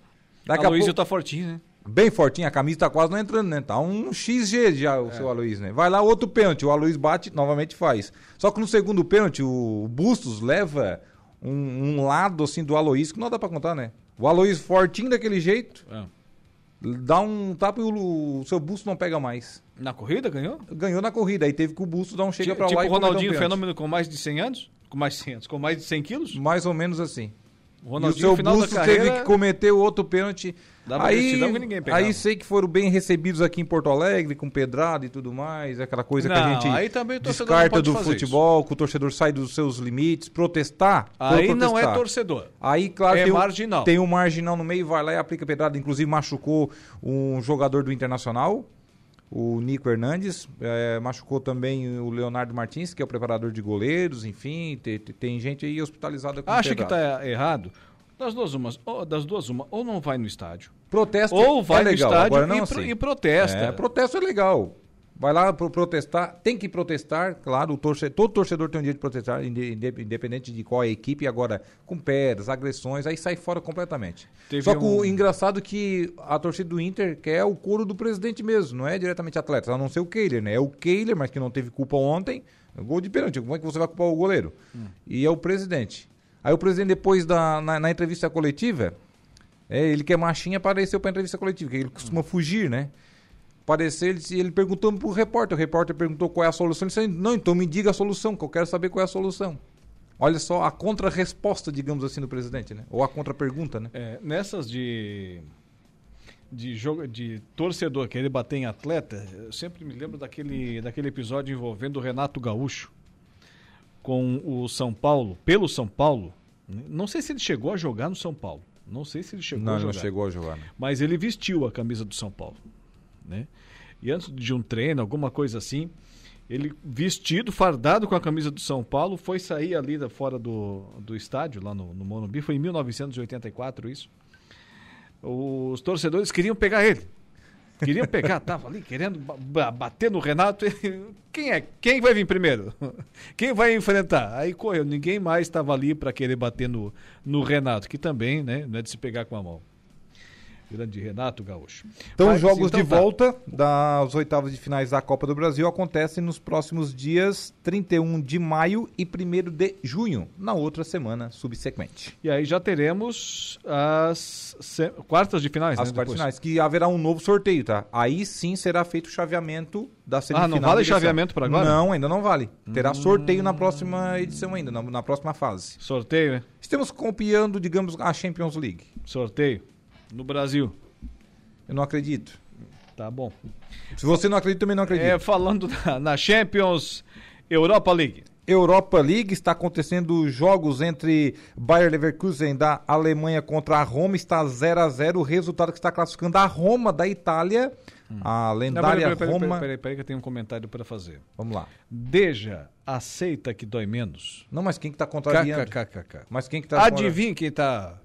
Daqui a Aloysio pouco- tá fortinho, né? Bem fortinho, a camisa tá quase não entrando, né? Tá um XG já É. o seu Aloysio, né? Vai lá outro pênalti, o Aloysio bate, novamente faz. Só que no segundo pênalti, o Bustos leva um, um lado assim do Aloysio que não dá pra contar, né? O Aloysio fortinho daquele jeito, É. dá um tapa e o, o seu Bustos não pega mais. Na corrida ganhou? Ganhou na corrida, aí teve que o Bustos dar um chega Tipo, pra tipo lá o cometeu um Ronaldinho. Fenômeno com mais de 100 anos? Com mais de 100 anos? Com mais de 100 quilos? Mais ou menos assim. O E o Ronaldinho, seu carreira... teve que cometer o outro pênalti. Dava Aí, vestidão que ninguém pegava. aí sei que foram bem recebidos aqui em Porto Alegre, com pedrada e tudo mais, aquela coisa que Não, a gente aí também o torcedor descarta do futebol, que o torcedor sai dos seus limites, protestar. Aí não é protestar. torcedor. Aí, claro, É tem, um- marginal. tem um marginal no meio, vai lá e aplica pedrada. Inclusive, machucou um jogador do Internacional, o Nico Hernandes. eh, machucou também o Leonardo Martins, que é o preparador de goleiros. Enfim, te- te- tem, gente aí hospitalizada com Acha que pedrada. tá errado? Das duas umas, ou, das duas uma, ou não vai no estádio. Protesto Ou vai é legal, no estádio agora não e, pro- assim. e protesta. É, protesto é legal. Vai lá pro protestar, tem que protestar, claro, o torcedor, todo torcedor tem o direito de protestar, inde- inde- independente de qual é a equipe, agora com pedras, agressões, aí sai fora completamente. Teve Só que o um- engraçado é que a torcida do Inter quer o couro do presidente mesmo, não é diretamente atleta, a não ser o Kehler, né? É o Kehler, mas que não teve culpa ontem, gol de pênalti, como é que você vai culpar o goleiro? E é o presidente. Aí o presidente, depois da, na, na entrevista coletiva, é, ele que é machinha apareceu pra entrevista coletiva, que ele costuma fugir, né? Apareceu, ele, ele perguntou pro repórter, o repórter perguntou qual é a solução, ele disse, não, então me diga a solução, que eu quero saber qual é a solução. Olha só a contra-resposta, digamos assim, do presidente, né? Ou a contra-pergunta, né? É, nessas de de jogo de torcedor querer bater em atleta, eu sempre me lembro daquele, daquele episódio envolvendo o Renato Gaúcho com o São Paulo, pelo São Paulo. Não sei se ele chegou a jogar no São Paulo. Não sei se ele chegou não, a jogar. Não, chegou a jogar. Né? Mas ele vestiu a camisa do São Paulo, né? E antes de um treino, alguma coisa assim, ele vestido, fardado com a camisa do São Paulo, foi sair ali da, fora do, do estádio, lá no, no Morumbi. Foi em 1984 isso. Os torcedores queriam pegar ele. Queriam pegar, tava ali querendo bater no Renato. [LAUGHS] Quem é? Quem vai vir primeiro? [LAUGHS] Quem vai enfrentar? Aí correu, ninguém mais estava ali para querer bater no, no Renato, que também, né, não é de se pegar com a mão. Grande Renato Gaúcho. Então, os jogos então, de tá. volta das oitavas de finais da Copa do Brasil acontecem nos próximos dias 31 de maio e 1 de junho, na outra semana subsequente. E aí já teremos as se... quartas de finais, As né, quartas de finais, que haverá um novo sorteio, tá? Aí sim será feito o chaveamento da semifinal. Ah, não vale chaveamento para agora? Não, ainda não vale. Terá hum... sorteio na próxima edição ainda, na, na próxima fase. Sorteio, né? Estamos copiando, digamos, a Champions League. Sorteio no Brasil? Eu não acredito. Tá bom. Se você não acredita, também não acredito. É, falando na, na Champions Europa League. Europa League está acontecendo jogos entre Bayer Leverkusen da Alemanha contra a Roma, está 0 a 0 o resultado que está classificando a Roma da Itália, hum. a lendária não, peraí, peraí, Roma. Peraí, peraí, que eu tenho um comentário para fazer. Vamos lá. Deja aceita que dói menos. Não, mas quem que está contrariando? KKKK. Mas quem que tá Adivinha quem está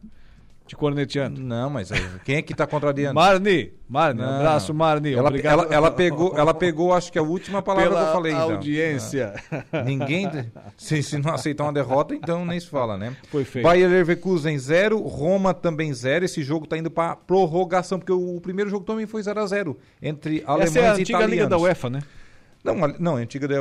te corneteando. Não, mas quem é que tá contrariando? Marni. Marni, não. abraço, Marni. Ela, ela, ela, pegou, ela pegou, acho que a última palavra Pela que eu falei. Então. audiência. Então. Ninguém, se, se não aceitar uma derrota, então nem se fala, né? Foi feio. Bayer Leverkusen 0, Roma também 0. Esse jogo tá indo para prorrogação, porque o, o, primeiro jogo também foi 0 a 0 entre alemães Essa é a antiga Liga da UEFA, né? Não, a, não, a antiga da,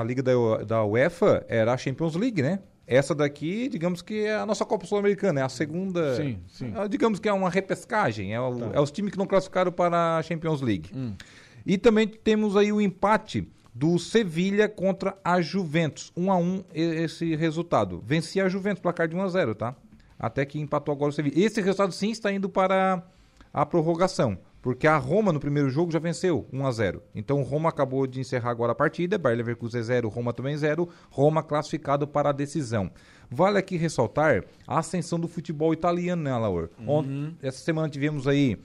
a Liga da, da UEFA era a Champions League, né? Essa daqui, digamos que é a nossa Copa Sul-Americana, é a segunda. Sim, sim. É, digamos que é uma repescagem, é, o, tá. é, os times que não classificaram para a Champions League. Hum. E também temos aí o empate do Sevilha contra a Juventus. 1 a 1 esse resultado. Vencia a Juventus, placar de 1 a 0 tá? Até que empatou agora o Sevilha. Esse resultado sim está indo para a prorrogação. Porque a Roma no primeiro jogo já venceu 1 a 0. Então Roma acabou de encerrar agora a partida, Bayer Leverkusen 0, Roma também 0, Roma classificado para a decisão. Vale aqui ressaltar a ascensão do futebol italiano, né, Laur? Uhum. Essa semana tivemos aí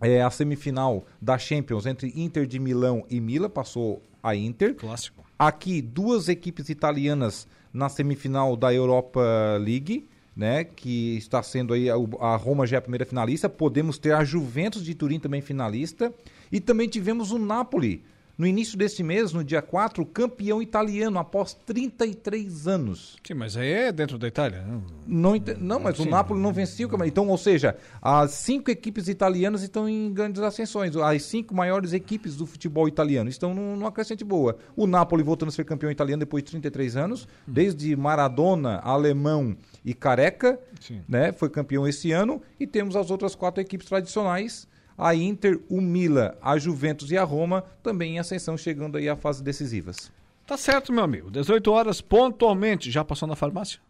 é, a semifinal da Champions entre Inter de Milão e Mila, passou a Inter. Clássico. Aqui, duas equipes italianas na semifinal da Europa League né, que está sendo aí a, Roma já é a primeira finalista, podemos ter a Juventus de Turim também finalista e também tivemos o Napoli no início deste mês, no dia 4, campeão italiano após 33 anos. Sim, mas aí é dentro da Itália. Não, não, não mas Sim. o Napoli não o campeonato. Então, ou seja, as cinco equipes italianas estão em grandes ascensões. As cinco maiores equipes do futebol italiano estão numa crescente boa. O Napoli voltando a ser campeão italiano depois de 33 anos, hum. desde Maradona, Alemão e Careca, Sim. né? Foi campeão esse ano. E temos as outras quatro equipes tradicionais a Inter, o Mila, a Juventus e a Roma também em ascensão, chegando aí à fase decisivas. Tá certo, meu amigo. 18 horas pontualmente. Já passou na farmácia?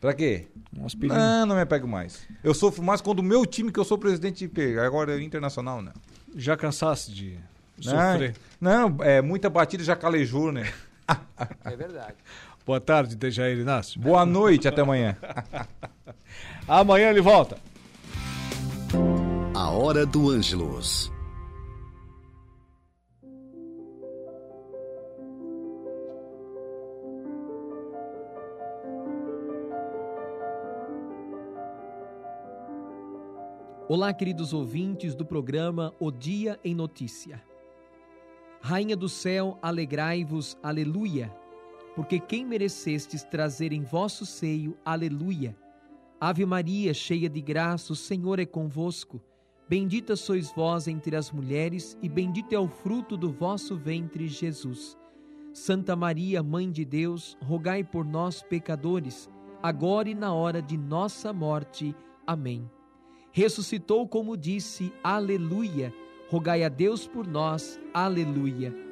Pra quê? Um aspirina. Não, não me pego mais. Eu sofro mais quando o meu time, que eu sou presidente, pega. Agora é internacional, né? Já cansasse de sofrer? Não, não é muita batida já calejou, né? [LAUGHS] é verdade. Boa tarde, Dejair Inácio. Boa noite, até amanhã. [LAUGHS] amanhã ele volta. A Hora do Ângelos. Olá, queridos ouvintes do programa O Dia em Notícia. Rainha do céu, alegrai-vos, aleluia, porque quem merecestes trazer em vosso seio, aleluia. Ave Maria, cheia de graça, o Senhor é convosco. Bendita sois vós entre as mulheres, e bendito é o fruto do vosso ventre, Jesus. Santa Maria, Mãe de Deus, rogai por nós, pecadores, agora e na hora de nossa morte. Amém. Ressuscitou, como disse, Aleluia. Rogai a Deus por nós. Aleluia.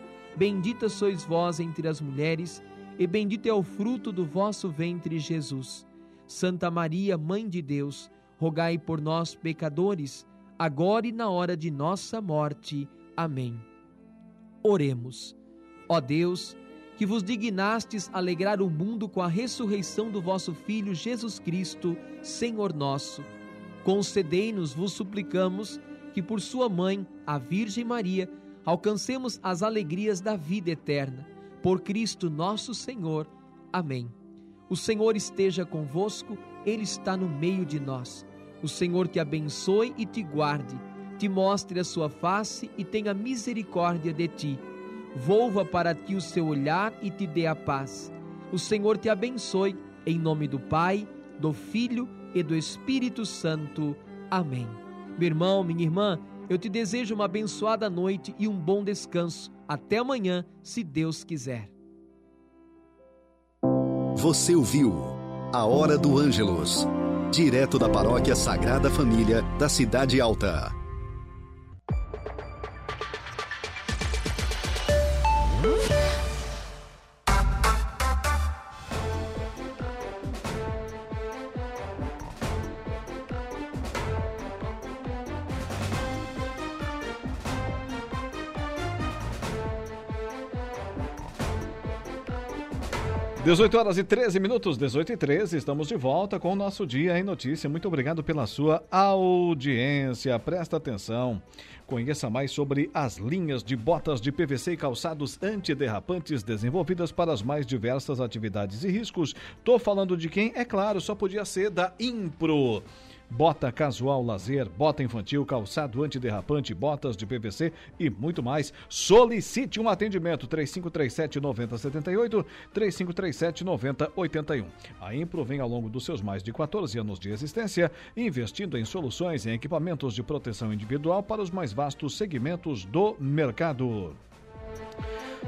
Bendita sois vós entre as mulheres, e bendito é o fruto do vosso ventre, Jesus. Santa Maria, Mãe de Deus, rogai por nós, pecadores, agora e na hora de nossa morte. Amém. Oremos. Ó Deus, que vos dignastes alegrar o mundo com a ressurreição do vosso Filho Jesus Cristo, Senhor nosso, concedei-nos, vos suplicamos, que por sua mãe, a Virgem Maria, alcancemos as alegrias da vida eterna. Por Cristo nosso Senhor. Amém. O Senhor esteja convosco, Ele está no meio de nós. O Senhor te abençoe e te guarde, te mostre a sua face e tenha misericórdia de ti. Volva para ti o seu olhar e te dê a paz. O Senhor te abençoe, em nome do Pai, do Filho e do Espírito Santo. Amém. Meu irmão, minha irmã, eu te desejo uma abençoada noite e um bom descanso. Até amanhã, se Deus quiser. Você ouviu A Hora do Ângelos direto da Paróquia Sagrada Família da Cidade Alta. 18 horas e 13 minutos, 18 e 13, estamos de volta com o nosso Dia em Notícia. Muito obrigado pela sua audiência. Presta atenção. Conheça mais sobre as linhas de botas de PVC e calçados antiderrapantes desenvolvidas para as mais diversas atividades e riscos. Tô falando de quem? É claro, só podia ser da Impro bota casual lazer, bota infantil, calçado antiderrapante, botas de PVC e muito mais. Solicite um atendimento 3537 9078, 3537 9081. A Impro vem ao longo dos seus mais de 14 anos de existência investindo em soluções em equipamentos de proteção individual para os mais vastos segmentos do mercado.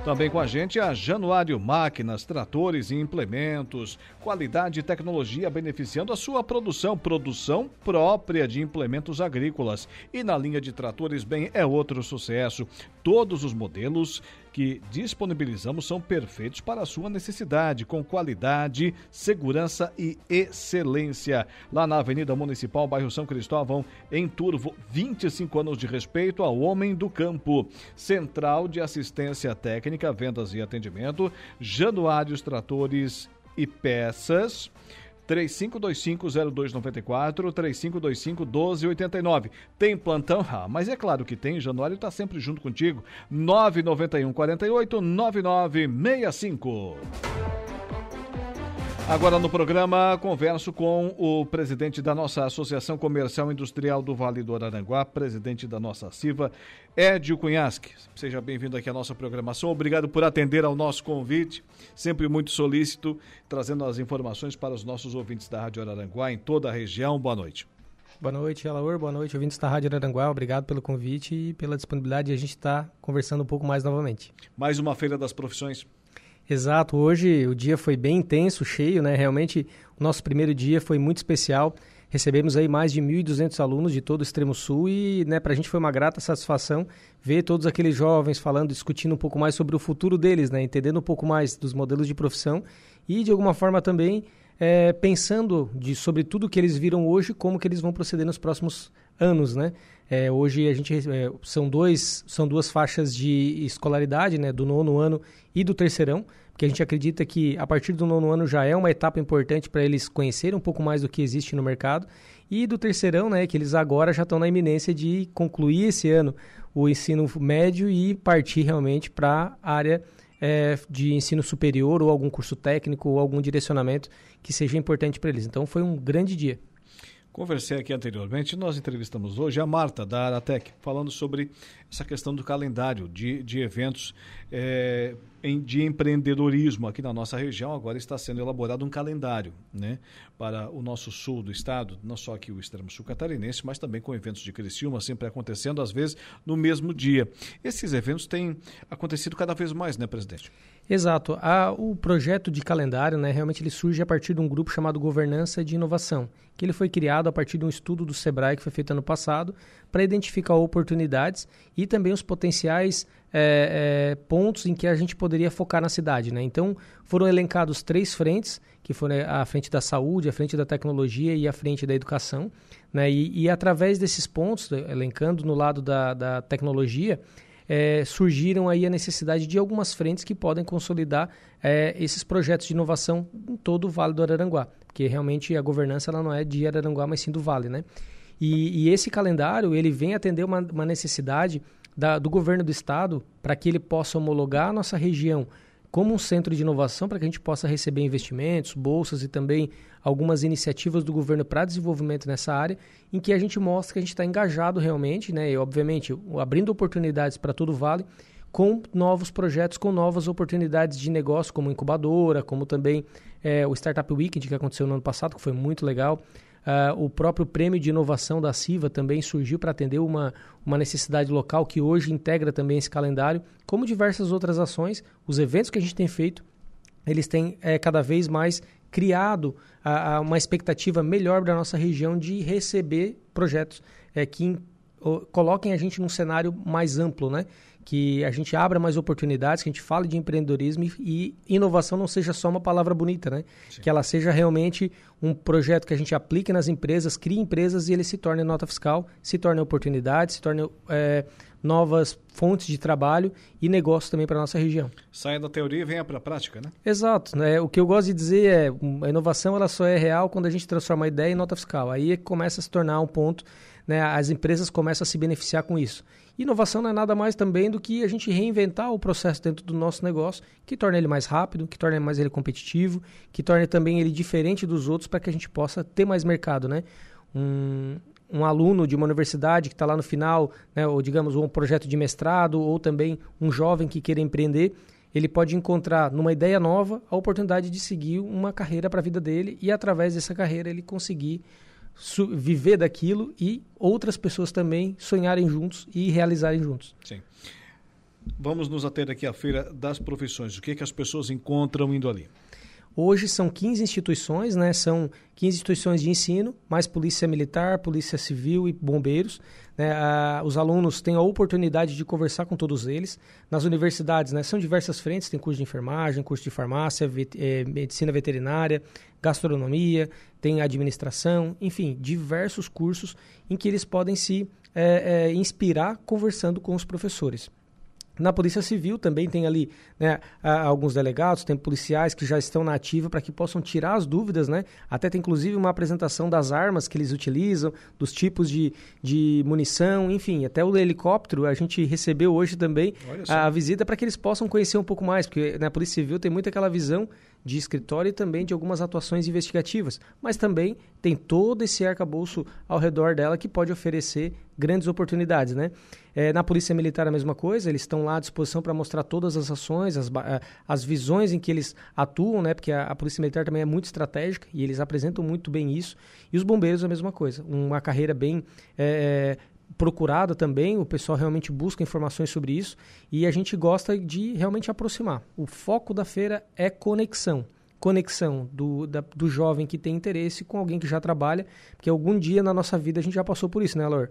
Também com a gente a Januário Máquinas, Tratores e Implementos. Qualidade e tecnologia beneficiando a sua produção. Produção própria de implementos agrícolas. E na linha de tratores, bem, é outro sucesso. Todos os modelos que disponibilizamos são perfeitos para a sua necessidade, com qualidade, segurança e excelência. Lá na Avenida Municipal, bairro São Cristóvão, em Turvo, 25 anos de respeito ao homem do campo. Central de Assistência Técnica, Vendas e Atendimento, Januários Tratores e Peças. 3525-0294, 3525-1289. Tem plantão? Ah, mas é claro que tem. Januário está sempre junto contigo. 991 48 9965. Agora no programa, converso com o presidente da nossa Associação Comercial Industrial do Vale do Araranguá, presidente da nossa CIVA, Edio Cunhasque. Seja bem-vindo aqui à nossa programação. Obrigado por atender ao nosso convite, sempre muito solícito, trazendo as informações para os nossos ouvintes da Rádio Araranguá em toda a região. Boa noite. Boa noite, Alaor. Boa noite, ouvintes da Rádio Araranguá. Obrigado pelo convite e pela disponibilidade de a gente estar conversando um pouco mais novamente. Mais uma Feira das Profissões Exato, hoje o dia foi bem intenso, cheio, né? Realmente o nosso primeiro dia foi muito especial. Recebemos aí mais de 1.200 alunos de todo o extremo sul e, né, para a gente foi uma grata satisfação ver todos aqueles jovens falando, discutindo um pouco mais sobre o futuro deles, né, entendendo um pouco mais dos modelos de profissão e de alguma forma também é, pensando de, sobre tudo que eles viram hoje, como que eles vão proceder nos próximos anos, né? É, hoje a gente é, são dois são duas faixas de escolaridade, né, do nono ano e do terceirão, porque a gente acredita que a partir do nono ano já é uma etapa importante para eles conhecerem um pouco mais do que existe no mercado e do terceirão, né, que eles agora já estão na iminência de concluir esse ano o ensino médio e partir realmente para a área é, de ensino superior ou algum curso técnico ou algum direcionamento que seja importante para eles. Então foi um grande dia. Conversei aqui anteriormente, nós entrevistamos hoje a Marta, da Aratec, falando sobre essa questão do calendário de, de eventos é, em, de empreendedorismo aqui na nossa região. Agora está sendo elaborado um calendário né, para o nosso sul do estado, não só aqui o extremo sul catarinense, mas também com eventos de Criciúma, sempre acontecendo, às vezes, no mesmo dia. Esses eventos têm acontecido cada vez mais, né, presidente? Exato. A, o projeto de calendário, né, realmente ele surge a partir de um grupo chamado Governança de Inovação, que ele foi criado a partir de um estudo do Sebrae que foi feito ano passado para identificar oportunidades e também os potenciais é, é, pontos em que a gente poderia focar na cidade. Né? Então, foram elencados três frentes, que foram a frente da saúde, a frente da tecnologia e a frente da educação. Né? E, e através desses pontos, elencando no lado da, da tecnologia, é, surgiram aí a necessidade de algumas frentes que podem consolidar é, esses projetos de inovação em todo o Vale do Araranguá, porque realmente a governança ela não é de Araranguá, mas sim do Vale, né? E, e esse calendário ele vem atender uma, uma necessidade da, do governo do estado para que ele possa homologar a nossa região como um centro de inovação para que a gente possa receber investimentos, bolsas e também algumas iniciativas do governo para desenvolvimento nessa área, em que a gente mostra que a gente está engajado realmente, né, e obviamente abrindo oportunidades para todo o Vale, com novos projetos, com novas oportunidades de negócio, como incubadora, como também é, o Startup Weekend que aconteceu no ano passado, que foi muito legal. Uh, o próprio prêmio de inovação da CIVA também surgiu para atender uma, uma necessidade local que hoje integra também esse calendário, como diversas outras ações. Os eventos que a gente tem feito, eles têm é, cada vez mais criado a, a uma expectativa melhor da nossa região de receber projetos é, que coloquem a gente num cenário mais amplo, né? Que a gente abra mais oportunidades, que a gente fale de empreendedorismo e, e inovação não seja só uma palavra bonita, né? Sim. Que ela seja realmente um projeto que a gente aplique nas empresas, crie empresas e ele se torne nota fiscal, se torne oportunidade, se torne é, novas fontes de trabalho e negócio também para a nossa região. Saia da teoria e venha para a prática, né? Exato. Né? O que eu gosto de dizer é a inovação ela só é real quando a gente transforma a ideia em nota fiscal. Aí começa a se tornar um ponto, né? as empresas começam a se beneficiar com isso. Inovação não é nada mais também do que a gente reinventar o processo dentro do nosso negócio, que torne ele mais rápido, que torne mais ele competitivo, que torne também ele diferente dos outros para que a gente possa ter mais mercado, né? Um, um aluno de uma universidade que está lá no final, né, ou digamos um projeto de mestrado, ou também um jovem que queira empreender, ele pode encontrar numa ideia nova a oportunidade de seguir uma carreira para a vida dele e através dessa carreira ele conseguir viver daquilo e outras pessoas também sonharem juntos e realizarem juntos. Sim. Vamos nos ater aqui à Feira das Profissões. O que, é que as pessoas encontram indo ali? Hoje são 15 instituições, né? São 15 instituições de ensino, mais polícia militar, polícia civil e bombeiros. Né? Ah, os alunos têm a oportunidade de conversar com todos eles. Nas universidades, né? São diversas frentes, tem curso de enfermagem, curso de farmácia, vet eh, medicina veterinária, gastronomia, tem administração, enfim, diversos cursos em que eles podem se eh, eh, inspirar conversando com os professores. Na Polícia Civil também tem ali né, alguns delegados, tem policiais que já estão na ativa para que possam tirar as dúvidas, né? Até tem inclusive uma apresentação das armas que eles utilizam, dos tipos de, de munição, enfim, até o helicóptero a gente recebeu hoje também a, a visita para que eles possam conhecer um pouco mais, porque na Polícia Civil tem muito aquela visão de escritório e também de algumas atuações investigativas, mas também tem todo esse arcabouço ao redor dela que pode oferecer grandes oportunidades, né? É, na Polícia Militar a mesma coisa, eles estão lá à disposição para mostrar todas as ações, as, as visões em que eles atuam, né? Porque a, a, Polícia Militar também é muito estratégica e eles apresentam muito bem isso. E os bombeiros a mesma coisa, uma carreira bem é, procurada também, o pessoal realmente busca informações sobre isso e a gente gosta de realmente aproximar. O foco da feira é conexão conexão do, da, do jovem que tem interesse com alguém que já trabalha, porque algum dia na nossa vida a gente já passou por isso, né, Lor?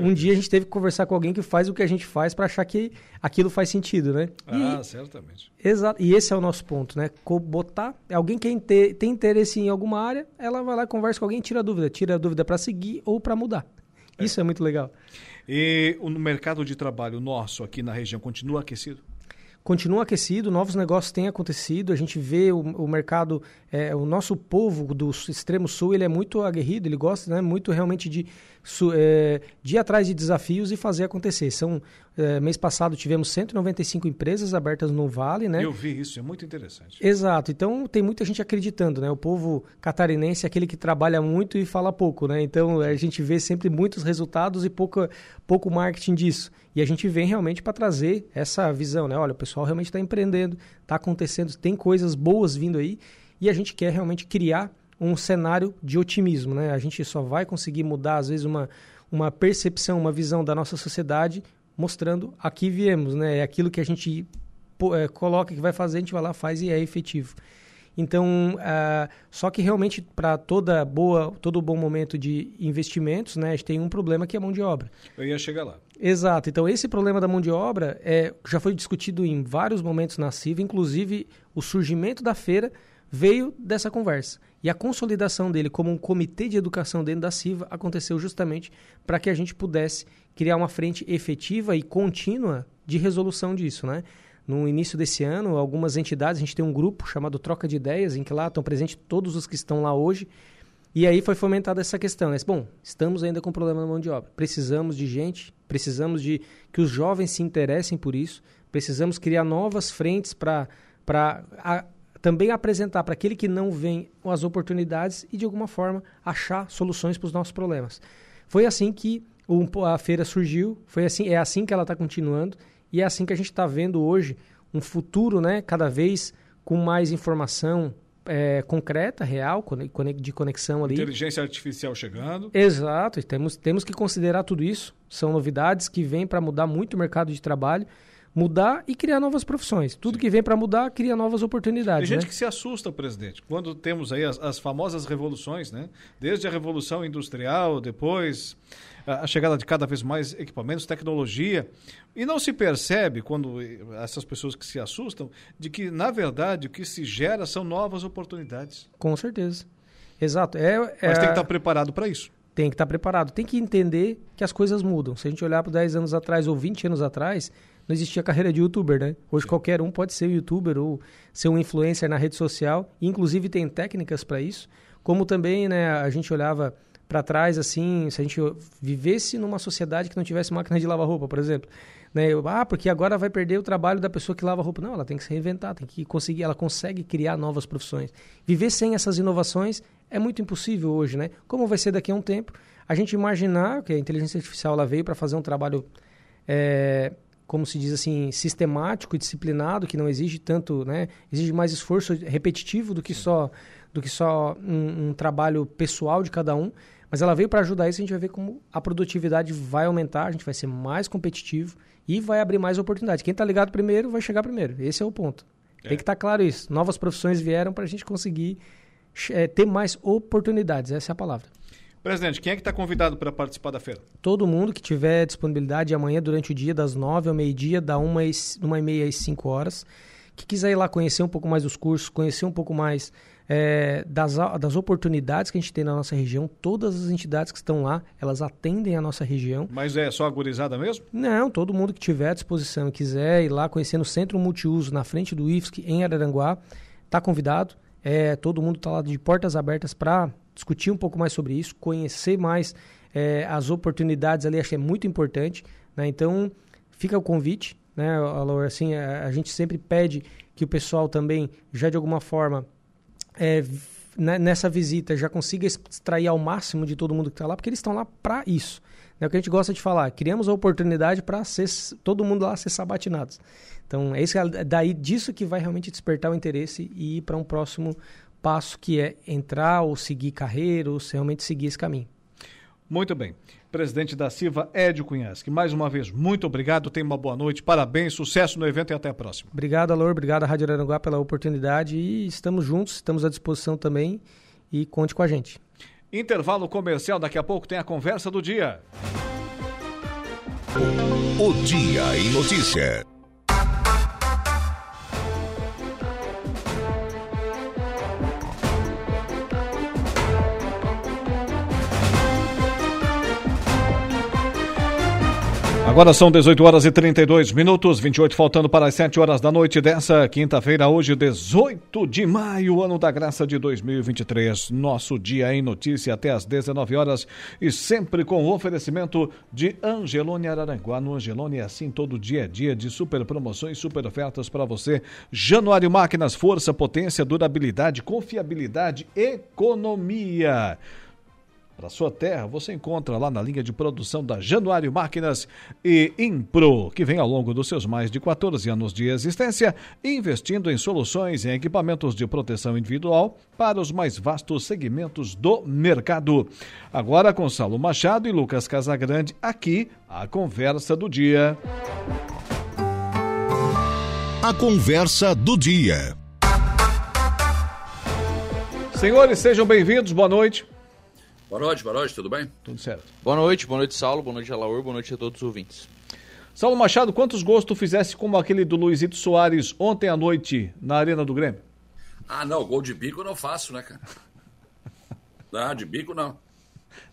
Um dia a gente teve que conversar com alguém que faz o que a gente faz para achar que aquilo faz sentido, né? Ah, e, certamente. Exato. E esse é o nosso ponto, né? Botar alguém que tem interesse em alguma área, ela vai lá conversa com alguém, tira dúvida, tira a dúvida para seguir ou para mudar. É. Isso é muito legal. E o mercado de trabalho nosso aqui na região continua aquecido? continua aquecido, novos negócios têm acontecido, a gente vê o, o mercado, é, o nosso povo do extremo sul, ele é muito aguerrido, ele gosta né, muito realmente de, é, de ir atrás de desafios e fazer acontecer. São É, mês passado tivemos 195 empresas abertas no Vale, né? Eu vi isso, é muito interessante. Exato. Então tem muita gente acreditando, né? O povo catarinense é aquele que trabalha muito e fala pouco, né? Então a gente vê sempre muitos resultados e pouco, pouco marketing disso. E a gente vem realmente para trazer essa visão, né? Olha, o pessoal realmente está empreendendo, está acontecendo, tem coisas boas vindo aí e a gente quer realmente criar um cenário de otimismo, né? A gente só vai conseguir mudar às vezes uma uma percepção, uma visão da nossa sociedade mostrando aqui viemos, né? É aquilo que a gente é, coloca que vai fazer, a gente vai lá, faz e é efetivo. Então, uh, só que realmente para toda boa, todo bom momento de investimentos, né, a gente tem um problema que é a mão de obra. Eu ia chegar lá. Exato. Então, esse problema da mão de obra é, já foi discutido em vários momentos na CIVA, inclusive o surgimento da feira veio dessa conversa. E a consolidação dele como um comitê de educação dentro da CIVA aconteceu justamente para que a gente pudesse criar uma frente efetiva e contínua de resolução disso, né? No início desse ano, algumas entidades, a gente tem um grupo chamado Troca de Ideias, em que lá estão presentes todos os que estão lá hoje, e aí foi fomentada essa questão, né? Bom, estamos ainda com problema na mão de obra. Precisamos de gente, precisamos de que os jovens se interessem por isso, precisamos criar novas frentes para também apresentar para aquele que não vem as oportunidades e, de alguma forma, achar soluções para os nossos problemas. Foi assim que a feira surgiu, foi assim, é assim que ela está continuando e é assim que a gente está vendo hoje um futuro, né, cada vez com mais informação é, concreta, real, de conexão ali. Inteligência artificial chegando. Exato, temos, temos que considerar tudo isso. São novidades que vêm para mudar muito o mercado de trabalho mudar e criar novas profissões. Tudo Sim. que vem para mudar cria novas oportunidades. Tem gente né? que se assusta, presidente, quando temos aí as, as, famosas revoluções, né? Desde a revolução industrial, depois a chegada de cada vez mais equipamentos, tecnologia, e não se percebe quando essas pessoas que se assustam de que na verdade o que se gera são novas oportunidades. Com certeza. Exato. É, é... Mas tem que estar preparado para isso tem que estar preparado. Tem que entender que as coisas mudam. Se a gente olhar para 10 anos atrás ou 20 anos atrás, não existia carreira de youtuber, né? Hoje Sim. qualquer um pode ser youtuber ou ser um influencer na rede social, inclusive tem técnicas para isso. Como também, né, a gente olhava para trás assim, se a gente vivesse numa sociedade que não tivesse máquina de lavar roupa, por exemplo, né? Ah, porque agora vai perder o trabalho da pessoa que lava roupa. Não, ela tem que se reinventar, tem que conseguir, ela consegue criar novas profissões. Viver sem essas inovações é muito impossível hoje, né? Como vai ser daqui a um tempo? A gente imaginar que a inteligência artificial ela veio para fazer um trabalho é, como se diz assim, sistemático e disciplinado, que não exige tanto, né? Exige mais esforço repetitivo do que só do que só um, um trabalho pessoal de cada um. Mas ela veio para ajudar isso, a gente vai ver como a produtividade vai aumentar, a gente vai ser mais competitivo e vai abrir mais oportunidades. Quem está ligado primeiro vai chegar primeiro. Esse é o ponto. É. Tem que estar tá claro isso. Novas profissões vieram para a gente conseguir é, ter mais oportunidades. Essa é a palavra. Presidente, quem é que está convidado para participar da feira? Todo mundo que tiver disponibilidade amanhã durante o dia, das nove ao meio-dia, da uma, uma e meia às cinco horas. Que quiser ir lá conhecer um pouco mais dos cursos, conhecer um pouco mais é, das, das oportunidades que a gente tem na nossa região. Todas as entidades que estão lá, elas atendem a nossa região. Mas é só a gurizada mesmo? Não, todo mundo que tiver à disposição e quiser ir lá conhecer no Centro Multiuso, na frente do IFSC, em Araranguá, está convidado. É, todo mundo está lá de portas abertas para discutir um pouco mais sobre isso, conhecer mais é, as oportunidades ali, acho que é muito importante. Né? Então, fica o convite, né, Laura? Assim, a, a, gente sempre pede que o pessoal também, já de alguma forma, é, nessa visita, já consiga extrair ao máximo de todo mundo que está lá, porque eles estão lá para isso. É o que a gente gosta de falar. Criamos a oportunidade para todo mundo lá ser sabatinados. Então, é isso, daí disso que vai realmente despertar o interesse e ir para um próximo passo que é entrar ou seguir carreira ou realmente seguir esse caminho. Muito bem. Presidente da Silva, Edio Cunhasque, mais uma vez, muito obrigado, tenha uma boa noite, parabéns, sucesso no evento e até a próxima. Obrigado, Alor, obrigado à Rádio Aranguá pela oportunidade e estamos juntos, estamos à disposição também e conte com a gente. Intervalo comercial, daqui a pouco tem a conversa do dia. O Dia em Notícia. Agora são 18 horas e 32 minutos, 28 faltando para as 7 horas da noite dessa quinta-feira, hoje, 18 de maio, ano da graça de 2023. Nosso dia em notícia até às 19 horas e sempre com o oferecimento de Angelone Araranguá. No Angelone é assim todo dia é dia de super promoções, super ofertas para você. Januário Máquinas, força, potência, durabilidade, confiabilidade, economia para sua terra, você encontra lá na linha de produção da Januário Máquinas e Impro, que vem ao longo dos seus mais de 14 anos de existência, investindo em soluções e equipamentos de proteção individual para os mais vastos segmentos do mercado. Agora com Saulo Machado e Lucas Casagrande, aqui a conversa do dia. A conversa do dia. Senhores, sejam bem-vindos, boa noite. Boa noite, boa noite, tudo bem? Tudo certo. Boa noite, boa noite, Saulo, boa noite, Alaor, boa noite a todos os ouvintes. Saulo Machado, quantos gols tu fizesse como aquele do Luizito Soares ontem à noite na Arena do Grêmio? Ah, não, gol de bico eu não faço, né, cara? [LAUGHS] Não, de bico não.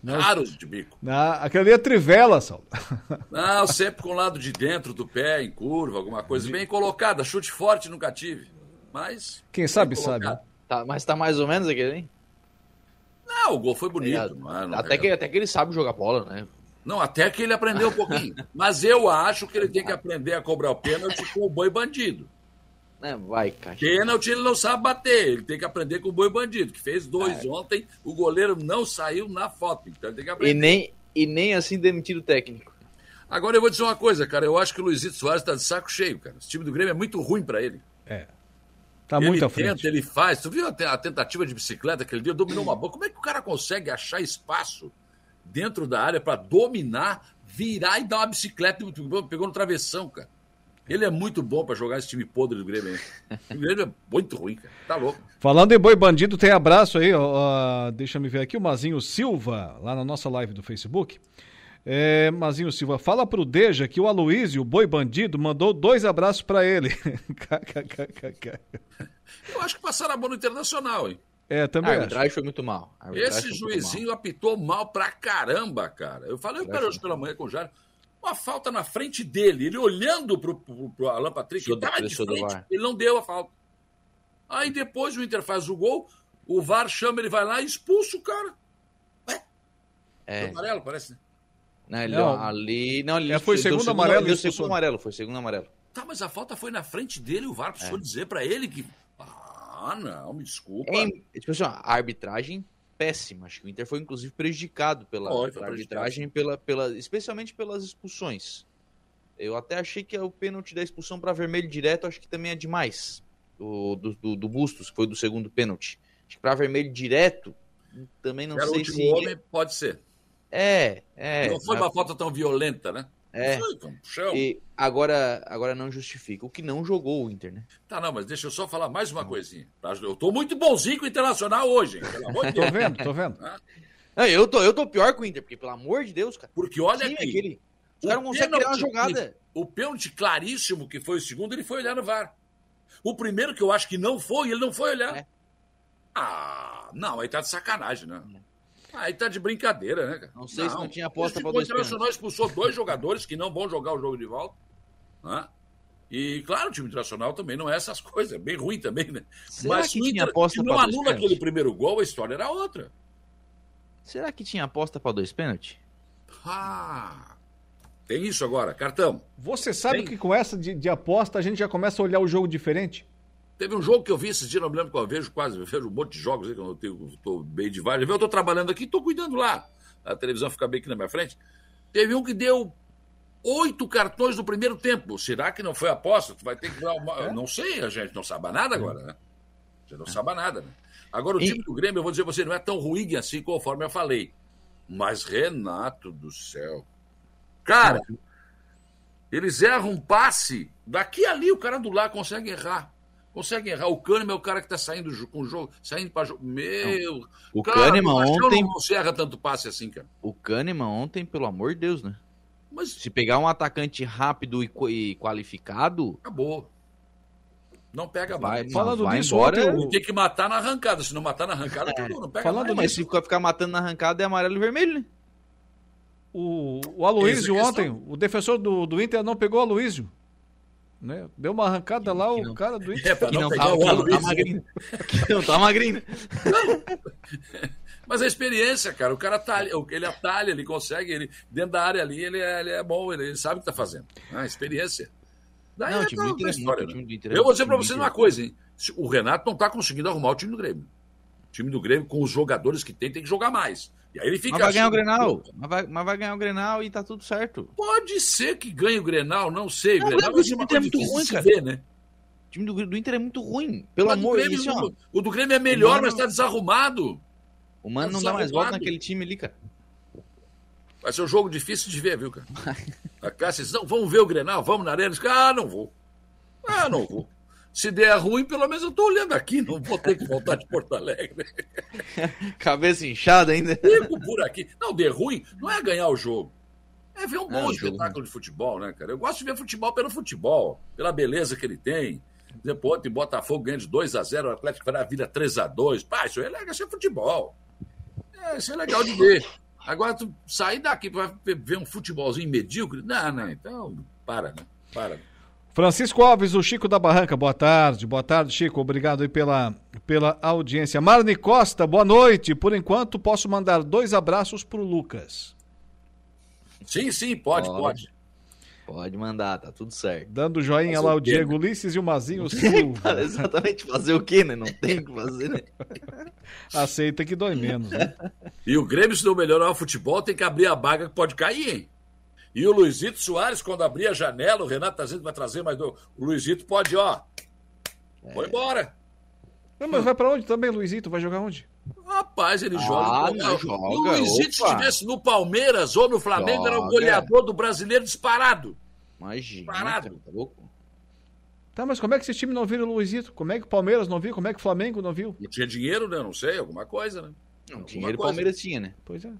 Raros de bico. Não, aquele ali é trivela, Saulo. [LAUGHS] Não, sempre com o lado de dentro do pé, em curva, alguma coisa bem colocada. Chute forte nunca tive. Mas. Quem sabe, sabe. Tá, mas tá mais ou menos aquele, hein? Não, o gol foi bonito. Não é, não até, é. que, até que ele sabe jogar bola, né? Não, até que ele aprendeu um pouquinho. [LAUGHS] Mas eu acho que ele tem que aprender a cobrar o pênalti com o boi bandido. É, vai, cara. Pênalti ele não sabe bater, ele tem que aprender com o boi bandido, que fez dois É. ontem, o goleiro não saiu na foto, então ele tem que aprender. E nem, e nem assim demitido o técnico. Agora eu vou dizer uma coisa, cara, eu acho que o Luizito Soares tá de saco cheio, cara. Esse time do Grêmio é muito ruim pra ele. É. Tá ele muito à tenta, frente. ele faz. Tu viu a te- a tentativa de bicicleta aquele dia? Dominou uma bola. Como é que o cara consegue achar espaço dentro da área pra dominar, virar e dar uma bicicleta? Pegou no travessão, cara. Ele é muito bom pra jogar esse time podre do Grêmio. O Grêmio é muito ruim, cara. Tá louco. Falando em boi bandido, tem abraço aí, ó, deixa me ver aqui, o Mazinho Silva, lá na nossa live do Facebook. É, Mazinho Silva, fala pro Deja que o Aloysio, o boi bandido, mandou dois abraços pra ele. [LAUGHS] Eu acho que passaram a mão no Internacional, hein? é, A também acho. arbitragem foi muito mal. A Esse juizinho apitou mal pra caramba, cara. Eu falei para hoje pela manhã com o Jário. Uma falta na frente dele, ele olhando pro, pro, pro Alan Patrick, ele tava de frente, ele não deu a falta. Aí depois o Inter faz o gol, o VAR chama, ele vai lá e expulsa o cara. Foi É. amarelo, parece, né? Não, ele Não. deu ali. Não, ele É, foi deu segundo amarelo, Deu segundo amarelo, foi segundo amarelo. Tá, mas a falta foi na frente dele, o VAR precisou É. dizer pra ele que. Ah, não, me desculpa. Em, tipo assim, ó, a arbitragem péssima. Acho que o Inter foi inclusive prejudicado pela, foi pela arbitragem, pela, pela, especialmente pelas expulsões. Eu até achei que o pênalti da expulsão para vermelho direto, acho que também é demais. Do, do, do, do Bustos, que foi do segundo pênalti. Acho que para vermelho direto, também não Era o sei último se. homem, pode ser. É, é. não foi mas- uma falta tão violenta, né? É. Foi. E agora, agora não justifica. O que não jogou o Inter, né? Tá, não, mas deixa eu só falar mais uma coisinha. tá? Eu tô muito bonzinho com o Internacional hoje, hein? Pelo amor de [LAUGHS] Tô Deus. vendo, tô vendo. Não, eu, tô, eu tô pior que o Inter, porque pelo amor de Deus, cara. Porque olha time aqui. aquele. Os caras não conseguem criar uma jogada. O pênalti claríssimo que foi o segundo, ele foi olhar no VAR. O primeiro que eu acho que não foi, ele não foi olhar. É. Ah, não, aí tá de sacanagem, né? Aí tá de brincadeira, né, cara? Não sei se não tinha aposta Esse pra O dois Internacional expulsou dois jogadores que não vão jogar o jogo de volta. né? E, claro, o time internacional também não é essas [LAUGHS] coisas, é bem ruim também, né? Será Mas que se o tinha Inter aposta se não dois anula pênaltis? aquele primeiro gol, a história era outra. Será que tinha aposta pra dois pênaltis? Ah, tem isso agora, cartão. Você sabe Tem. que com essa de, de aposta a gente já começa a olhar o jogo diferente? Teve um jogo que eu vi esses dias, não me lembro qual eu vejo quase, eu vejo um monte de jogos aí que eu não tenho, tô bem de vários. Eu tô trabalhando aqui, tô cuidando lá. A televisão fica bem aqui na minha frente. Teve um que deu oito cartões no primeiro tempo. Será que não foi aposta? Tu vai ter que dar uma. Não sei, a gente não sabe nada agora, né? A gente não sabe nada, né? Agora, o E- time do Grêmio, eu vou dizer pra você, não é tão ruim assim conforme eu falei. Mas, Renato do céu. Cara, eles erram um passe. Daqui ali o cara do lado consegue errar. Consegue errar. O Kahneman é o cara que tá saindo com o jogo, saindo pra jogo. Meu. O cara, Kahneman ontem- Não se erra tanto passe assim, cara. O Kahneman ontem, pelo amor de Deus, né? Mas Se pegar um atacante rápido e, e qualificado, acabou. Não pega vai, mais. Falando vai disso, embora. ontem tem que matar na arrancada. Se não matar na arrancada, acabou. Não pega Falando mais. Mas se ficar matando na arrancada é amarelo e vermelho, né? o, o Aloysio ontem, o defensor do, do Inter não pegou o Aloysio. Né? Deu uma arrancada lá, o cara do [LAUGHS] Inter. É, não, não tá- o que não tá Aloysio. magrinho. Que não tá magrinho. [LAUGHS] Mas a experiência, cara, o cara tá ali, ele atalha, ele consegue, ele, dentro da área ali, ele é, ele é bom, ele, sabe o que tá fazendo. Ah, experiência. Daí Não, é time é história, né? time é Eu vou dizer time vocês uma coisa, hein? O Renato não tá conseguindo arrumar o time do Grêmio. O time do Grêmio, com os jogadores que tem, tem que jogar mais. E aí ele fica. Mas vai ganhar o achando- Grenal. Mas vai, mas vai ganhar o Grenal e tá tudo certo. Pode ser que ganhe o Grenal, não sei. O Não, Grenal mas vai o ser time uma do Inter é coisa muito difícil ruim, cara. ver, né? O time do, do Inter é muito ruim. Pelo Mas o amor de Deus. não- O do Grêmio é melhor, Mano- mas tá desarrumado. O Mano Tá não dá mais volta naquele time ali, cara. Vai ser um jogo difícil de ver, viu, cara? A Cássia diz, não, vamos ver o Grenal, vamos na arena. Diz, ah, não vou. Ah, não vou. Se der ruim, pelo menos eu tô olhando aqui, não vou ter que voltar de Porto Alegre. [LAUGHS] Cabeça inchada ainda. Fico por aqui. Não, der ruim não é ganhar o jogo. É ver um É, bom jogo, espetáculo de futebol, né, cara? Eu gosto de ver futebol pelo futebol, pela beleza que ele tem. Depois, ontem, Botafogo ganha de 2x0, o Atlético vida 3x2. Pá, isso é legal, isso é futebol. É, isso é legal de ver. Agora, tu sair daqui pra ver um futebolzinho medíocre, não, não, então, para, né? Para. Francisco Alves, o Chico da Barranca, boa tarde. Boa tarde, Chico. Obrigado aí pela, pela audiência. Marne Costa, boa noite. Por enquanto, posso mandar dois abraços pro Lucas. Sim, sim, pode, pode. Pode mandar, tá tudo certo. Dando joinha Fazer lá o o Diego né? Ulisses e o Mazinho [LAUGHS] Silva. Exatamente, fazer o quê, né? Não tem o que fazer, né? [LAUGHS] Aceita que dói menos, né? E o Grêmio, se não melhorar o futebol, tem que abrir a baga que pode cair, hein? E o Luizito Soares, quando abrir a janela, o Renato tá dizendo que vai trazer, mas o o Luizito pode, ó. Foi embora. Não, mas vai pra onde também, Luizito? Vai jogar onde? Rapaz, ele Ah, joga. não, Se o joga, Luizito opa. estivesse no Palmeiras ou no Flamengo, era o Joga. goleador do brasileiro disparado. Imagina. Parado. cara, tá louco? Tá, mas como é que esse time não viu o Luizito? Como é que o Palmeiras não viu? Como é que o Flamengo não viu? Não tinha dinheiro, né? Não sei, alguma coisa, né? Não, Alguma dinheiro o. Palmeiras tinha, né? Pois é.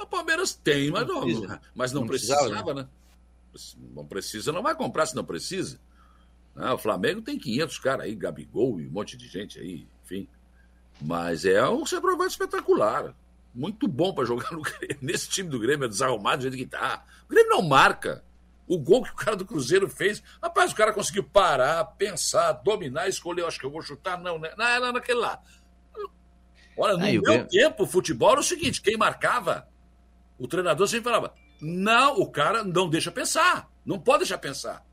O Palmeiras tem, mas não, precisa. mas não, Não precisava, precisava, né? Não precisa, não vai comprar se não precisa. Ah, o Flamengo tem 500 caras aí, Gabigol e um monte de gente aí, enfim. Mas é um centroavante espetacular. Muito bom para jogar no Grêmio. [LAUGHS] Nesse time do Grêmio é desarrumado do jeito que tá. O Grêmio não marca. O gol que o cara do Cruzeiro fez, rapaz, o cara conseguiu parar, pensar, dominar, escolher, acho que eu vou chutar, não, né? Não, era naquele lá. Olha, no Aí, meu tempo, o futebol era o seguinte: quem marcava, o treinador sempre falava: não, o cara não deixa pensar, não pode deixar pensar.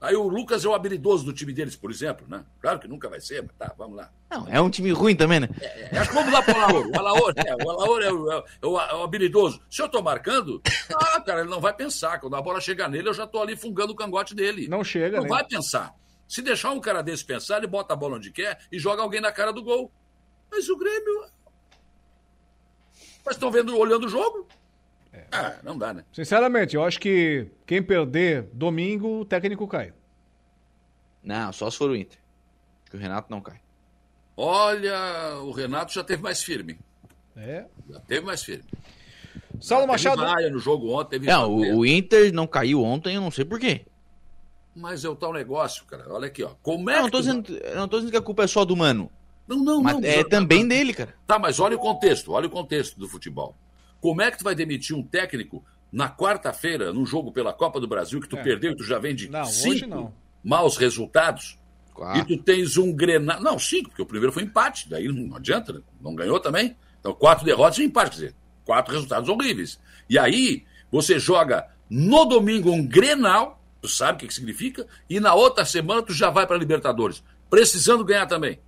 Aí o Lucas é o habilidoso do time deles, por exemplo, né? Claro que nunca vai ser, mas tá, vamos lá. Não, é um time ruim também, né? É, acho que vamos lá pro Alaor. O Alaor, é, o Alaor é, o, é o- é o habilidoso. Se eu tô marcando, ah, cara, ele não vai pensar. Quando a bola chegar nele, eu já tô ali fungando o cangote dele. Não chega, Não né? vai pensar. Se deixar um cara desse pensar, ele bota a bola onde quer e joga alguém na cara do gol. Mas o Grêmio. Mas estão vendo, olhando o jogo? Ah, não dá, né? Sinceramente, eu acho que quem perder domingo, o técnico cai. Não, só se for o Inter. Acho que o Renato não cai. Olha, o Renato já teve mais firme. É. Já teve mais firme. Saulo Machado. vaia no jogo ontem. Teve Não, o, o Inter não caiu ontem, eu não sei porquê. Mas é o tal negócio, cara. Olha aqui, ó. Como é Eu não que tô tu- dizendo, eu não tô dizendo que a culpa é só do Mano. Não, não, Mas não. é também dele, cara. Tá, mas olha o contexto, olha o contexto do futebol. Como é que tu vai demitir um técnico na quarta-feira, num jogo pela Copa do Brasil, que tu É. perdeu e tu já vem de Não, cinco maus resultados? Quatro. E tu tens um Grenal. Não, cinco, porque o primeiro foi empate, daí não adianta, né? não ganhou também. Então, quatro derrotas e empate, quer dizer, quatro resultados horríveis. E aí, você joga no domingo um Grenal, tu sabe o que, que significa, e na outra semana tu já vai para Libertadores, precisando ganhar também.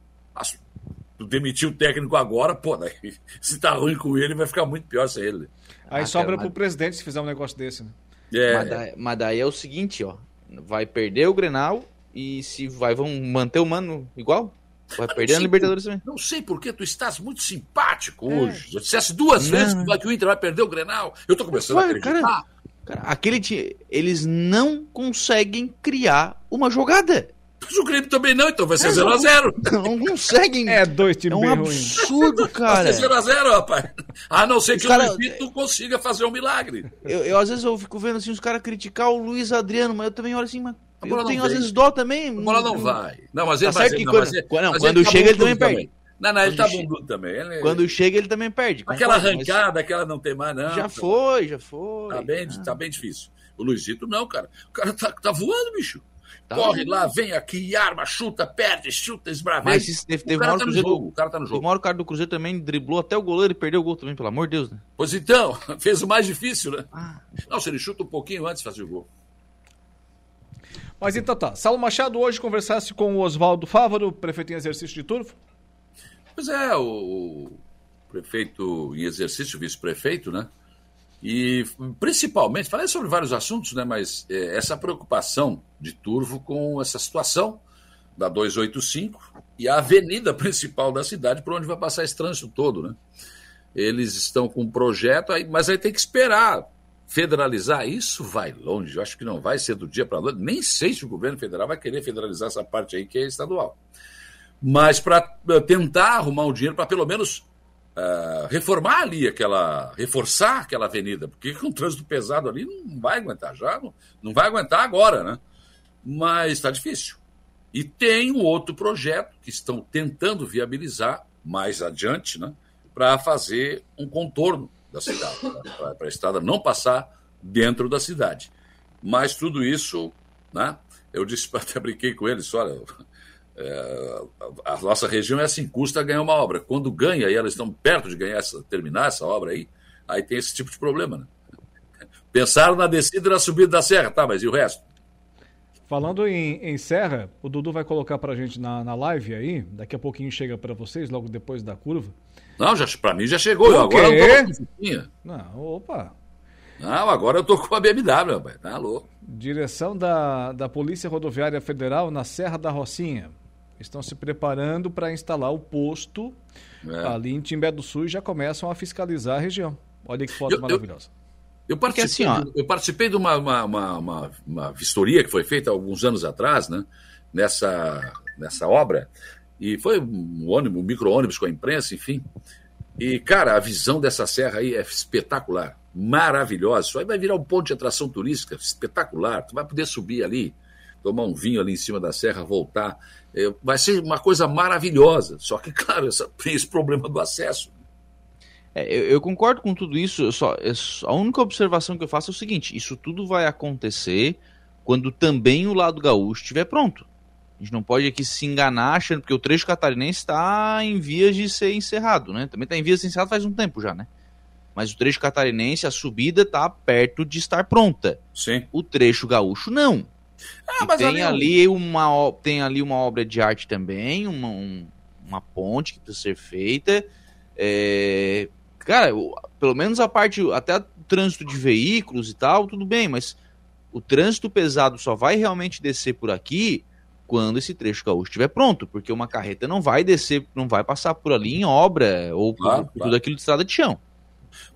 Mas tu demitir o técnico agora, pô, daí, [LAUGHS] se tá ruim com ele, vai ficar muito pior sem ele. Aí Ah, sobra cara, pro presidente se fizer um negócio desse, né? É, Mas, daí, mas daí é o seguinte, ó. Vai perder o Grenal e se vai vão manter o Mano igual? Vai perder a Libertadores por- também. Não sei por que tu estás muito simpático hoje. Se eu dissesse duas Não, vezes não. que o Inter vai perder o Grenal, eu tô começando a Ué, acreditar. cara, cara, aquele time, eles não conseguem criar uma jogada. Mas o Grêmio também não, então vai ser É, 0x0. Não conseguem. É dois É times um bem ruins. absurdo, Vai cara. ser 0x0, rapaz. A não ser Os que cara- o Luizito consiga fazer um milagre. Eu, eu, às vezes eu fico vendo assim os caras criticar o Luiz Adriano, mas eu também olho assim, mas A bola eu não tenho vem. às vezes dó também. A bola não vai. Não, mas Tá ele, mas certo ele- que não, quando- mas não, mas quando ele tá chega, ele também perde. Não, não, ele tá Quando bundudo também. Ele- Quando chega, ele também perde. Aquela concordo, mas arrancada, aquela não tem mais, não. Já foi, já foi. Tá bem, tá bem difícil. O Luizito não, cara. O cara tá, tá voando, bicho. Tá Corre lá, vem aqui, arma, chuta, perde, chuta, esbraveja. Mas isso teve, teve o uma cara hora tá no Cruzeiro. jogo. O cara tá no jogo. uma hora o cara do Cruzeiro também driblou até o goleiro e perdeu o gol também, pelo amor de Deus, né? Pois então, [LAUGHS] fez o mais difícil, né? Ah. Não, se ele chuta um pouquinho antes, fazia o gol. Mas então tá. Saulo Machado hoje conversasse com o Oswaldo Fávaro, prefeito em exercício de turvo. Pois é, o prefeito em exercício, vice-prefeito, né? E principalmente, falei sobre vários assuntos, né? Mas é, essa preocupação de Turvo com essa situação da 285 e a avenida [LAUGHS] principal da cidade por onde vai passar esse trânsito todo, né? Eles estão com um projeto, mas aí tem que esperar federalizar. Isso vai longe, eu acho que não vai ser do dia para noite. Nem sei se o governo federal vai querer federalizar essa parte aí que é estadual mas para tentar arrumar um dinheiro para pelo menos ah, reformar ali aquela, reforçar aquela avenida, porque com o trânsito pesado ali não vai aguentar já, não, não vai aguentar agora, né? Mas está difícil. E tem um outro projeto que estão tentando viabilizar mais adiante, né? Para fazer um contorno da cidade, para a estrada não passar dentro da cidade. Mas tudo isso, né? Eu disse, [LAUGHS] até brinquei com eles, olha, é, a nossa região é assim, custa ganhar uma obra. Quando ganha e elas estão perto de ganhar essa, terminar essa obra aí, aí tem esse tipo de problema, né? Pensaram na descida e na subida da serra, tá, mas e o resto? Falando em, em Serra, o Dudu vai colocar pra gente na, na live aí, daqui a pouquinho chega pra vocês, logo depois da curva. Não, já, pra mim já chegou. Eu agora quê? eu tô. Não, opa. Não, agora eu tô com a BMW, rapaz. Tá louco. Direção da, da Polícia Rodoviária Federal na Serra da Rocinha. Estão se preparando para instalar o posto É. ali em Timbé do Sul e já começam a fiscalizar a região. Olha que foto Eu- eu- maravilhosa. Eu participei, assim, ó- eu participei de uma, uma, uma, uma- uma vistoria que foi feita alguns anos atrás, né? Nessa, nessa obra. E foi um ônibus, um micro-ônibus com a imprensa, enfim. E, cara, a visão dessa serra aí é espetacular, maravilhosa. Isso aí vai virar um ponto de atração turística espetacular. Tu vai poder subir ali, tomar um vinho ali em cima da serra, voltar. É, vai ser uma coisa maravilhosa. Só que, [LAUGHS] claro, essa, esse problema do acesso. É, eu, eu concordo com tudo isso. só- a única observação que eu faço é o seguinte: isso tudo vai acontecer quando também o lado gaúcho estiver pronto. A gente não pode aqui se enganar achando porque o trecho catarinense está em vias de ser encerrado, né? Também está em vias de ser encerrado faz um tempo já, né? Mas o trecho catarinense, a subida está perto de estar pronta. Sim. O trecho gaúcho não. Ah, mas tem ali ali uma tem ali uma obra de arte também, uma, um- uma ponte que precisa ser feita. É, cara, pelo menos a parte até o trânsito de veículos e tal, tudo bem, mas o trânsito pesado só vai realmente descer por aqui quando esse trecho gaúcho estiver pronto, porque uma carreta não vai descer, não vai passar por ali em obra ou por, Claro, por claro. tudo aquilo de estrada de chão.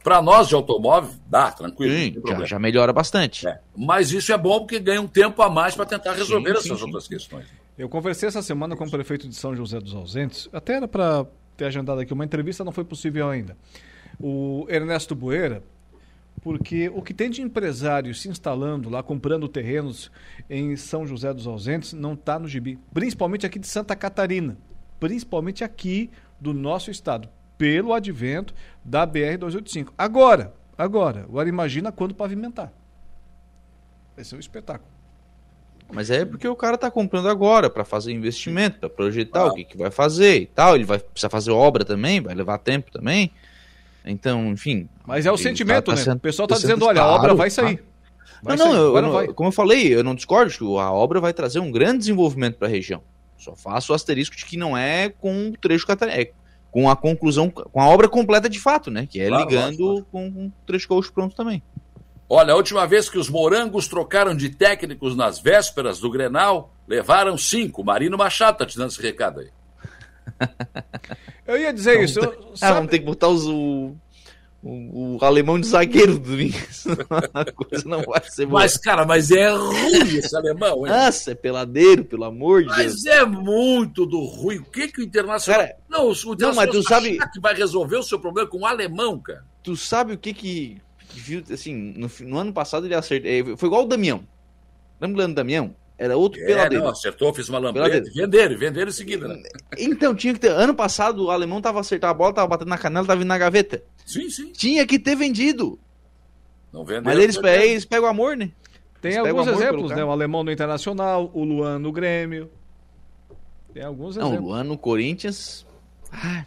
Para nós de automóvel, dá, tranquilo. Sim, já, já melhora bastante. Mas isso é bom porque ganha um tempo a mais para tentar resolver Sim, sim, essas sim. outras questões. Eu conversei essa semana com o prefeito de São José dos Ausentes, até era para ter agendado aqui uma entrevista, não foi possível ainda. O Ernesto Bueira, porque o que tem de empresários se instalando lá, comprando terrenos em São José dos Ausentes, não está no gibi. Principalmente aqui de Santa Catarina. Principalmente aqui do nosso estado, pelo advento da BR-285. Agora, agora, agora imagina quando pavimentar. Vai ser um espetáculo. Mas é porque o cara tá comprando agora para fazer investimento, para projetar Ah. o que, que vai fazer e tal. Ele vai precisar fazer obra também, vai levar tempo também. Então, enfim. Mas é o ele sentimento, né? sendo- O pessoal tá sendo dizendo, olha, a obra vai sair. tá. Vai não, não, sair, agora eu não- como eu falei, eu não discordo que a obra vai trazer um grande desenvolvimento para a região. Só faço o asterisco de que não é com o trecho catarinense, é com a conclusão, com a obra completa de fato, né? Que é Claro, ligando com trecho gaúcho pronto também. Olha, a última vez que os morangos trocaram de técnicos nas vésperas do Grenal, levaram cinco. Marino Machado tá te dando esse recado aí. [LAUGHS] Eu ia dizer isso. eu- [LAUGHS] Ah, vamos ter que botar os, o, o, o alemão de zagueiro do senão [LAUGHS] a coisa não vai ser boa. Mas, cara, mas é ruim esse alemão, hein? Nossa, é peladeiro, pelo amor de Deus. Mas é muito do ruim. O que que o Internacional... Cara, não, o Internacional mas tu tá sabe- que vai resolver o seu problema com o alemão, cara. Tu sabe o que que viu, assim, no, no ano passado ele acertou, é, foi igual o Damião. Lembra do Leandro Damião? Era outro É, peladeiro. não, acertou, fez uma lambreta. Venderam, venderam em seguida, né? Então, tinha que ter. Ano passado, o alemão tava acertando a bola, tava batendo na canela, tava vindo na gaveta. Sim, sim. Tinha que ter vendido. Não venderam. Mas eles, venderam. eles pegam o amor, né? Tem Eles alguns exemplos, né? O alemão no Internacional, o Luan no Grêmio. Tem alguns Não, o exemplos. Luan no Corinthians. Ah,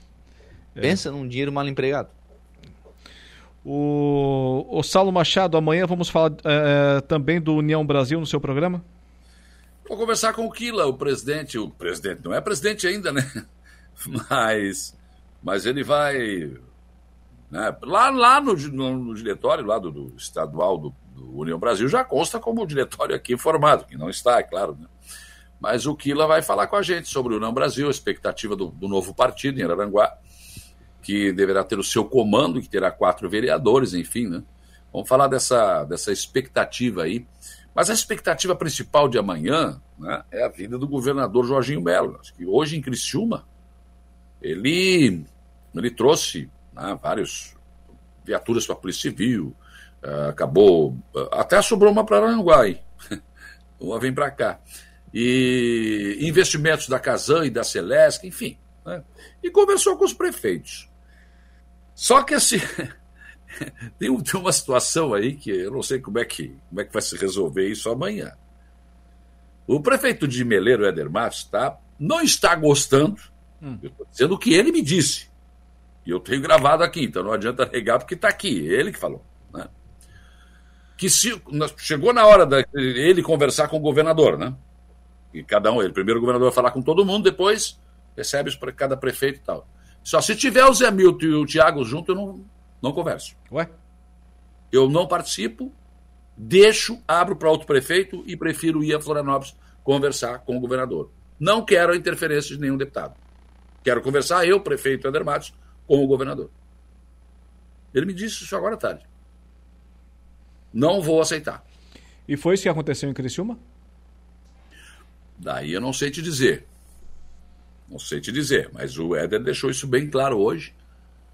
É. Pensa num dinheiro mal empregado. O, o Saulo Machado, amanhã vamos falar eh, também do União Brasil no seu programa? Vou conversar com o Kila, o presidente. O presidente não é presidente ainda, né? [LAUGHS] Mas, mas ele vai. né, Lá, lá no, no diretório lá do, do estadual do, do União Brasil já consta como diretório aqui formado, que não está, é claro. Né? Mas o Kila vai falar com a gente sobre o União Brasil, a expectativa do, do novo partido em Araranguá, que deverá ter o seu comando, que terá quatro vereadores, enfim, né? Vamos falar dessa, dessa expectativa aí. Mas a expectativa principal de amanhã né, é a vida do governador Jorginho Melo. Acho que hoje em Criciúma, ele, ele trouxe né, vários viaturas para a Polícia Civil, ah, acabou. ah, até sobrou uma para Aranguá aí. [LAUGHS] Uma vem para cá. E investimentos da Casan e da Celesc, enfim. né, e conversou com os prefeitos. Só que assim. [LAUGHS] [LAUGHS] tem, um- tem uma situação aí que eu não sei como é que, como é que vai se resolver isso amanhã. O prefeito de Meleiro, Éder Matos, tá, não está gostando, eu estou dizendo o que ele me disse. E eu tenho gravado aqui, então não adianta negar porque está aqui, ele que falou. Né? Que se, chegou na hora da ele conversar com o governador, né? E cada um, ele primeiro o governador vai falar com todo mundo, depois recebe isso para cada prefeito e tal. Só se tiver o Zé Milton e o Tiago junto, eu não, não converso. Ué? Eu não participo, deixo, abro para outro prefeito e prefiro ir a Florianópolis conversar com o governador. Não quero a interferência de nenhum deputado. Quero conversar eu, prefeito Eder Matos, com o governador. Ele me disse isso agora à tarde. Não vou aceitar. E foi isso que aconteceu em Criciúma? Daí eu não sei te dizer. Não sei te dizer, mas o Éder deixou isso bem claro hoje.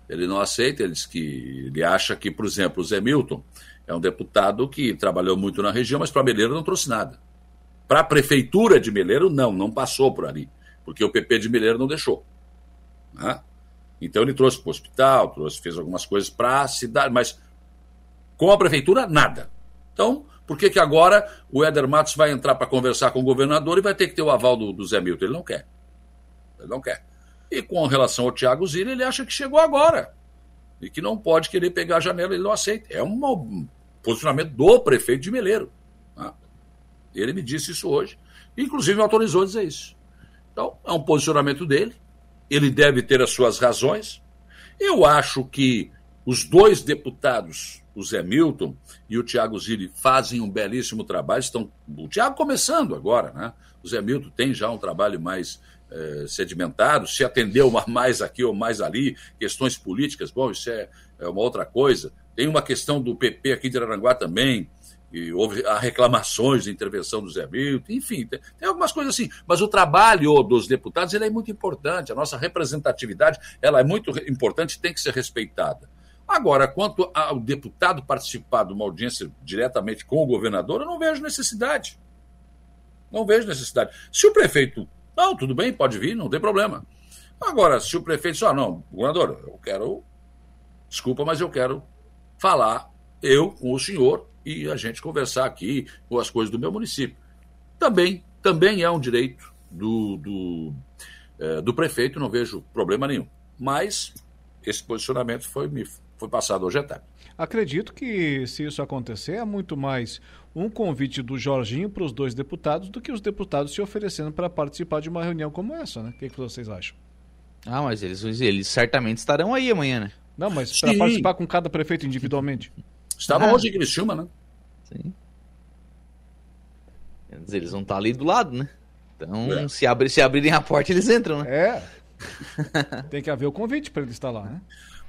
Ele não aceita, ele diz que ele acha que, por exemplo, o Zé Milton é um deputado que trabalhou muito na região, mas para Meleiro não trouxe nada. Para a prefeitura de Meleiro, não, não passou por ali, porque o PP de Meleiro não deixou. né? Então ele trouxe para o hospital, trouxe, fez algumas coisas para a cidade, mas com a prefeitura, nada. Então, por que, que agora o Éder Matos vai entrar para conversar com o governador e vai ter que ter o aval do, do Zé Milton? Ele não quer. Ele não quer. E com relação ao Tiago Zilli, ele acha que chegou agora. E que não pode querer pegar a janela, ele não aceita. É um posicionamento do prefeito de Meleiro. tá? Ele me disse isso hoje. Inclusive me autorizou a dizer isso. Então, é um posicionamento dele. Ele deve ter as suas razões. Eu acho que os dois deputados, o Zé Milton e o Tiago Zilli, fazem um belíssimo trabalho. Estão, o Tiago começando agora, né? O Zé Milton tem já um trabalho mais eh, sedimentado, se atendeu [LAUGHS] mais aqui ou mais ali, questões políticas, bom, isso é, é uma outra coisa. Tem uma questão do PP aqui de Aranguá também, e houve reclamações de intervenção do Zé Milton, enfim, tem, tem algumas coisas assim. Mas o trabalho dos deputados ele é muito importante, a nossa representatividade ela é muito importante tem que ser respeitada. Agora, quanto ao deputado participar de uma audiência diretamente com o governador, eu não vejo necessidade. Não vejo necessidade. Se o prefeito, não, tudo bem, pode vir, não tem problema. Agora, se o prefeito diz, ah, não, governador, eu quero, desculpa, mas eu quero falar, eu com o senhor, e a gente conversar aqui com as coisas do meu município. Também, também é um direito do, do, eh, do prefeito, não vejo problema nenhum. Mas esse posicionamento foi, me foi passado hoje à tarde. Acredito que se isso acontecer é muito mais um convite do Jorginho para os dois deputados do que os deputados se oferecendo para participar de uma reunião como essa, né? O que, que vocês acham? Ah, mas eles, eles certamente estarão aí amanhã, né? Não, mas para participar com cada prefeito individualmente. Estavam Ah. hoje em Criciúma, né? Sim. Quer dizer, eles vão estar ali do lado, né? Então, É. se, abrir, se abrirem a porta, eles entram, né? É. [LAUGHS] Tem que haver o convite para ele estar lá, né?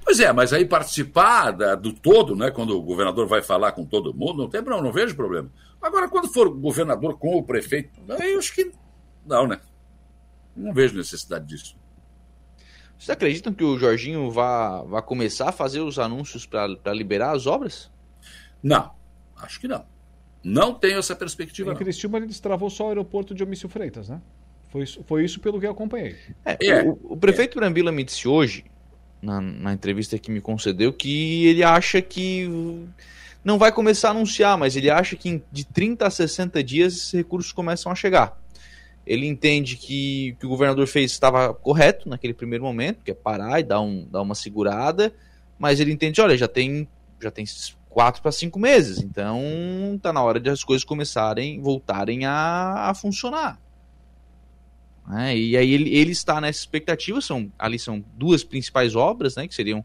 Pois é, mas aí participar da- do todo, né? Quando o governador vai falar com todo mundo, não tem problema, não vejo problema. Agora, quando for o governador com o prefeito, aí eu acho que não, né? Não vejo necessidade disso. Vocês acreditam que o Jorginho vai, vai começar a fazer os anúncios para liberar as obras? Não, acho que não. Não tenho essa perspectiva. Em não. Criciúma ele destravou só o aeroporto de Omício Freitas, né? Foi, isso- foi isso pelo que eu acompanhei. É, o, o prefeito Brambila me disse hoje, na, na entrevista que me concedeu, que ele acha que não vai começar a anunciar, mas ele acha que de 30 a 60 dias esses recursos começam a chegar. Ele entende que o que o governador fez estava correto naquele primeiro momento, que é parar e dar, um, dar uma segurada, mas ele entende, olha, já tem, já tem quatro para cinco meses, então tá na hora de as coisas começarem, voltarem a, a funcionar. Né? E aí ele, ele está nessa expectativa, são, ali são duas principais obras, né, que seriam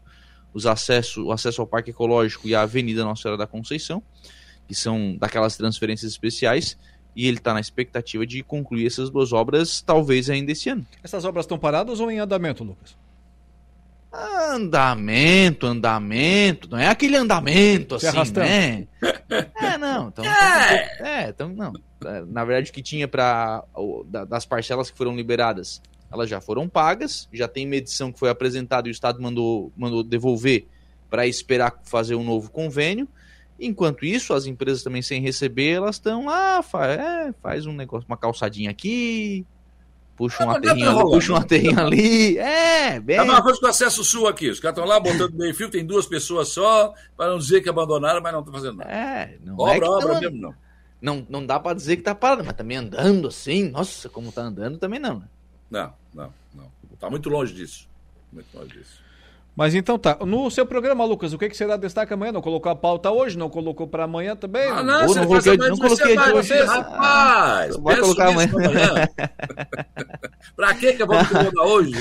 os acesso, o acesso ao Parque Ecológico e a Avenida Nossa Senhora da Conceição, que são daquelas transferências especiais, e ele está na expectativa de concluir essas duas obras, talvez ainda esse ano. Essas obras estão paradas ou em andamento, Lucas? Andamento, andamento, não é aquele andamento Se assim, arrastando. né? [LAUGHS] É, não, então, é, então não. É, Na verdade, o que tinha para das parcelas que foram liberadas, elas já foram pagas, já tem medição que foi apresentada e o Estado mandou, mandou devolver para esperar fazer um novo convênio. Enquanto isso, as empresas também sem receber, elas estão lá, faz, é, faz um negócio, uma calçadinha aqui, puxa um tá aterrinho ali, rolando. puxa um aterrinho ali, é, bem... É a mesma coisa com acesso sul aqui. Os caras estão lá botando meio fio, tem duas pessoas só, para não dizer que abandonaram, mas não estão fazendo nada. É, não obra, é que obra tá- mesmo, não. Não, não dá pra dizer que tá parado, mas também andando assim, nossa, como tá andando também não, né? Não, não, não. Tá muito longe disso. Muito longe disso. Mas então tá. No seu programa, Lucas, o que, que será destaque amanhã? Não colocou a pauta hoje, não colocou para amanhã também? Ah, não, você faz amanhã, você vai, você, rapaz. Vai penso colocar amanhã. amanhã. [LAUGHS] pra que que eu vou colocar hoje?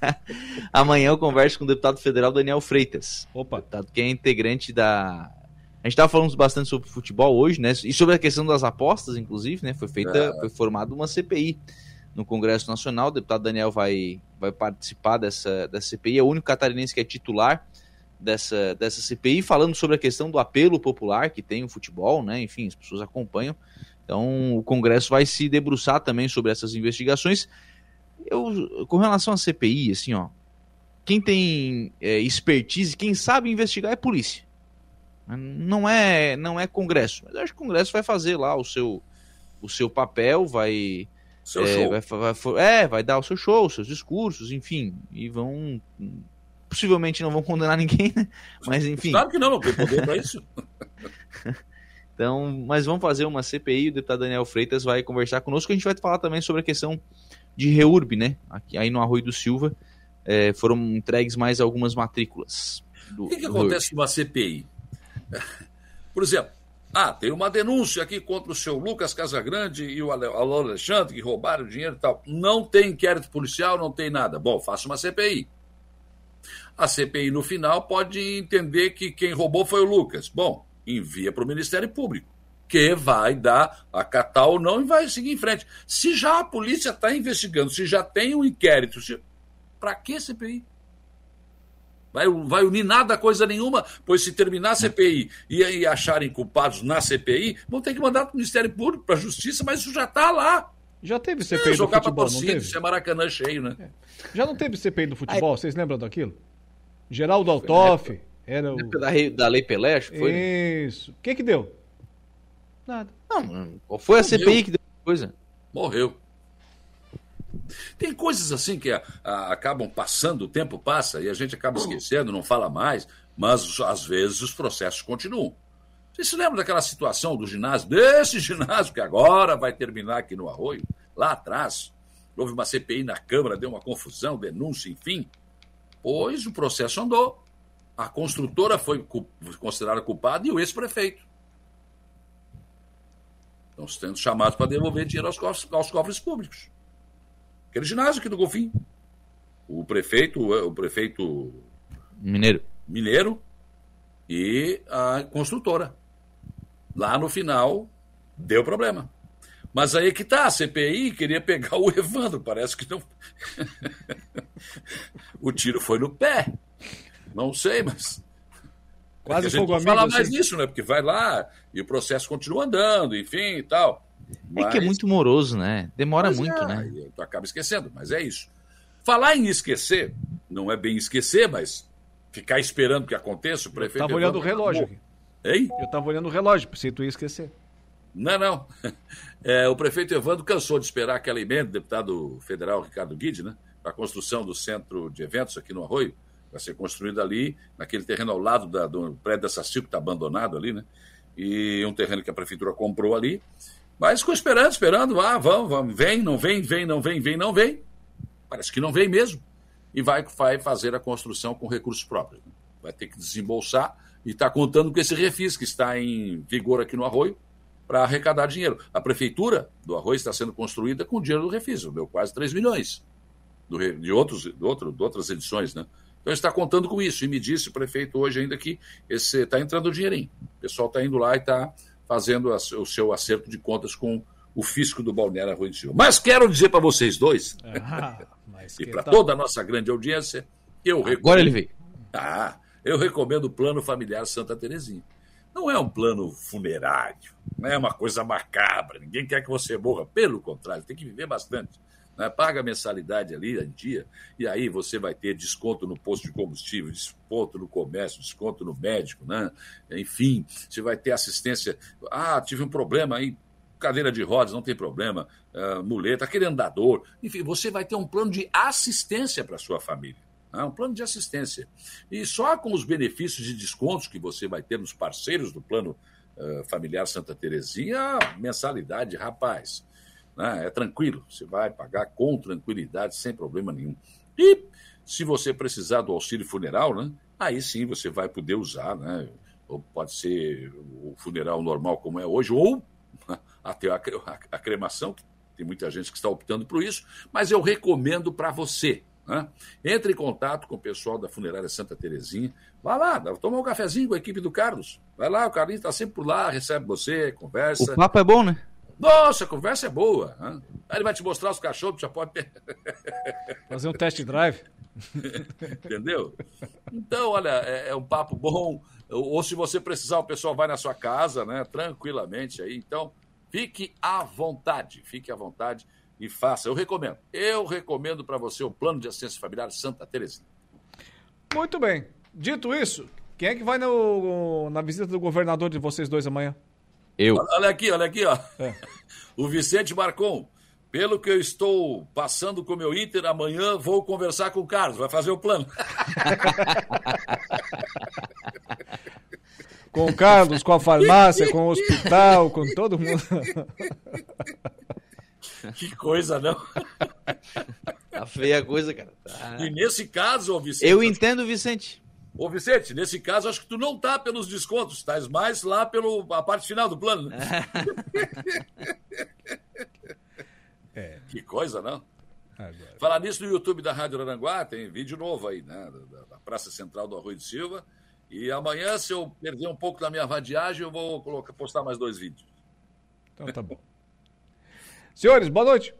[LAUGHS] Amanhã eu converso com o deputado federal Daniel Freitas. Opa. Deputado que é integrante da. A gente tava falando bastante sobre futebol hoje, né? E sobre a questão das apostas, inclusive, né? Foi feita, É. foi formada uma CPI no Congresso Nacional. O deputado Daniel vai, vai participar dessa, dessa CPI, é o único catarinense que é titular dessa, dessa CPI, falando sobre a questão do apelo popular que tem o futebol, né? Enfim, as pessoas acompanham. Então, o Congresso vai se debruçar também sobre essas investigações. Eu, com relação à CPI, assim, ó, quem tem é, expertise, quem sabe investigar é polícia. Não é, não é Congresso. Mas acho que o Congresso vai fazer lá o seu, o seu papel, vai. Seu é, show. Vai, fa- vai- é, vai dar o seu show, os seus discursos, enfim. E vão. Possivelmente não vão condenar ninguém, né? Mas enfim. Claro que não, não tem poder pra isso. [LAUGHS] Então, mas vamos fazer uma CPI, o deputado Daniel Freitas vai conversar conosco, a gente vai falar também sobre a questão de reurb, né? Aqui, aí no Arroio do Silva eh, foram entregues mais algumas matrículas. Do, O que, que acontece numa CPI? [LAUGHS] Por exemplo, ah, tem uma denúncia aqui contra o seu Lucas Casagrande e o Alô Alexandre que roubaram dinheiro e tal. Não tem inquérito policial, não tem nada. Bom, faça uma CPI. A CPI no final pode entender que quem roubou foi o Lucas. Bom, envia para o Ministério Público, que vai dar, acatar ou não e vai seguir em frente. Se já a polícia está investigando, se já tem um inquérito, se... para que CPI? Vai, vai unir nada, coisa nenhuma, pois se terminar a CPI e, e acharem culpados na CPI, vão ter que mandar para o Ministério Público, para a Justiça, mas isso já está lá. Já teve É, CPI do jogar para futebol, não torcida, teve? isso é Maracanã cheio, né? Já não teve CPI do futebol? Vocês lembram daquilo? Geraldo Altoff era o... Da, da Lei Pelé, acho que foi. né? Isso. O que que deu? Nada. Não, qual foi a Morreu. CPI que deu coisa? Morreu. Tem coisas assim que a- a- acabam passando, o tempo passa e a gente acaba esquecendo, não fala mais, mas às vezes os processos continuam. Vocês se lembram daquela situação do ginásio, desse ginásio que agora vai terminar aqui no Arroio? Lá atrás, houve uma CPI na Câmara, deu uma confusão, denúncia, enfim. Pois o processo andou. A construtora foi considerada culpada e o ex-prefeito. Estão sendo chamados para devolver dinheiro aos cofres, aos cofres públicos. Aquele ginásio aqui do Golfim. O prefeito, o prefeito Mineiro. Mineiro e a construtora. Lá no final, deu problema. Mas aí que tá, a CPI queria pegar o Evandro, parece que não. [LAUGHS] o tiro foi no pé. Não sei, mas. Quase É que a gente fogo não amigo, fala assim. mais nisso, né? Porque vai lá e o processo continua andando, enfim e tal. É que é Mas- muito moroso, né? Demora Mas muito, é, né? Tu acaba esquecendo, mas é isso. Falar em esquecer, não é bem esquecer, mas ficar esperando que aconteça, o prefeito. Tava olhando o relógio acabou. aqui. Hein? Eu tava olhando o relógio, pensei que tu ia esquecer. Não, não. [LAUGHS] É, o prefeito Evandro cansou de esperar aquela emenda, deputado federal Ricardo Guide, né? Para a construção do centro de eventos aqui no Arroio. Vai ser construído ali, naquele terreno ao lado da, do prédio da Saci, que está abandonado ali, né? E um terreno que a prefeitura comprou ali. Mas ficou esperando, esperando. Ah, vamos, vamos. Vem, não vem, vem, não vem, vem, não vem. Parece que não vem mesmo. E vai, vai fazer a construção com recursos próprios. Vai ter que desembolsar e está contando com esse refis que está em vigor aqui no Arroio para arrecadar dinheiro. A prefeitura do Arroio está sendo construída com dinheiro do refis, deu quase 3 milhões do, de, outros, outro, de outras edições, né? Então está contando com isso. E me disse o prefeito hoje ainda que está entrando dinheirinho. O pessoal está indo lá e está fazendo o seu acerto de contas com o fisco do Balneário Arroio. Mas quero dizer para vocês dois, [LAUGHS] ah, e para tá... toda a nossa grande audiência, que eu Agora recomendo... ele veio. Ah, eu recomendo o Plano Familiar Santa Terezinha. Não é um plano funerário, não é uma coisa macabra, ninguém quer que você morra, pelo contrário, tem que viver bastante. Né? Paga a mensalidade ali em dia, e aí você vai ter desconto no posto de combustível, desconto no comércio, desconto no médico, né? enfim, você vai ter assistência. Ah, tive um problema aí, cadeira de rodas, não tem problema, uh, muleta, aquele andador, enfim, você vai ter um plano de assistência para sua família. É um plano de assistência. E só com os benefícios e descontos que você vai ter nos parceiros do plano uh, familiar Santa Terezinha, mensalidade, rapaz, né, é tranquilo. Você vai pagar com tranquilidade, sem problema nenhum. E se você precisar do auxílio funeral, né, aí sim você vai poder usar, né? Ou pode ser o funeral normal como é hoje, ou [LAUGHS] até a, cremação, que tem muita gente que está optando por isso, mas eu recomendo para você né? Entre em contato com o pessoal da Funerária Santa Terezinha. Vá lá, toma um cafezinho com a equipe do Carlos. Vai lá, o Carlinhos está sempre por lá, recebe você, conversa. O papo é bom, né? Nossa, a conversa é boa. Né? Aí ele vai te mostrar os cachorros, já pode [LAUGHS] fazer um test drive. Entendeu? Então, olha, é, é, um papo bom. Ou se você precisar, o pessoal vai na sua casa, né? Tranquilamente aí. Então, fique à vontade, fique à vontade e faça. Eu recomendo. Eu recomendo para você o plano de assistência familiar Santa Terezinha. Muito bem. Dito isso, quem é que vai no, na visita do governador de vocês dois amanhã? Eu. Olha aqui, olha aqui, ó. É. [LAUGHS] O Vicente Marcon. Pelo que eu estou passando com o meu Inter, amanhã vou conversar com o Carlos, vai fazer o plano. [LAUGHS] com o Carlos, com a farmácia, com o [LAUGHS] hospital, com todo mundo. Que coisa, não? Tá feia a coisa, cara. Tá... E nesse caso, ô Vicente. Eu entendo, Vicente. Ô, Vicente, nesse caso, acho que tu não tá pelos descontos, estás mais lá pela parte final do plano. Né? [LAUGHS] é. Que coisa, não? Agora. Falar nisso no YouTube da Rádio Aranguá, tem vídeo novo aí, né? Da, da Praça Central do Arroio de Silva. E amanhã, se eu perder um pouco da minha vadiagem, eu vou colocar, postar mais dois vídeos. Então tá bom. [LAUGHS] Senhores, boa noite.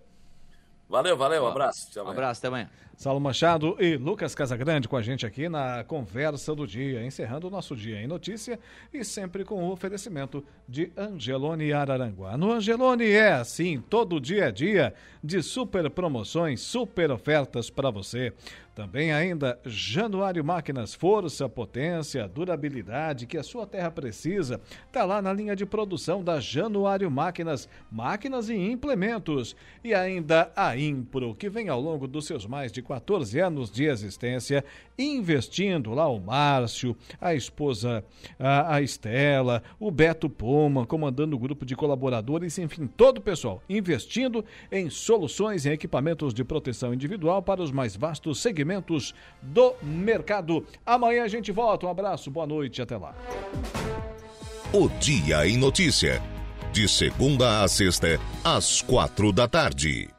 Valeu, valeu, um abraço. Um abraço, até amanhã. Saulo Machado e Lucas Casagrande com a gente aqui na conversa do dia, encerrando o nosso dia em notícia e sempre com o oferecimento de Angelone Araranguá. No Angelone é assim, todo dia a dia de super promoções, super ofertas para você. Também ainda Januário Máquinas, força, potência, durabilidade que a sua terra precisa. Está lá na linha de produção da Januário Máquinas, máquinas e implementos. E ainda a Impro, que vem ao longo dos seus mais de 14 anos de existência, investindo lá o Márcio, a esposa, a, a Estela, o Beto Poma, comandando o grupo de colaboradores, enfim, todo o pessoal investindo em soluções e equipamentos de proteção individual para os mais vastos segmentos do mercado. Amanhã a gente volta. Um abraço, boa noite, até lá. O Dia em Notícia. De segunda a sexta, às quatro da tarde.